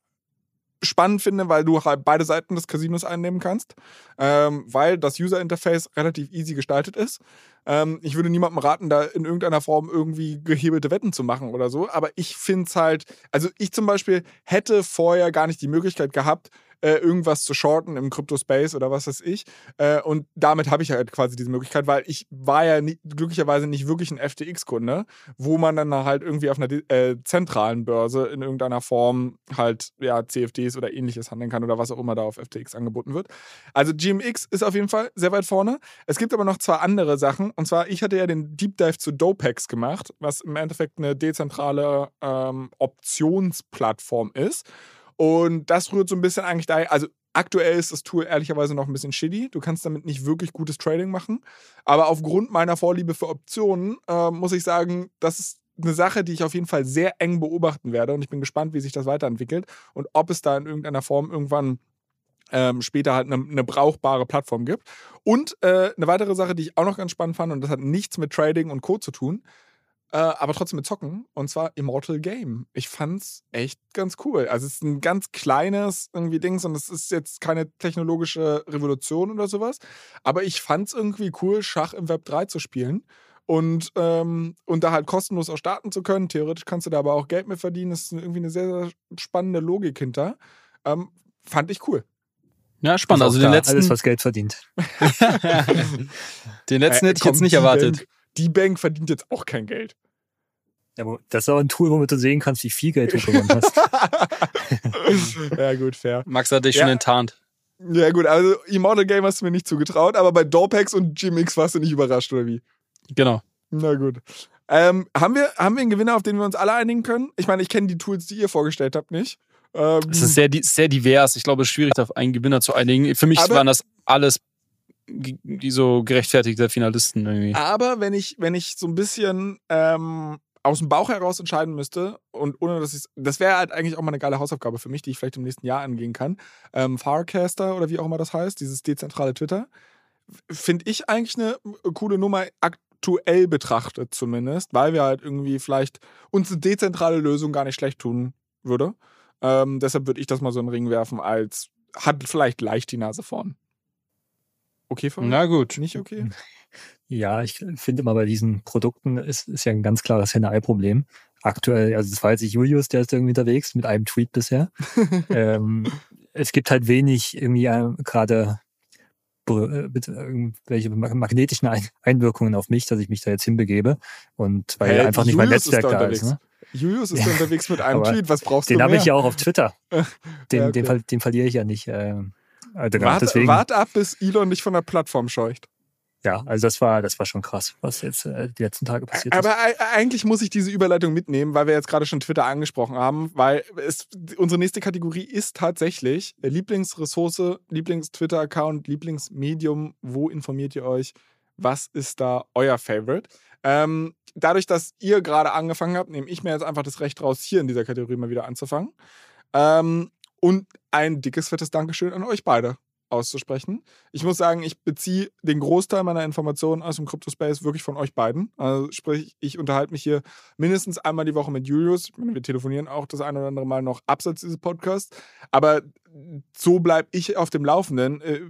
spannend finde, weil du halt beide Seiten des Casinos einnehmen kannst, ähm, weil das User Interface relativ easy gestaltet ist. Ähm, ich würde niemandem raten, da in irgendeiner Form irgendwie gehebelte Wetten zu machen oder so, aber ich finde es halt, also ich zum Beispiel hätte vorher gar nicht die Möglichkeit gehabt, äh, irgendwas zu shorten im Crypto-Space oder was weiß ich. Äh, und damit habe ich halt quasi diese Möglichkeit, weil ich war ja nie, glücklicherweise nicht wirklich ein FTX-Kunde, wo man dann halt irgendwie auf einer äh, zentralen Börse in irgendeiner Form halt ja CFDs oder ähnliches handeln kann oder was auch immer da auf FTX angeboten wird. Also GMX ist auf jeden Fall sehr weit vorne. Es gibt aber noch zwei andere Sachen. Und zwar, ich hatte ja den Deep Dive zu Dopex gemacht, was im Endeffekt eine dezentrale ähm, Optionsplattform ist. Und das rührt so ein bisschen eigentlich daher, also aktuell ist das Tool ehrlicherweise noch ein bisschen shitty. Du kannst damit nicht wirklich gutes Trading machen. Aber aufgrund meiner Vorliebe für Optionen äh, muss ich sagen, das ist eine Sache, die ich auf jeden Fall sehr eng beobachten werde. Und ich bin gespannt, wie sich das weiterentwickelt und ob es da in irgendeiner Form irgendwann ähm, später halt eine, eine brauchbare Plattform gibt. Und äh, eine weitere Sache, die ich auch noch ganz spannend fand, und das hat nichts mit Trading und Co. zu tun, äh, aber trotzdem mit Zocken, und zwar Immortal Game. Ich fand's echt ganz cool. Also es ist ein ganz kleines irgendwie Dings und es ist jetzt keine technologische Revolution oder sowas, aber ich fand's irgendwie cool, Schach im Web 3 zu spielen. Und, ähm, und da halt kostenlos auch starten zu können. Theoretisch kannst du da aber auch Geld mit verdienen. Das ist irgendwie eine sehr, sehr spannende Logik hinter. Ähm, fand ich cool. Ja, spannend. Also den letzten, Alles, was Geld verdient. den letzten Äh, hätte ich jetzt nicht erwartet. Bank, die Bank verdient jetzt auch kein Geld. Ja, das ist auch ein Tool, womit du sehen kannst, wie viel Geld du gewonnen hast. ja, gut, fair. Max hat dich Ja. schon enttarnt. Ja, gut, also Immortal Game hast du mir nicht zugetraut, aber bei Dopex und GMX warst du nicht überrascht, oder wie? Genau. Na gut. Ähm, haben, wir, haben wir einen Gewinner, auf den wir uns alle einigen können? Ich meine, ich kenne die Tools, die ihr vorgestellt habt, nicht. Ähm, Es ist sehr, di- sehr divers. Ich glaube, es ist schwierig, auf einen Gewinner zu einigen. Für mich Aber- waren das alles die so gerechtfertigte Finalisten irgendwie. aber wenn ich, wenn ich so ein bisschen ähm, aus dem Bauch heraus entscheiden müsste und ohne dass ich das wäre halt eigentlich auch mal eine geile Hausaufgabe für mich, die ich vielleicht im nächsten Jahr angehen kann. Ähm, Farcaster oder wie auch immer das heißt, dieses dezentrale Twitter, finde ich eigentlich eine coole Nummer aktuell betrachtet zumindest, weil wir halt irgendwie vielleicht uns eine dezentrale Lösung gar nicht schlecht tun würde. Ähm, deshalb würde ich das mal so in den Ring werfen als hat vielleicht leicht die Nase vorn. Okay für mich? Na gut. Nicht okay? Ja, ich finde immer bei diesen Produkten ist, ist ja ein ganz klares Henne-Ei-Problem. Aktuell, also das war jetzt nicht Julius, der ist irgendwie unterwegs mit einem Tweet bisher. ähm, es gibt halt wenig irgendwie ähm, gerade äh, irgendwelche ma- magnetischen Ein Einwirkungen auf mich, dass ich mich da jetzt hinbegebe. Und weil Hä, einfach nicht mein Julius ist Netzwerk da da ist. Ne? Julius ist Ja. da unterwegs mit einem Tweet. Was brauchst Den du habe mehr? ich ja auch auf Twitter. Den, Ja, okay. den, den verliere ich ja nicht. Ähm, also genau, Warte, deswegen, warte ab, bis Elon dich von der Plattform scheucht. ja, also das war, das war schon krass, was jetzt äh, die letzten Tage passiert Aber ist. Aber eigentlich muss ich diese Überleitung mitnehmen, weil wir jetzt gerade schon Twitter angesprochen haben, weil es, unsere nächste Kategorie ist tatsächlich Lieblingsressource, Lieblings-Twitter-Account, Lieblingsmedium. Wo informiert ihr euch? Was ist da euer Favorite? Ähm, dadurch, dass ihr gerade angefangen habt, nehme ich mir jetzt einfach das Recht raus, hier in dieser Kategorie mal wieder anzufangen. Ähm, und ein dickes, fettes Dankeschön an euch beide auszusprechen. Ich muss sagen, ich beziehe den Großteil meiner Informationen aus dem Crypto-Space wirklich von euch beiden. Also sprich, ich unterhalte mich hier mindestens einmal die Woche mit Julius. Wir telefonieren auch das eine oder andere Mal noch abseits dieses Podcasts. Aber so bleibe ich auf dem Laufenden äh,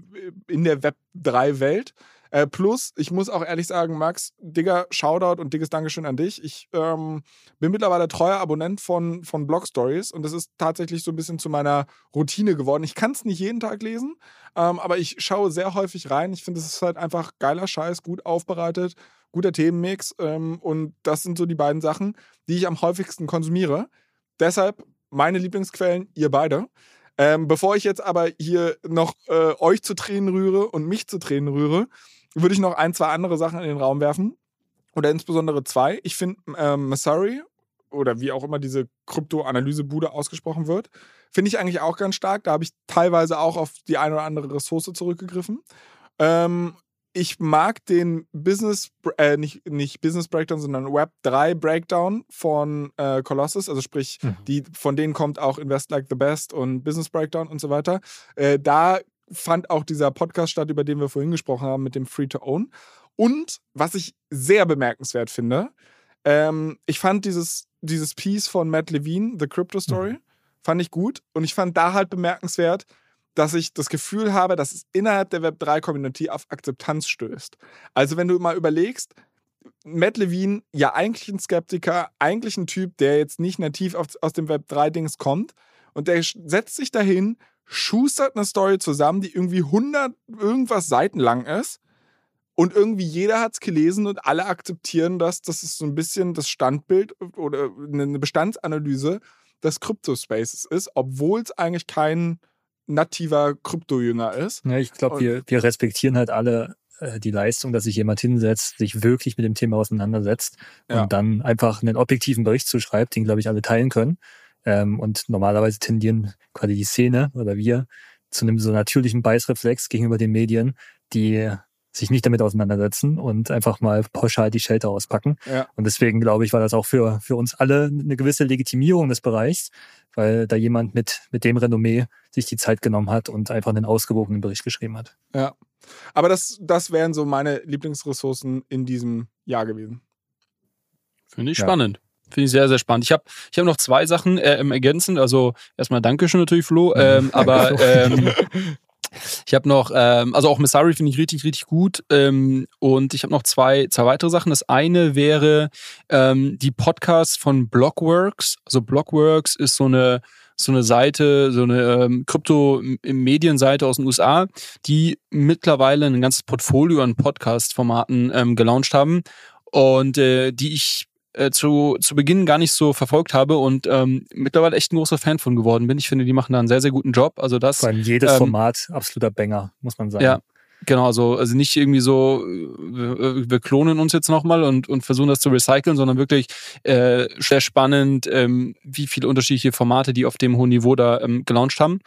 in der Web3-Welt. Äh, plus, ich muss auch ehrlich sagen, Max, Digger, Shoutout und dickes Dankeschön an dich. Ich ähm, bin mittlerweile treuer Abonnent von, von Blog Stories und das ist tatsächlich so ein bisschen zu meiner Routine geworden. Ich kann es nicht jeden Tag lesen, ähm, aber ich schaue sehr häufig rein. Ich finde, es ist halt einfach geiler Scheiß, gut aufbereitet, guter Themenmix ähm, und das sind so die beiden Sachen, die ich am häufigsten konsumiere. Deshalb meine Lieblingsquellen, ihr beide. Ähm, bevor ich jetzt aber hier noch äh, euch zu Tränen rühre und mich zu Tränen rühre, würde ich noch ein, zwei andere Sachen in den Raum werfen. Oder insbesondere zwei. Ich finde ähm, Masari oder wie auch immer diese Krypto-Analysebude ausgesprochen wird, finde ich eigentlich auch ganz stark. Da habe ich teilweise auch auf die eine oder andere Ressource zurückgegriffen. Ähm, ich mag den Business, äh, nicht, nicht Business Breakdown, sondern Web 3 Breakdown von äh, Colossus. Also sprich, mhm. die, von denen kommt auch Invest Like the Best und Business Breakdown und so weiter. Äh, da fand auch dieser Podcast statt, über den wir vorhin gesprochen haben, mit dem Free to Own. Und was ich sehr bemerkenswert finde, ähm, ich fand dieses, dieses Piece von Matt Levine, The Crypto Story, mhm. fand ich gut. Und ich fand da halt bemerkenswert, dass ich das Gefühl habe, dass es innerhalb der Web3-Community auf Akzeptanz stößt. Also wenn du mal überlegst, Matt Levine, ja eigentlich ein Skeptiker, eigentlich ein Typ, der jetzt nicht nativ aus dem Web3-Dings kommt und der setzt sich dahin, schustert eine Story zusammen, die irgendwie 100 irgendwas Seiten lang ist. Und irgendwie jeder hat es gelesen und alle akzeptieren das. Das ist so ein bisschen das Standbild oder eine Bestandsanalyse des Crypto-Spaces ist, obwohl es eigentlich kein nativer Krypto-Jünger ist. Ja, ich glaube, wir, wir respektieren halt alle äh, die Leistung, dass sich jemand hinsetzt, sich wirklich mit dem Thema auseinandersetzt ja. und dann einfach einen objektiven Bericht zuschreibt, den, glaube ich, alle teilen können. Ähm, und normalerweise tendieren quasi die Szene oder wir zu einem so natürlichen Beißreflex gegenüber den Medien, die sich nicht damit auseinandersetzen und einfach mal pauschal die Shelter auspacken. Ja. Und deswegen glaube ich, war das auch für, für uns alle eine gewisse Legitimierung des Bereichs, weil da jemand mit, mit dem Renommee sich die Zeit genommen hat und einfach einen ausgewogenen Bericht geschrieben hat. Ja. Aber das, das wären so meine Lieblingsressourcen in diesem Jahr gewesen. Finde ich ja. spannend. Finde ich sehr, sehr spannend. Ich habe ich hab noch zwei Sachen äh, ergänzend. Also erstmal Dankeschön natürlich, Flo. Ähm, aber ähm, ich habe noch, ähm, also auch Messari finde ich richtig, richtig gut. Ähm, und ich habe noch zwei, zwei weitere Sachen. Das eine wäre ähm, die Podcasts von Blockworks. Also Blockworks ist so eine so eine Seite, so eine ähm, Krypto-Medienseite aus den USA, die mittlerweile ein ganzes Portfolio an Podcast-Formaten ähm, gelauncht haben und äh, die ich äh, zu, zu Beginn gar nicht so verfolgt habe und ähm, mittlerweile echt ein großer Fan von geworden bin. Ich finde, die machen da einen sehr, sehr guten Job. Also das. Vor allem jedes ähm, Format absoluter Banger, muss man sagen. Ja, Genau, also, also nicht irgendwie so, wir, wir klonen uns jetzt nochmal und, und versuchen das zu recyceln, sondern wirklich äh, sehr spannend, ähm, wie viele unterschiedliche Formate die auf dem hohen Niveau da ähm, gelauncht haben.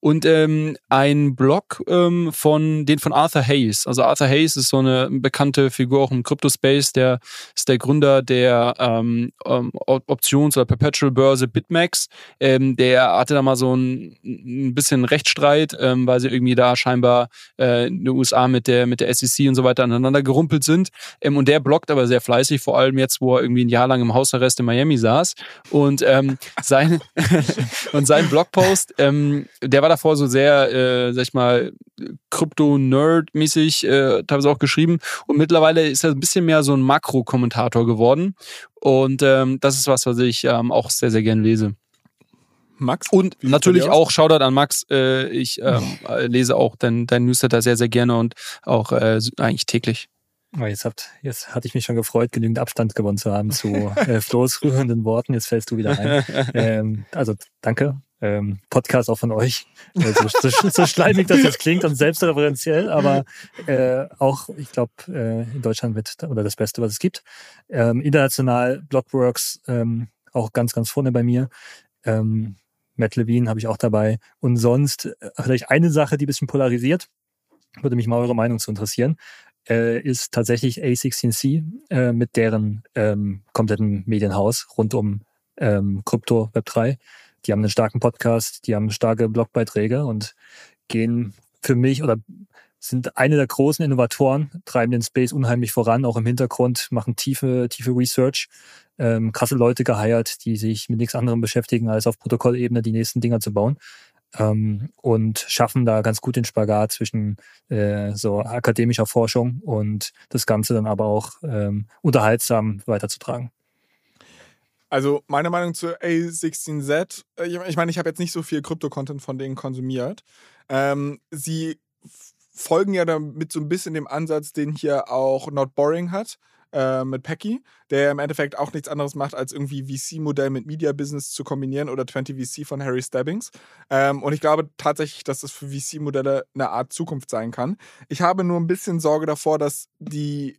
Und ähm, ein Blog ähm, von den von Arthur Hayes. Also Arthur Hayes ist so eine bekannte Figur auch im Crypto-Space, der ist der Gründer der ähm, ähm Options- oder Perpetual-Börse BitMEX. Ähm, der hatte da mal so ein, ein bisschen Rechtsstreit, ähm, weil sie irgendwie da scheinbar äh, USA mit der, mit der SEC und so weiter aneinander gerumpelt sind. Ähm, und der bloggt aber sehr fleißig, vor allem jetzt, wo er irgendwie ein Jahr lang im Hausarrest in Miami saß. Und ähm, sein, und sein Blogpost, ähm, der war davor so sehr, äh, sag ich mal, Krypto-Nerd-mäßig, äh, teilweise auch geschrieben. Und mittlerweile ist er ein bisschen mehr so ein Makro-Kommentator geworden. Und ähm, das ist was, was ich ähm, auch sehr, sehr gern lese. Max? Und natürlich auch Shoutout an Max. Äh, ich ähm, lese auch dein, dein Newsletter sehr, sehr gerne und auch äh, eigentlich täglich. Oh, jetzt, habt, jetzt hatte ich mich schon gefreut, genügend Abstand gewonnen zu haben zu äh, Flo's rührenden Worten. Jetzt fällst du wieder ein. Ähm, also danke, ähm, Podcast auch von euch. Also, so, so schleimig das jetzt klingt und selbstreferenziell, aber äh, auch, ich glaube, äh, in Deutschland mit oder das Beste, was es gibt. Ähm, international Blockworks ähm, auch ganz, ganz vorne bei mir. Ähm, Matt Levine habe ich auch dabei. Und sonst äh, vielleicht eine Sache, die ein bisschen polarisiert, würde mich mal eure Meinung zu interessieren, äh, ist tatsächlich A16C äh, mit deren ähm, kompletten Medienhaus rund um ähm, Krypto Web 3 die haben einen starken Podcast, die haben starke Blogbeiträge und gehen für mich oder sind eine der großen Innovatoren, treiben den Space unheimlich voran, auch im Hintergrund, machen tiefe, tiefe Research, ähm, krasse Leute geheiert, die sich mit nichts anderem beschäftigen, als auf Protokollebene die nächsten Dinger zu bauen. Ähm, und schaffen da ganz gut den Spagat zwischen äh, so akademischer Forschung und das Ganze dann aber auch ähm, unterhaltsam weiterzutragen. Also meine Meinung zu A16Z, äh, ich meine, ich habe jetzt nicht so viel Krypto-Content von denen konsumiert. Ähm, sie folgen ja damit so ein bisschen dem Ansatz, den hier auch Not Boring hat äh, mit Packy, der im Endeffekt auch nichts anderes macht, als irgendwie VC-Modell mit Media Business zu kombinieren oder 20 VC von Harry Stabbings. Ähm, und ich glaube tatsächlich, dass das für VC-Modelle eine Art Zukunft sein kann. Ich habe nur ein bisschen Sorge davor, dass die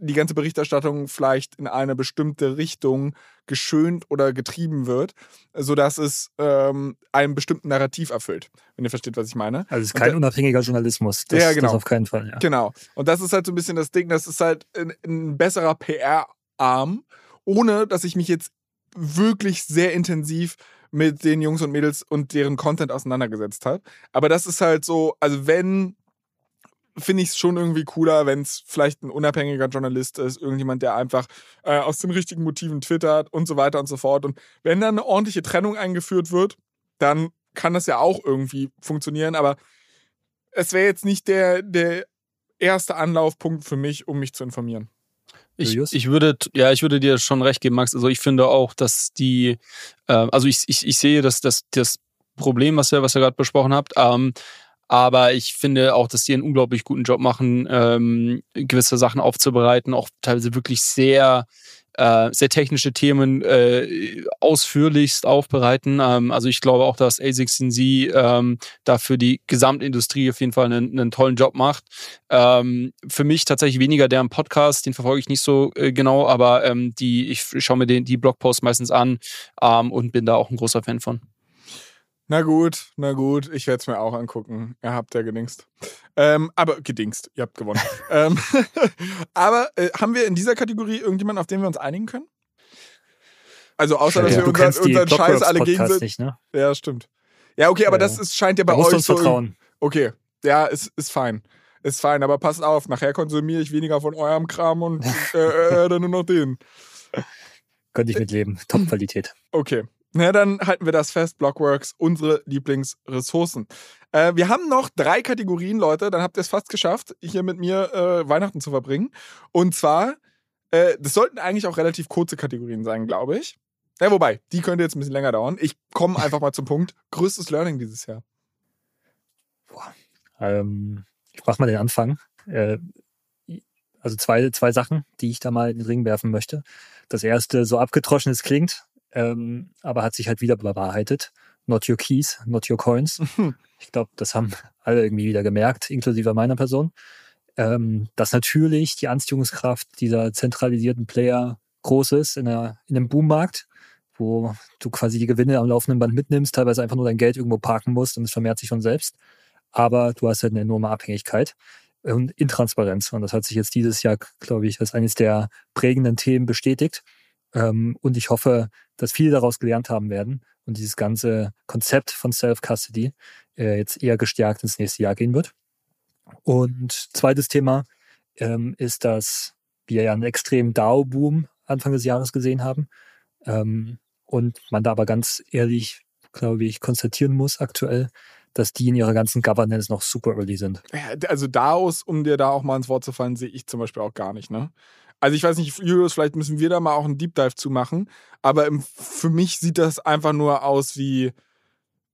die ganze Berichterstattung vielleicht in eine bestimmte Richtung geschönt oder getrieben wird, sodass es ähm, einem bestimmten Narrativ erfüllt, wenn ihr versteht, was ich meine. Also es ist kein und, unabhängiger Journalismus. Das, ja, genau. Das auf keinen Fall. Ja. Genau. Und das ist halt so ein bisschen das Ding, das ist halt ein, ein besserer PR-Arm, ohne dass ich mich jetzt wirklich sehr intensiv mit den Jungs und Mädels und deren Content auseinandergesetzt habe. Aber das ist halt so, also wenn finde ich es schon irgendwie cooler, wenn es vielleicht ein unabhängiger Journalist ist, irgendjemand, der einfach äh, aus den richtigen Motiven twittert und so weiter und so fort. Und wenn dann eine ordentliche Trennung eingeführt wird, dann kann das ja auch irgendwie funktionieren, aber es wäre jetzt nicht der, der erste Anlaufpunkt für mich, um mich zu informieren. Ich, ich würde, ja, ich würde dir schon recht geben, Max. Also ich finde auch, dass die, äh, also ich, ich, ich sehe, dass das, das Problem, was ihr, was ihr gerade besprochen habt, ähm, aber ich finde auch, dass die einen unglaublich guten Job machen, ähm, gewisse Sachen aufzubereiten, auch teilweise wirklich sehr äh, sehr technische Themen äh, ausführlichst aufbereiten. Ähm, also ich glaube auch, dass A16Z ähm, da für die Gesamtindustrie auf jeden Fall einen, einen tollen Job macht. Ähm, für mich tatsächlich weniger deren Podcast, den verfolge ich nicht so äh, genau, aber ähm, die, ich schaue mir den, die Blogposts meistens an ähm, und bin da auch ein großer Fan von. Na gut, na gut, ich werde es mir auch angucken. Ihr habt ja gedingst. Ähm, aber gedingst, ihr habt gewonnen. ähm, aber äh, haben wir in dieser Kategorie irgendjemanden, auf den wir uns einigen können? Also außer, dass ja, wir unseren, unseren Scheiß alle gegen sind. Nicht, ne? Ja, stimmt. Ja, okay, aber ja. das ist, scheint ja bei da euch uns so. Vertrauen. Okay, ja, ist, ist fein. Ist fein, aber passt auf, nachher konsumiere ich weniger von eurem Kram und äh, äh, dann nur noch den. Könnte ich mitleben. Top-Qualität. Okay. Na, dann halten wir das fest. Blockworks, unsere Lieblingsressourcen. Äh, wir haben noch drei Kategorien, Leute. Dann habt ihr es fast geschafft, hier mit mir äh, Weihnachten zu verbringen. Und zwar, äh, das sollten eigentlich auch relativ kurze Kategorien sein, glaube ich. Ja, wobei, die könnte jetzt ein bisschen länger dauern. Ich komme einfach mal zum Punkt. Größtes Learning dieses Jahr. Boah. Ähm, ich mach mal den Anfang. Äh, also zwei, zwei Sachen, die ich da mal in den Ring werfen möchte. Das erste, so abgetroschen es klingt, ähm, aber hat sich halt wieder bewahrheitet. Not your keys, not your coins. Ich glaube, das haben alle irgendwie wieder gemerkt, inklusive meiner Person. Ähm, dass natürlich die Anziehungskraft dieser zentralisierten Player groß ist in, einer, in einem Boommarkt, wo du quasi die Gewinne am laufenden Band mitnimmst, teilweise einfach nur dein Geld irgendwo parken musst und es vermehrt sich von selbst. Aber du hast halt eine enorme Abhängigkeit und Intransparenz. Und das hat sich jetzt dieses Jahr, glaube ich, als eines der prägenden Themen bestätigt. Ähm, und ich hoffe, dass viele daraus gelernt haben werden und dieses ganze Konzept von Self-Custody äh, jetzt eher gestärkt ins nächste Jahr gehen wird. Und zweites Thema ähm, ist, dass wir ja einen extremen DAO-Boom Anfang des Jahres gesehen haben. Ähm, und man da aber ganz ehrlich, glaube ich, konstatieren muss aktuell, dass die in ihrer ganzen Governance noch super early sind. Also DAOs, um dir da auch mal ins Wort zu fallen, sehe ich zum Beispiel auch gar nicht. Ne? Also ich weiß nicht, Julius, vielleicht müssen wir da mal auch einen Deep Dive zu machen. Aber im, für mich sieht das einfach nur aus wie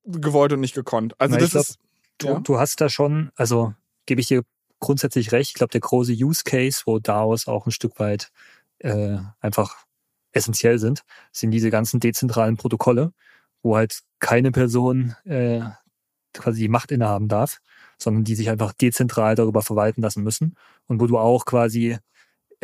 gewollt und nicht gekonnt. Also Na, das glaub, ist. Du, ja? du hast da schon, also gebe ich dir grundsätzlich recht. Ich glaube, der große Use Case, wo DAOs auch ein Stück weit äh, einfach essentiell sind, sind diese ganzen dezentralen Protokolle, wo halt keine Person äh, quasi die Macht innehaben darf, sondern die sich einfach dezentral darüber verwalten lassen müssen und wo du auch quasi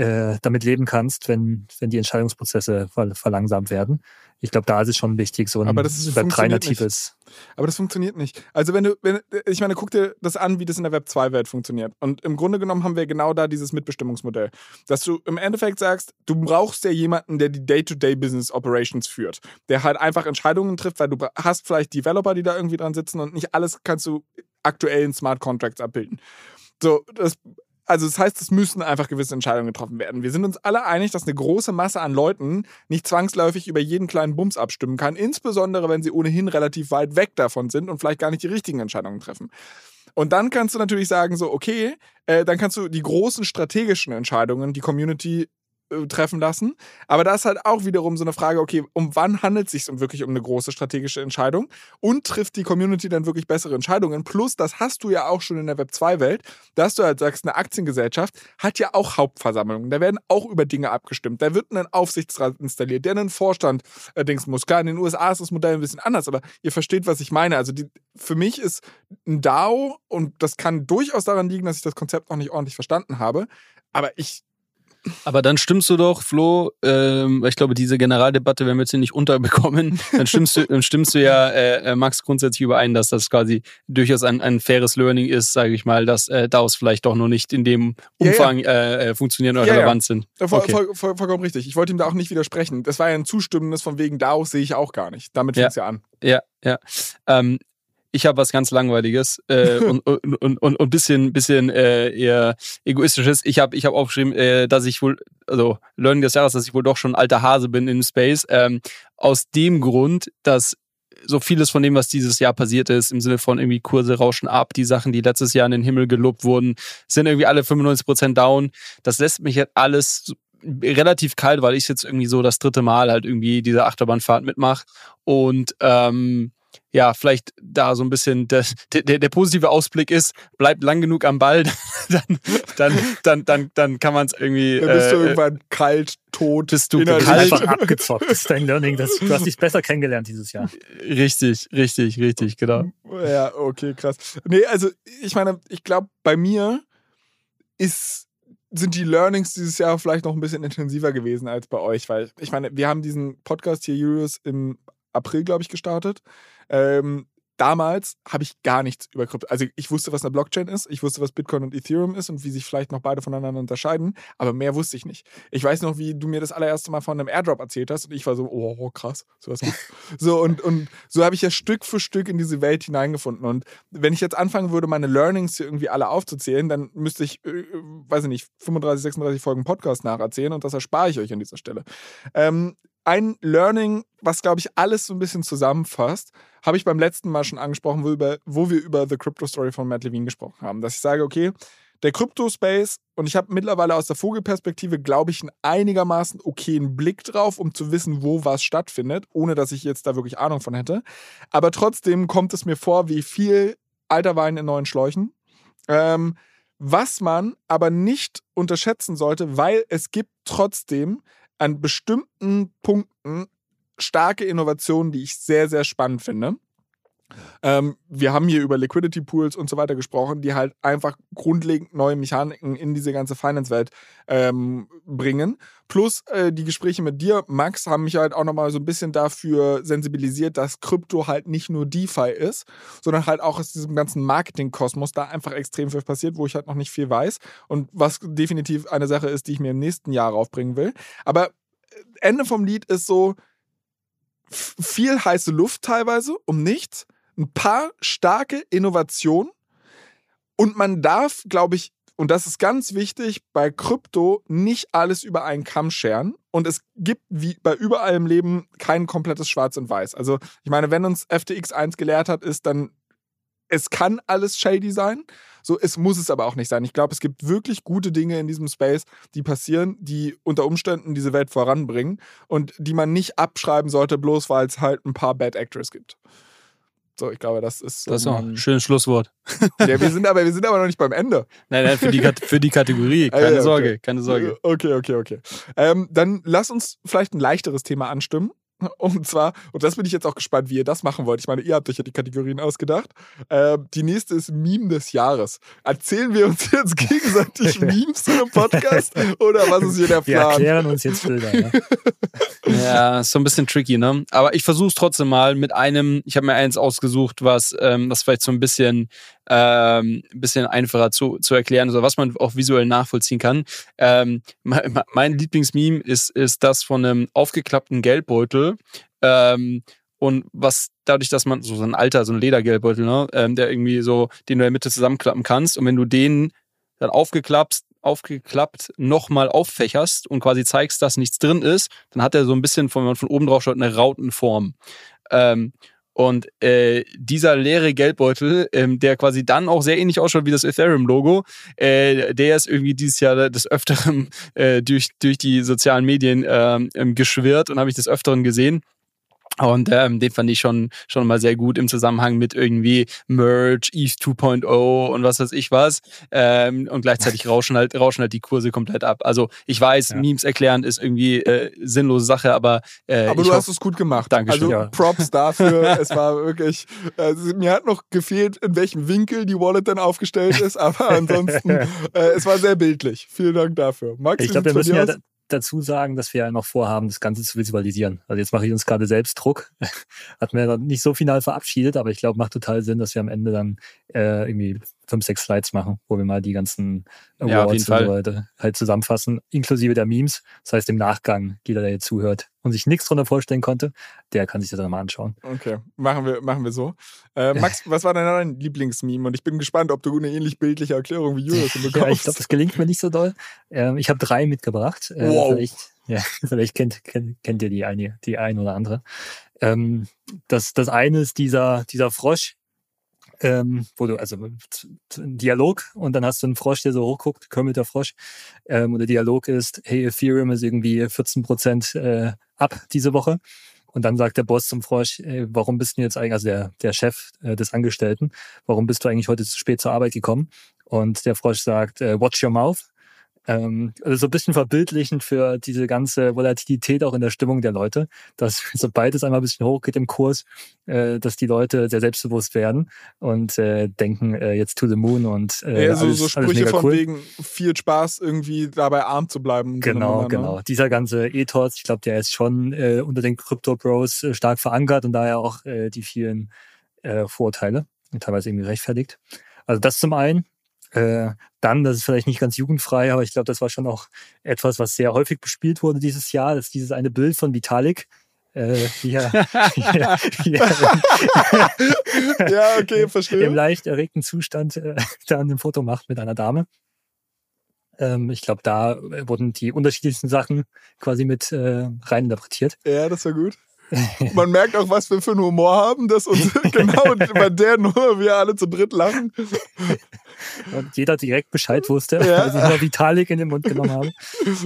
äh, damit leben kannst, wenn, wenn die Entscheidungsprozesse ver verlangsamt werden. Ich glaube, da ist es schon wichtig, so ein Aber das Web 3 natives. Aber das funktioniert nicht. Also wenn du, wenn, ich meine, guck dir das an, wie das in der Web 2-Welt funktioniert. Und im Grunde genommen haben wir genau da dieses Mitbestimmungsmodell. Dass du im Endeffekt sagst, du brauchst ja jemanden, der die Day-to-Day-Business Operations führt. Der halt einfach Entscheidungen trifft, weil du hast vielleicht Developer, die da irgendwie dran sitzen und nicht alles kannst du aktuell in Smart Contracts abbilden. So, das also das heißt, es müssen einfach gewisse Entscheidungen getroffen werden. Wir sind uns alle einig, dass eine große Masse an Leuten nicht zwangsläufig über jeden kleinen Bums abstimmen kann, insbesondere wenn sie ohnehin relativ weit weg davon sind und vielleicht gar nicht die richtigen Entscheidungen treffen. Und dann kannst du natürlich sagen, so, okay, äh, dann kannst du die großen strategischen Entscheidungen, die Community treffen lassen. Aber da ist halt auch wiederum so eine Frage, okay, um wann handelt es sich wirklich um eine große strategische Entscheidung und trifft die Community dann wirklich bessere Entscheidungen? Plus, das hast du ja auch schon in der Web 2-Welt, dass du halt sagst, eine Aktiengesellschaft hat ja auch Hauptversammlungen. Da werden auch über Dinge abgestimmt. Da wird ein Aufsichtsrat installiert, der einen Vorstand äh, muss. Klar, in den USA ist das Modell ein bisschen anders, aber ihr versteht, was ich meine. Also die, für mich ist ein DAO, und das kann durchaus daran liegen, dass ich das Konzept noch nicht ordentlich verstanden habe, aber ich aber dann stimmst du doch, Flo, ähm, ich glaube, diese Generaldebatte werden wir jetzt hier nicht unterbekommen. Dann stimmst du, dann stimmst du ja, äh, äh, Max, grundsätzlich überein, dass das quasi durchaus ein, ein faires Learning ist, sage ich mal, dass äh, DAOs vielleicht doch noch nicht in dem Umfang ja, ja. Äh, äh funktionieren oder ja, relevant sind. Voll, okay. voll, voll, vollkommen richtig. Ich wollte ihm da auch nicht widersprechen. Das war ja ein zustimmendes von wegen DAOs sehe ich auch gar nicht. Damit fängt es ja an. Ja, ja. Ähm, ich habe was ganz Langweiliges äh, und, und, und, und, und bisschen, bisschen äh, eher egoistisches. Ich habe ich hab aufgeschrieben, äh, dass ich wohl, also Learning des Jahres, dass ich wohl doch schon ein alter Hase bin in Space. Ähm, aus dem Grund, dass so vieles von dem, was dieses Jahr passiert ist, im Sinne von irgendwie Kurse rauschen ab, die Sachen, die letztes Jahr in den Himmel gelobt wurden, sind irgendwie alle 95% down. Das lässt mich jetzt alles relativ kalt, weil ich jetzt irgendwie so das dritte Mal halt irgendwie diese Achterbahnfahrt mitmache. Und ähm, ja, vielleicht da so ein bisschen der, der, der positive Ausblick ist, bleibt lang genug am Ball, dann, dann, dann, dann, dann kann man es irgendwie. Dann bist du äh, irgendwann kalt, tot. Bist du kalt. einfach abgezockt. Das ist dein Learning. Das, du hast dich besser kennengelernt dieses Jahr. Richtig, richtig, richtig, genau. Ja, okay, krass. Nee, also ich meine, ich glaube, bei mir ist sind die Learnings dieses Jahr vielleicht noch ein bisschen intensiver gewesen als bei euch, weil ich meine, wir haben diesen Podcast hier, Julius, im April, glaube ich, gestartet. Ähm, damals habe ich gar nichts über Krypto. Also ich wusste, was eine Blockchain ist, ich wusste, was Bitcoin und Ethereum ist und wie sich vielleicht noch beide voneinander unterscheiden, aber mehr wusste ich nicht. Ich weiß noch, wie du mir das allererste Mal von einem Airdrop erzählt hast und ich war so, oh, krass, sowas gibt's. so und, und so habe ich ja Stück für Stück in diese Welt hineingefunden und wenn ich jetzt anfangen würde, meine Learnings hier irgendwie alle aufzuzählen, dann müsste ich, äh, weiß ich nicht, 35, 36 Folgen Podcast nacherzählen und das erspare ich euch an dieser Stelle. Ähm, ein Learning, was, glaube ich, alles so ein bisschen zusammenfasst, habe ich beim letzten Mal schon angesprochen, wo, über, wo wir über The Crypto Story von Matt Levine gesprochen haben. Dass ich sage, okay, der Crypto-Space, und ich habe mittlerweile aus der Vogelperspektive, glaube ich, einen einigermaßen okayen Blick drauf, um zu wissen, wo was stattfindet, ohne dass ich jetzt da wirklich Ahnung von hätte. Aber trotzdem kommt es mir vor, wie viel alter Wein in neuen Schläuchen. Ähm, was man aber nicht unterschätzen sollte, weil es gibt trotzdem an bestimmten Punkten starke Innovationen, die ich sehr, sehr spannend finde. Ähm, wir haben hier über Liquidity Pools und so weiter gesprochen, die halt einfach grundlegend neue Mechaniken in diese ganze Finance-Welt ähm, bringen. Plus äh, die Gespräche mit dir, Max, haben mich halt auch nochmal so ein bisschen dafür sensibilisiert, dass Krypto halt nicht nur DeFi ist, sondern halt auch aus diesem ganzen Marketing-Kosmos da einfach extrem viel passiert, wo ich halt noch nicht viel weiß und was definitiv eine Sache ist, die ich mir im nächsten Jahr raufbringen will. Aber äh, Ende vom Lied ist so viel heiße Luft teilweise, um nichts ein paar starke Innovationen und man darf, glaube ich, und das ist ganz wichtig, bei Krypto nicht alles über einen Kamm scheren. Und es gibt wie bei überall im Leben kein komplettes Schwarz und Weiß. Also, ich meine, wenn uns FTX 1 gelehrt hat, ist dann, es kann alles shady sein. So, es muss es aber auch nicht sein. Ich glaube, es gibt wirklich gute Dinge in diesem Space, die passieren, die unter Umständen diese Welt voranbringen und die man nicht abschreiben sollte, bloß weil es halt ein paar Bad Actors gibt. So, ich glaube, das ist. So das ist auch ein schönes Schlusswort. Ja, wir sind aber, wir sind aber noch nicht beim Ende. Nein, nein, für die, für die Kategorie. Keine ah, ja, Sorge, keine Sorge. Okay, okay, okay. Ähm, dann lass uns vielleicht ein leichteres Thema anstimmen. Und zwar, und das bin ich jetzt auch gespannt, wie ihr das machen wollt. Ich meine, ihr habt euch ja die Kategorien ausgedacht. Äh, die nächste ist Meme des Jahres. Erzählen wir uns jetzt gegenseitig Memes im Podcast oder was ist hier der Plan? Wir erklären uns jetzt Bilder. Ne? ja, ist so ein bisschen tricky, ne? Aber ich versuche es trotzdem mal mit einem, ich habe mir eins ausgesucht, was, ähm, was vielleicht so ein bisschen ähm, ein bisschen einfacher zu, zu erklären, also was man auch visuell nachvollziehen kann. Ähm, mein, Lieblingsmeme ist, ist das von einem aufgeklappten Geldbeutel. Ähm, und was dadurch, dass man so ein alter, so ein Ledergeldbeutel, ne, ähm, der irgendwie so, den du in der Mitte zusammenklappen kannst und wenn du den dann aufgeklappst, aufgeklappt nochmal auffächerst und quasi zeigst, dass nichts drin ist, dann hat er so ein bisschen, wenn man von oben drauf schaut, eine Rautenform. Ähm, und äh, dieser leere Geldbeutel, ähm, der quasi dann auch sehr ähnlich ausschaut wie das Ethereum-Logo, äh, der ist irgendwie dieses Jahr des Öfteren äh, durch, durch die sozialen Medien ähm, geschwirrt und habe ich des Öfteren gesehen. Und ähm, den fand ich schon, schon mal sehr gut im Zusammenhang mit irgendwie Merge, ETH 2.0 und was weiß ich was. Ähm, und gleichzeitig rauschen halt, rauschen halt die Kurse komplett ab. Also ich weiß, ja. Memes erklären ist irgendwie äh, sinnlose Sache, aber äh, Aber du hast es gut gemacht. Dankeschön. Also ja. Props dafür. es war wirklich, äh, mir hat noch gefehlt, in welchem Winkel die Wallet dann aufgestellt ist, aber ansonsten, äh, es war sehr bildlich. Vielen Dank dafür. Max, ich glaube, wir müssen ja, dazu sagen, dass wir ja noch vorhaben, das Ganze zu visualisieren. Also jetzt mache ich uns gerade selbst Druck. Hat mir nicht so final verabschiedet, aber ich glaube, macht total Sinn, dass wir am Ende dann äh, irgendwie fünf, sechs Slides machen, wo wir mal die ganzen Awards ja, und so weiter halt zusammenfassen, inklusive der Memes. Das heißt, im Nachgang, jeder, der jetzt zuhört und sich nichts drunter vorstellen konnte, der kann sich das dann mal anschauen. Okay, machen wir, machen wir so. Äh, Max, was war dein Lieblingsmeme? Und ich bin gespannt, ob du eine ähnlich bildliche Erklärung wie Julius bekommst. ja, ich glaube, das gelingt mir nicht so doll. Ähm, ich habe drei mitgebracht. Äh, wow. Vielleicht, ja, vielleicht kennt, kennt, kennt ihr die eine, die ein oder andere. Ähm, das, das eine ist dieser, dieser Frosch, ähm, wo du, also ein Dialog und dann hast du einen Frosch, der so hochguckt, Kermit Frosch. Ähm, und der Dialog ist, hey, Ethereum ist irgendwie 14 Prozent äh, ab diese Woche. Und dann sagt der Boss zum Frosch, ey, warum bist du jetzt eigentlich, also der, der Chef äh, des Angestellten, warum bist du eigentlich heute zu spät zur Arbeit gekommen? Und der Frosch sagt, äh, watch your mouth. Ähm, also so ein bisschen verbildlichend für diese ganze Volatilität auch in der Stimmung der Leute, dass sobald es einmal ein bisschen hochgeht im Kurs, äh, dass die Leute sehr selbstbewusst werden und äh, denken äh, jetzt to the moon und äh, ja, so, alles, so Sprüche von cool. wegen viel Spaß irgendwie dabei arm zu bleiben. Genau, so genau. Ne? Dieser ganze Ethos, ich glaube, der ist schon äh, unter den Crypto Bros äh, stark verankert und daher auch äh, die vielen äh, Vorurteile teilweise irgendwie rechtfertigt. Also das zum einen. Äh, dann, das ist vielleicht nicht ganz jugendfrei, aber ich glaube, das war schon auch etwas, was sehr häufig bespielt wurde dieses Jahr. Das ist dieses eine Bild von Vitalik, äh, hier, hier, hier, ja, okay, verstehe. Im leicht erregten Zustand äh, da ein Foto macht mit einer Dame. Ähm, ich glaube, da wurden die unterschiedlichsten Sachen quasi mit äh, rein interpretiert. Ja, das war gut. Man merkt auch, was wir für einen Humor haben, dass uns genau bei der nur wir alle zu dritt lachen. Und jeder direkt Bescheid wusste, ja. weil sie nur Vitalik in den Mund genommen haben.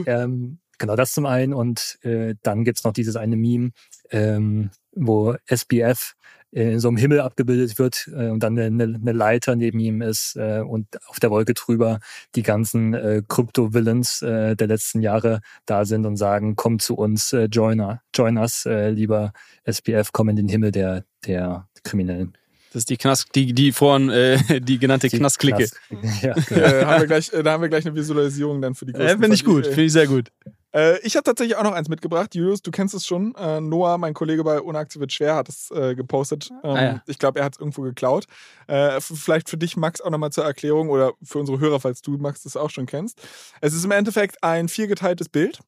Ähm, genau das zum einen. Und äh, dann gibt's noch dieses eine Meme, ähm, wo SBF in so einem Himmel abgebildet wird äh, und dann eine, eine Leiter neben ihm ist äh, und auf der Wolke drüber die ganzen äh, Crypto-Villains äh, der letzten Jahre da sind und sagen, komm zu uns, äh, join, join us, äh, lieber SPF, komm in den Himmel der, der Kriminellen. Das ist die Knast, die, die vorhin, äh, die genannte die Knastklicke. Knast. Ja, genau. äh, haben wir gleich, äh, da haben wir gleich eine Visualisierung dann für die größten. Äh, finde ich gut, finde ich sehr gut. Äh, ich habe tatsächlich auch noch eins mitgebracht. Julius, du kennst es schon. Äh, Noah, mein Kollege bei Unaktiv wird schwer, hat es äh, gepostet. Ähm, ah, ja. Ich glaube, er hat es irgendwo geklaut. Äh, vielleicht für dich, Max, auch nochmal zur Erklärung oder für unsere Hörer, falls du, Max, das auch schon kennst. Es ist im Endeffekt ein viergeteiltes Bild.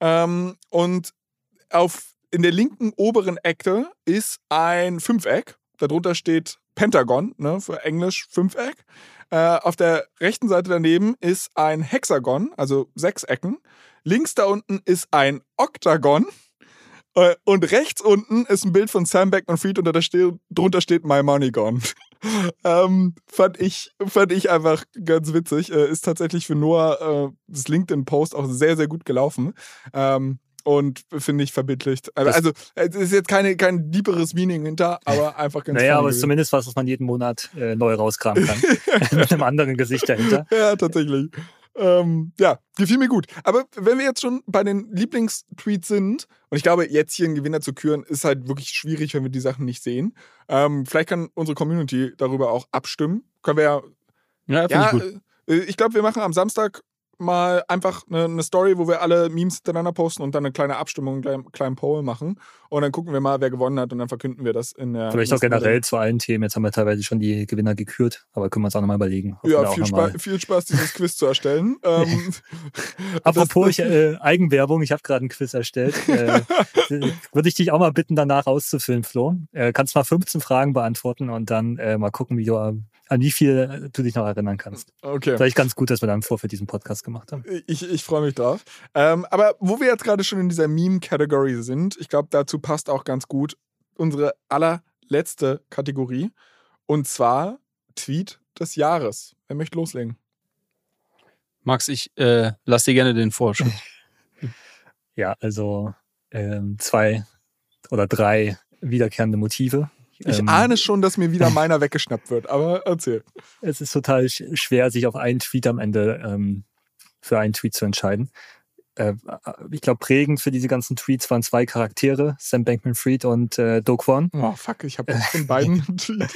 Ähm, und auf, in der linken oberen Ecke ist ein Fünfeck. Darunter steht Pentagon, ne, für Englisch Fünfeck. Äh, auf der rechten Seite daneben ist ein Hexagon, also sechs Ecken. Links da unten ist ein Oktagon. Äh, und rechts unten ist ein Bild von Sam Bankman-Fried und drunter steht My Money Gone. ähm, fand, ich, fand ich einfach ganz witzig. Äh, ist tatsächlich für Noah äh, das LinkedIn-Post auch sehr, sehr gut gelaufen. Ähm, und finde ich verbindlicht. Also, also es ist jetzt keine, kein deeperes Meaning hinter, aber einfach ganz Naja, aber es ist zumindest was, was man jeden Monat äh, neu rauskramen kann. Mit einem anderen Gesicht dahinter. Ja, tatsächlich. ähm, ja, gefiel mir gut. Aber wenn wir jetzt schon bei den Lieblingstweets sind, und ich glaube, jetzt hier einen Gewinner zu küren, ist halt wirklich schwierig, wenn wir die Sachen nicht sehen. Ähm, vielleicht kann unsere Community darüber auch abstimmen. Können wir ja. Ja, finde Ja, ich gut. äh, ich glaube, wir machen am Samstag mal einfach eine, eine Story, wo wir alle Memes hintereinander posten und dann eine kleine Abstimmung, einen kleinen, kleinen Poll machen. Und dann gucken wir mal, wer gewonnen hat und dann verkünden wir das in der. Vielleicht auch generell zu allen Themen. Jetzt haben wir teilweise schon die Gewinner gekürt, aber können wir uns auch nochmal überlegen. Ja, viel, Spaß, viel Spaß, dieses Quiz zu erstellen. ähm, Apropos ich, äh, Eigenwerbung, ich habe gerade ein Quiz erstellt. Äh, Würde ich dich auch mal bitten, danach auszufüllen, Flo. Äh, kannst mal 15 Fragen beantworten und dann äh, mal gucken, wie du, äh, an wie viel du dich noch erinnern kannst. okay. Vielleicht ganz gut, dass wir da im Vorfeld diesen Podcast gemacht haben. Ich, ich freue mich drauf. Ähm, aber wo wir jetzt gerade schon in dieser Meme-Category sind, ich glaube, dazu passt auch ganz gut unsere allerletzte Kategorie. Und zwar Tweet des Jahres. Wer möchte loslegen? Max, ich äh, lass dir gerne den Vorschlag. Ja, also ähm, zwei oder drei wiederkehrende Motive. Ich Ähm, ahne schon, dass mir wieder meiner weggeschnappt wird, aber erzähl. Es ist total sch- schwer, sich auf einen Tweet am Ende ähm, für einen Tweet zu entscheiden. Äh, ich glaube, prägend für diese ganzen Tweets waren zwei Charaktere, Sam Bankman-Fried und äh, Do Kwon. Oh, fuck, ich habe von beiden einen Tweet.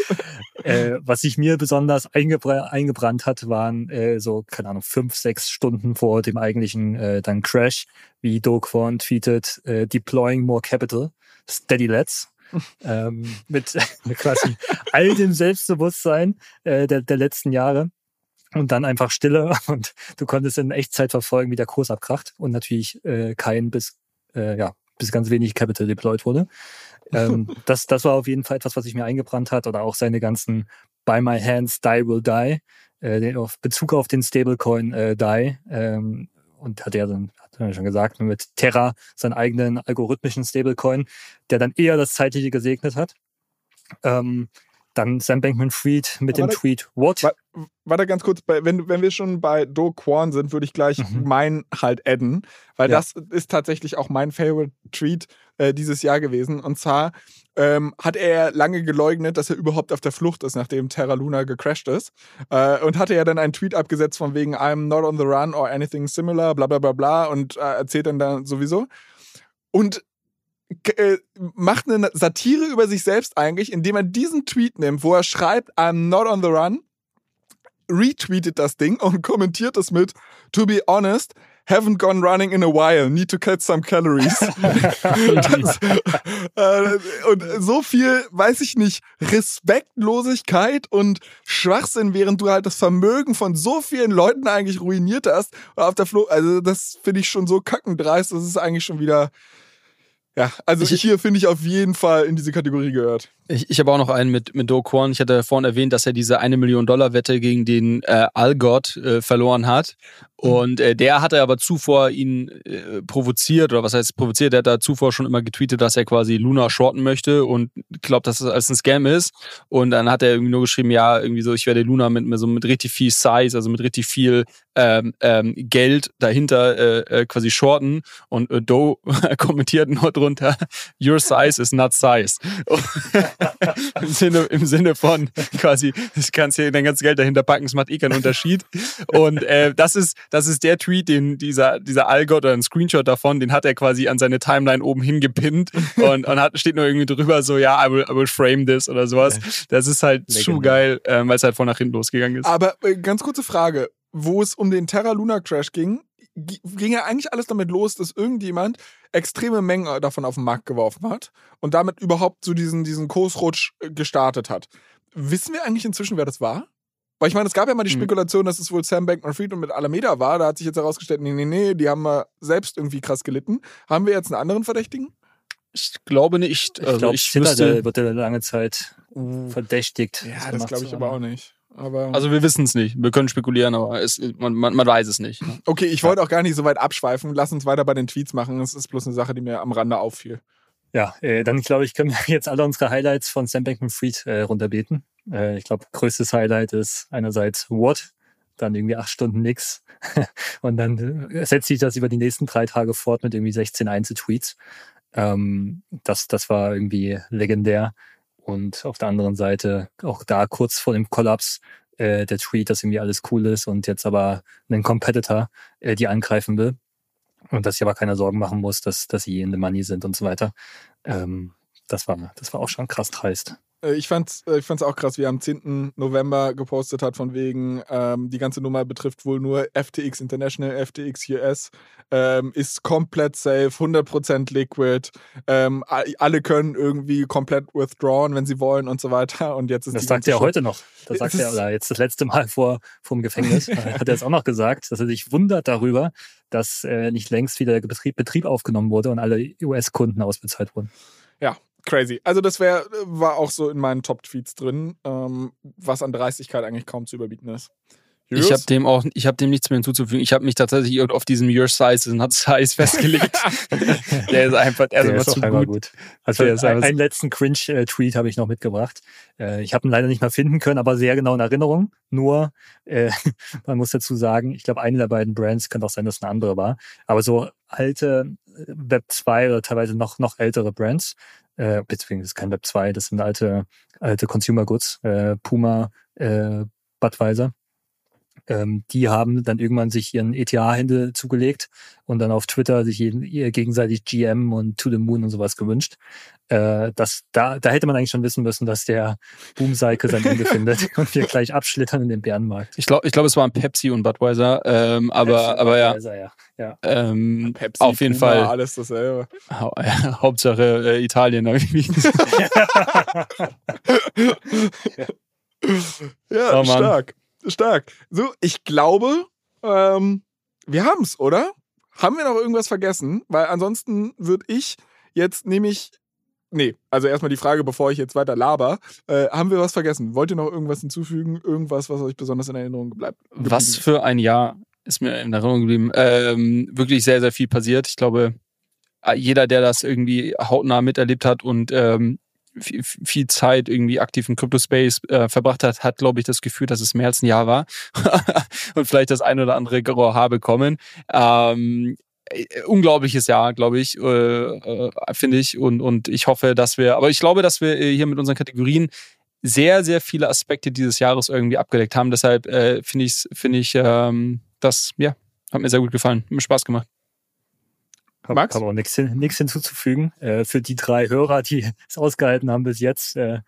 Äh, was sich mir besonders eingebra eingebrannt hat, waren äh, so, keine Ahnung, fünf, sechs Stunden vor dem eigentlichen äh, dann Crash, wie Do Kwon tweetet, äh, deploying more capital, steady let's. Ähm, mit, quasi all dem Selbstbewusstsein äh, der, der letzten Jahre. Und dann einfach Stille und du konntest in Echtzeit verfolgen, wie der Kurs abkracht und natürlich äh, kein bis, äh, ja, bis ganz wenig Capital deployed wurde. Ähm, das, das war auf jeden Fall etwas, was sich mir eingebrannt hat oder auch seine ganzen By My Hands Die Will Die, äh, den, auf Bezug auf den Stablecoin äh, DAI. Ähm, und hat er dann, hat er schon gesagt, mit Terra seinen eigenen algorithmischen Stablecoin, der dann eher das Zeitliche gesegnet hat. Ähm, dann Sam Bankman-Fried mit Aber dem Tweet What? Wa- Warte ganz kurz, wenn, wenn wir schon bei Do Kwon sind, würde ich gleich Mhm. meinen halt adden, weil Ja. das ist tatsächlich auch mein Favorite Tweet äh, dieses Jahr gewesen. Und zwar ähm, hat er lange geleugnet, dass er überhaupt auf der Flucht ist, nachdem Terra Luna gecrashed ist. Äh, und hatte ja dann einen Tweet abgesetzt von wegen I'm not on the run or anything similar, bla bla bla bla und äh, erzählt dann da sowieso. Und äh, macht eine Satire über sich selbst eigentlich, indem er diesen Tweet nimmt, wo er schreibt, I'm not on the run, retweetet das Ding und kommentiert es mit, to be honest, haven't gone running in a while, need to cut some calories. das, äh, und so viel, weiß ich nicht, Respektlosigkeit und Schwachsinn, während du halt das Vermögen von so vielen Leuten eigentlich ruiniert hast. Auf der Flo also das finde ich schon so kackendreist, das ist eigentlich schon wieder. Ja, also Ich- hier finde ich auf jeden Fall in diese Kategorie gehört. Ich, ich habe auch noch einen mit, mit Do Kwon. Ich hatte vorhin erwähnt, dass er diese eine Million Dollar Wette gegen den äh, Algott äh, verloren hat. Und äh, der hatte aber zuvor ihn äh, provoziert, oder was heißt provoziert, der hat da zuvor schon immer getweetet, dass er quasi Luna shorten möchte und glaubt, dass das alles ein Scam ist. Und dann hat er irgendwie nur geschrieben, ja, irgendwie so, ich werde Luna mit, mit so mit richtig viel Size, also mit richtig viel ähm, ähm, Geld dahinter äh, äh, quasi shorten. Und äh, Do kommentiert nur drunter, your size is not size. Im Sinne, Im Sinne von quasi, du kannst hier dein ganzes Geld dahinter packen, es macht eh keinen Unterschied. Und äh, das ist, das ist der Tweet, den dieser, dieser Algott oder ein Screenshot davon, den hat er quasi an seine Timeline oben hingepinnt und, und hat, steht nur irgendwie drüber so, ja, I will, I will frame this oder sowas. Das ist halt zu Legendär. geil, ähm, weil es halt von nach hinten losgegangen ist. Aber äh, ganz kurze Frage, wo es um den Terra Luna Crash ging, gi- ging ja eigentlich alles damit los, dass irgendjemand extreme Mengen davon auf den Markt geworfen hat und damit überhaupt so diesen, diesen Kursrutsch äh, gestartet hat. Wissen wir eigentlich inzwischen, wer das war? Weil ich meine, es gab ja mal die Hm. Spekulation, dass es wohl Sam Bankman-Fried und mit Alameda war. Da hat sich jetzt herausgestellt, nee, nee, nee, die haben mal selbst irgendwie krass gelitten. Haben wir jetzt einen anderen Verdächtigen? Ich glaube nicht. Ich Also glaube, ich Citadel wüsste, wird ja lange Zeit verdächtigt. Ja, das gemacht glaube ich aber auch nicht. Aber also wir wissen es nicht. Wir können spekulieren, aber es, man, man, man weiß es nicht. okay, ich wollte auch gar nicht so weit abschweifen. Lass uns weiter bei den Tweets machen. Das ist bloß eine Sache, die mir am Rande auffiel. Ja, äh, dann glaube ich, können wir jetzt alle unsere Highlights von Sam Bankman-Fried äh, runterbeten. Äh, ich glaube, größtes Highlight ist einerseits What, dann irgendwie acht Stunden nix. Und dann äh, setzt sich das über die nächsten drei Tage fort mit irgendwie 16 Einzeltweets. Ähm, das, das war irgendwie legendär. Und auf der anderen Seite, auch da kurz vor dem Kollaps, äh, der Tweet, dass irgendwie alles cool ist und jetzt aber ein Competitor die angreifen will. Und dass ich aber keine Sorgen machen muss, dass, dass sie in the money sind und so weiter. Ähm, das, war, das war auch schon krass dreist. Äh, ich fand's, äh, ich fand's auch krass, wie er am 10. November gepostet hat, von wegen, ähm, die ganze Nummer betrifft wohl nur FTX International, FTX US, ähm, ist komplett safe, 100% liquid, ähm, alle können irgendwie komplett withdrawn, wenn sie wollen und so weiter. Und jetzt ist das sagt er heute noch. Das sagt er, oder jetzt das letzte Mal vor, vor dem Gefängnis, hat er es auch noch gesagt, dass er sich wundert darüber, dass äh, nicht längst wieder der Betrieb, Betrieb aufgenommen wurde und alle US-Kunden ausbezahlt wurden. Ja, crazy. Also das wär, war auch so in meinen Top-Tweets drin, ähm, was an Dreistigkeit eigentlich kaum zu überbieten ist. Julius? Ich habe dem auch, ich habe dem nichts mehr hinzuzufügen. Ich habe mich tatsächlich auf diesem Your Size and Not Size festgelegt. der ist einfach, der, der ist, ist zu gut. gut. Also ein, einen letzten Cringe-Tweet habe ich noch mitgebracht. Äh, ich habe ihn leider nicht mehr finden können, aber sehr genau in Erinnerung. Nur, äh, man muss dazu sagen, ich glaube, eine der beiden Brands könnte auch sein, dass es eine andere war. Aber so alte äh, Web 2 oder teilweise noch, noch ältere Brands, äh, beziehungsweise das ist kein Web 2, das sind alte, alte Consumer Goods, äh, Puma, äh, Budweiser ähm, die haben dann irgendwann sich ihren ETH-Hände zugelegt und dann auf Twitter sich jeden, ihr gegenseitig GM und To the Moon und sowas gewünscht. Äh, das, da, da hätte man eigentlich schon wissen müssen, dass der Boom-Cycle sein Ende findet und wir gleich abschlittern in den Bärenmarkt. Ich glaube, ich glaub, es waren Pepsi und Budweiser, ähm, aber, Pepsi aber ja. Budweiser, ja. ja. Ähm, Pepsi, auf jeden Puma, Fall. Alles dasselbe. Ha Hauptsache äh, Italien irgendwie. ja, oh, stark stark. So, ich glaube, ähm, wir haben es, oder? Haben wir noch irgendwas vergessen? Weil ansonsten würde ich jetzt nämlich. Nee, also erstmal die Frage, bevor ich jetzt weiter laber. Äh, haben wir was vergessen? Wollt ihr noch irgendwas hinzufügen? Irgendwas, was euch besonders in Erinnerung bleibt? Was für ein Jahr ist mir in Erinnerung geblieben. Ähm, wirklich sehr, sehr viel passiert. Ich glaube, jeder, der das irgendwie hautnah miterlebt hat und ähm, viel, viel Zeit irgendwie aktiv im Crypto-Space äh, verbracht hat, hat, glaube ich, das Gefühl, dass es mehr als ein Jahr war und vielleicht das ein oder andere Haar bekommen. Ähm, äh, unglaubliches Jahr, glaube ich, äh, äh, finde ich. Und, und ich hoffe, dass wir, aber ich glaube, dass wir hier mit unseren Kategorien sehr, sehr viele Aspekte dieses Jahres irgendwie abgedeckt haben. Deshalb äh, finde ich, finde ich, ähm, das, ja, hat mir sehr gut gefallen. Hat mir Spaß gemacht. Max? Habe auch nichts, nichts hinzuzufügen. Äh, für die drei Hörer, die es ausgehalten haben bis jetzt. Äh,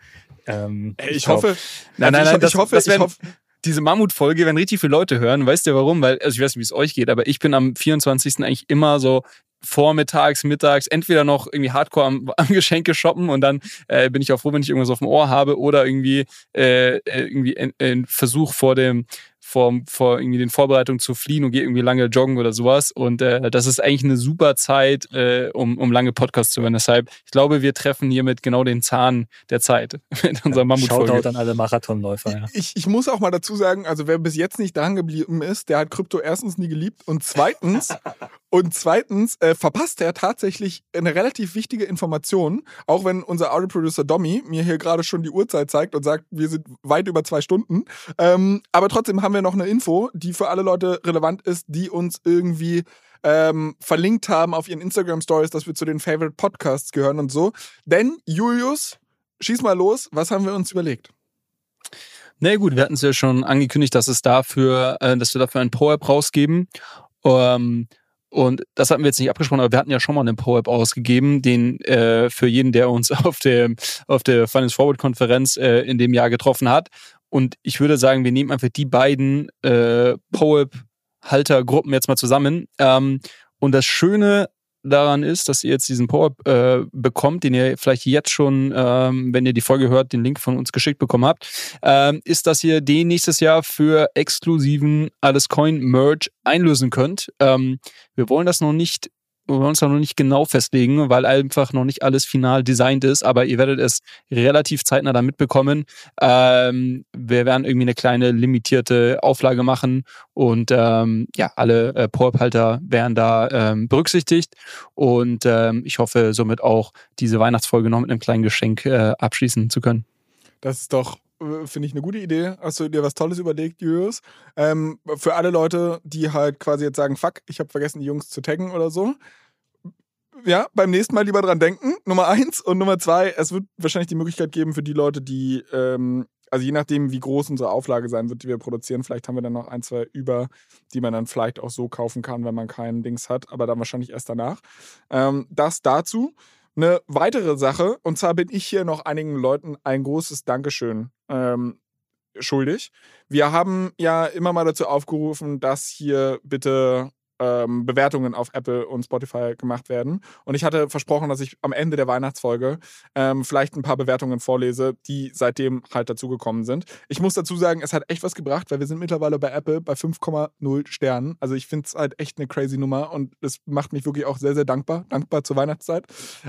ähm, ich, ich hoffe, nein, nein, nein, ich, ich hoffe, das, ich hoffe, diese Mammutfolge werden richtig viele Leute hören. Weißt du warum? Weil, also ich weiß nicht, wie es euch geht, aber ich bin am 24. eigentlich immer so vormittags, mittags, entweder noch irgendwie Hardcore am, am Geschenke shoppen und dann äh, bin ich auch froh, wenn ich irgendwas auf dem Ohr habe oder irgendwie äh, äh irgendwie ein Versuch vor dem vor, vor irgendwie den Vorbereitungen zu fliehen und gehe irgendwie lange joggen oder sowas. Und äh, das ist eigentlich eine super Zeit, äh, um, um lange Podcasts zu hören. Deshalb, ich glaube, wir treffen hiermit genau den Zahn der Zeit mit unserer ja, Mammutfolge. Shoutout an alle Marathonläufer. Ja. Ich, ich muss auch mal dazu sagen, also wer bis jetzt nicht dran geblieben ist, der hat Krypto erstens nie geliebt und zweitens und zweitens äh, verpasst er tatsächlich eine relativ wichtige Information, auch wenn unser Audio-Producer Domi mir hier gerade schon die Uhrzeit zeigt und sagt, wir sind weit über zwei Stunden. Ähm, aber trotzdem haben wir noch eine Info, die für alle Leute relevant ist, die uns irgendwie ähm, verlinkt haben auf ihren Instagram-Stories, dass wir zu den Favorite Podcasts gehören und so. Denn, Julius, schieß mal los, was haben wir uns überlegt? Na gut, wir hatten es ja schon angekündigt, dass es dafür, äh, dass wir dafür ein Power rausgeben. Ähm, und das hatten wir jetzt nicht abgesprochen, aber wir hatten ja schon mal einen ProApp ausgegeben, den äh, für jeden, der uns auf der, auf der Finance Forward Konferenz äh, in dem Jahr getroffen hat. Und ich würde sagen, wir nehmen einfach die beiden äh, ProApp-Haltergruppen jetzt mal zusammen. Ähm, und das Schöne daran ist, dass ihr jetzt diesen Power äh, bekommt, den ihr vielleicht jetzt schon, ähm, wenn ihr die Folge hört, den Link von uns geschickt bekommen habt, ähm, ist, dass ihr den nächstes Jahr für exklusiven Alles Coin Merge einlösen könnt. Ähm, wir wollen das noch nicht wollen uns noch nicht genau festlegen, weil einfach noch nicht alles final designt ist, aber ihr werdet es relativ zeitnah da mitbekommen. Ähm, wir werden irgendwie eine kleine limitierte Auflage machen und ähm, ja, alle äh, PowerPalter werden da ähm, berücksichtigt und ähm, ich hoffe somit auch diese Weihnachtsfolge noch mit einem kleinen Geschenk äh, abschließen zu können. Das ist doch finde ich eine gute Idee. Hast du dir was Tolles überlegt, Julius? Ähm, für alle Leute, die halt quasi jetzt sagen, fuck, ich habe vergessen, die Jungs zu taggen oder so. ja, beim nächsten Mal lieber dran denken. Nummer eins. Und Nummer zwei, es wird wahrscheinlich die Möglichkeit geben für die Leute, die, ähm, also je nachdem, wie groß unsere Auflage sein wird, die wir produzieren, vielleicht haben wir dann noch ein, zwei über, die man dann vielleicht auch so kaufen kann, wenn man keinen Dings hat, aber dann wahrscheinlich erst danach. Ähm, das dazu. Eine weitere Sache, und zwar bin ich hier noch einigen Leuten ein großes Dankeschön ähm, schuldig. Wir haben ja immer mal dazu aufgerufen, dass hier bitte ähm, Bewertungen auf Apple und Spotify gemacht werden. Und ich hatte versprochen, dass ich am Ende der Weihnachtsfolge ähm, vielleicht ein paar Bewertungen vorlese, die seitdem halt dazugekommen sind. Ich muss dazu sagen, es hat echt was gebracht, weil wir sind mittlerweile bei Apple bei 5,0 Sternen. Also ich finde es halt echt eine crazy Nummer und es macht mich wirklich auch sehr, sehr dankbar. Dankbar zur Weihnachtszeit.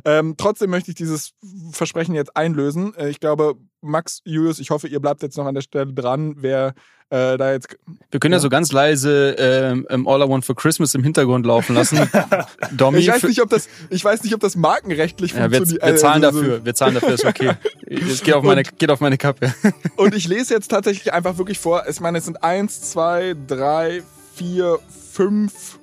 Ähm, trotzdem möchte ich dieses Versprechen jetzt einlösen. Äh, ich glaube, Max, Julius, ich hoffe, ihr bleibt jetzt noch an der Stelle dran, wer äh, da jetzt. Wir können ja, ja so ganz leise ähm, All I Want for Christmas im Hintergrund laufen lassen. Domi, ich weiß nicht, ob das, ich weiß nicht, ob das markenrechtlich ja, funktioniert. Wir, wir zahlen also, dafür, wir zahlen dafür, ist okay. Es geht auf meine, und, geht auf meine Kappe. und ich lese jetzt tatsächlich einfach wirklich vor. Ich meine, es sind eins, zwei, drei, vier, fünf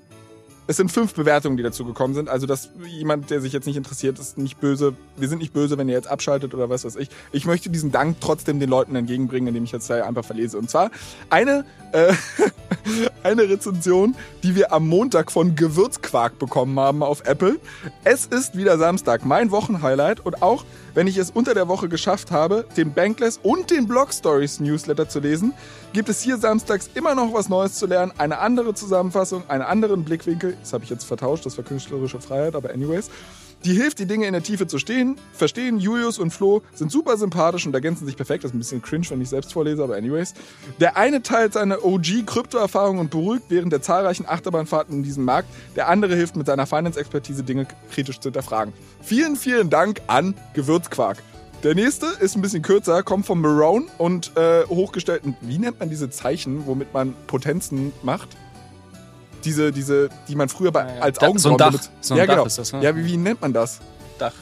es sind fünf Bewertungen, die dazu gekommen sind. Also, dass jemand, der sich jetzt nicht interessiert, ist nicht böse. Wir sind nicht böse, wenn ihr jetzt abschaltet oder was weiß ich. Ich möchte diesen Dank trotzdem den Leuten entgegenbringen, indem ich jetzt einfach verlese. Und zwar eine, äh, eine Rezension, die wir am Montag von Gewürzquark bekommen haben auf Apple. Es ist wieder Samstag, mein Wochenhighlight. Und auch wenn ich es unter der Woche geschafft habe, den Bankless und den Blog Stories Newsletter zu lesen, gibt es hier samstags immer noch was Neues zu lernen, eine andere Zusammenfassung, einen anderen Blickwinkel. Das habe ich jetzt vertauscht, das war künstlerische Freiheit, aber anyways. Die hilft, die Dinge in der Tiefe zu stehen, verstehen. Julius und Flo sind super sympathisch und ergänzen sich perfekt. Das ist ein bisschen cringe, wenn ich selbst vorlese, aber anyways. Der eine teilt seine OG-Krypto-Erfahrung und beruhigt während der zahlreichen Achterbahnfahrten in diesem Markt. Der andere hilft mit seiner Finance-Expertise, Dinge kritisch zu hinterfragen. Vielen, vielen Dank an Gewürzquark. Der nächste ist ein bisschen kürzer, kommt von Marone und äh, hochgestellten. Wie nennt man diese Zeichen, womit man Potenzen macht? Diese, diese, die man früher bei, ja, als Augenbrauen so ein Dach. benutzt. So ein ja, Dach genau. ist das, ne? Ja, wie, wie nennt man das? Dach.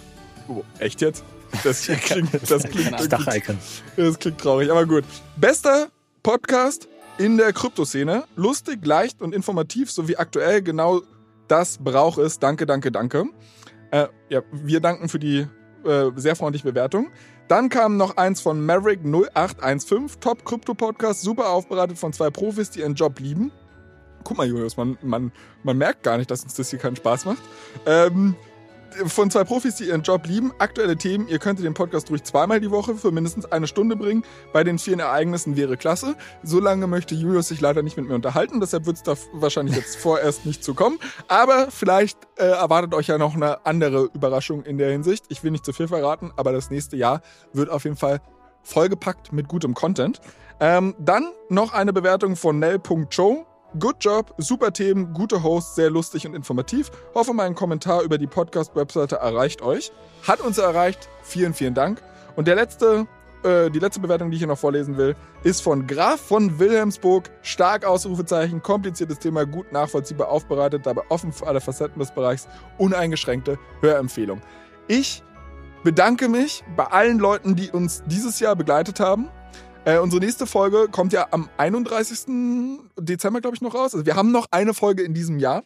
Oh, echt jetzt? Das klingt, das klingt, das Dach-Icon. Das klingt traurig, aber gut. Bester Podcast in der Kryptoszene. Lustig, leicht und informativ, sowie aktuell. Genau das braucht es. Danke, danke, danke. Äh, ja, wir danken für die äh, sehr freundliche Bewertung. Dann kam noch eins von Maverick 0815, Top Krypto Podcast, super aufbereitet von zwei Profis, die ihren Job lieben. Guck mal, Julius, man, man, man merkt gar nicht, dass uns das hier keinen Spaß macht. Ähm, von zwei Profis, die ihren Job lieben. Aktuelle Themen. Ihr könntet den Podcast ruhig zweimal die Woche für mindestens eine Stunde bringen. Bei den vielen Ereignissen wäre klasse. So lange möchte Julius sich leider nicht mit mir unterhalten. Deshalb wird es da wahrscheinlich jetzt vorerst nicht zu kommen. Aber vielleicht äh, erwartet euch ja noch eine andere Überraschung in der Hinsicht. Ich will nicht zu viel verraten, aber das nächste Jahr wird auf jeden Fall vollgepackt mit gutem Content. Ähm, dann noch eine Bewertung von Nell.show. Good Job, super Themen, gute Hosts, sehr lustig und informativ. Hoffe, mein Kommentar über die Podcast-Webseite erreicht euch. Hat uns erreicht. Vielen, vielen Dank. Und der letzte, äh, die letzte Bewertung, die ich hier noch vorlesen will, ist von Graf von Wilhelmsburg. Stark Ausrufezeichen, kompliziertes Thema, gut nachvollziehbar aufbereitet, dabei offen für alle Facetten des Bereichs, uneingeschränkte Hörempfehlung. Ich bedanke mich bei allen Leuten, die uns dieses Jahr begleitet haben. Äh, unsere nächste Folge kommt ja am 31. Dezember, glaube ich, noch raus. Also wir haben noch eine Folge in diesem Jahr.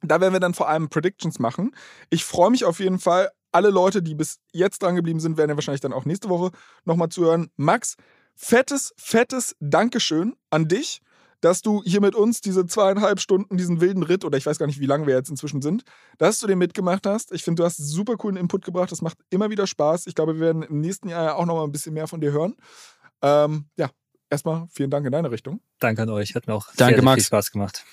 Da werden wir dann vor allem Predictions machen. Ich freue mich auf jeden Fall. Alle Leute, die bis jetzt dran geblieben sind, werden ja wahrscheinlich dann auch nächste Woche nochmal zuhören. Max, fettes, fettes Dankeschön an dich, dass du hier mit uns diese zweieinhalb Stunden, diesen wilden Ritt, oder ich weiß gar nicht, wie lange wir jetzt inzwischen sind, dass du den mitgemacht hast. Ich finde, du hast super coolen Input gebracht. Das macht immer wieder Spaß. Ich glaube, wir werden im nächsten Jahr ja auch nochmal ein bisschen mehr von dir hören. Ähm, ja, erstmal vielen Dank in deine Richtung. Danke an euch, hat mir auch danke, sehr, sehr viel Spaß gemacht.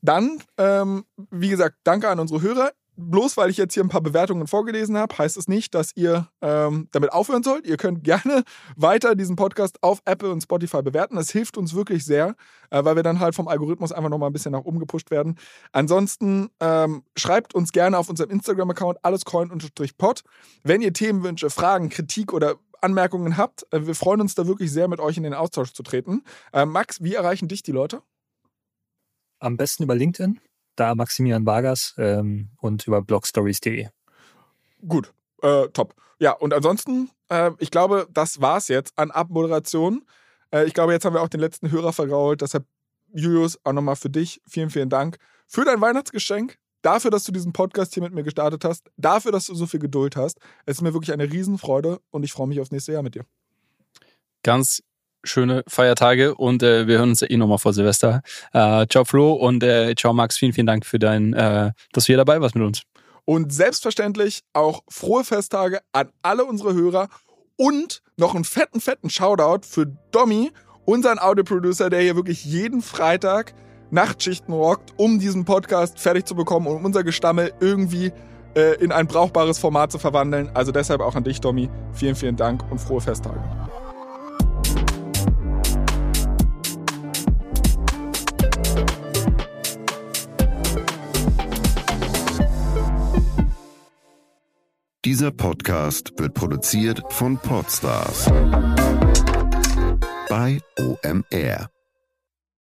Dann, ähm, wie gesagt, danke an unsere Hörer. Bloß weil ich jetzt hier ein paar Bewertungen vorgelesen habe, heißt es nicht, dass ihr ähm, damit aufhören sollt. Ihr könnt gerne weiter diesen Podcast auf Apple und Spotify bewerten. Das hilft uns wirklich sehr, äh, weil wir dann halt vom Algorithmus einfach nochmal ein bisschen nach oben gepusht werden. Ansonsten ähm, schreibt uns gerne auf unserem Instagram-Account allescoin-pod. Wenn ihr Themenwünsche, Fragen, Kritik oder Anmerkungen habt. Äh, wir freuen uns da wirklich sehr, mit euch in den Austausch zu treten. Äh, Max, wie erreichen dich die Leute? Am besten über LinkedIn, da Maximilian Vargas ähm, und über blogstories.de. Gut, äh, top. Ja, und ansonsten, äh, ich glaube, das war's jetzt an Abmoderation. Äh, ich glaube, jetzt haben wir auch den letzten Hörer vergrault. Deshalb, Julius, auch nochmal für dich vielen, vielen Dank für dein Weihnachtsgeschenk. Dafür, dass du diesen Podcast hier mit mir gestartet hast, dafür, dass du so viel Geduld hast. Es ist mir wirklich eine Riesenfreude und ich freue mich aufs nächste Jahr mit dir. Ganz schöne Feiertage und äh, wir hören uns eh nochmal vor Silvester. Äh, ciao Flo und äh, ciao Max, vielen, vielen Dank für dein, äh, dass du hier dabei warst mit uns. Und selbstverständlich auch frohe Festtage an alle unsere Hörer und noch einen fetten, fetten Shoutout für Domi, unseren Audioproducer, der hier wirklich jeden Freitag Nachtschichten rockt, um diesen Podcast fertig zu bekommen und unser Gestammel irgendwie äh, in ein brauchbares Format zu verwandeln. Also deshalb auch an dich, Domi. Vielen, vielen Dank und frohe Festtage. Dieser Podcast wird produziert von Podstars bei OMR.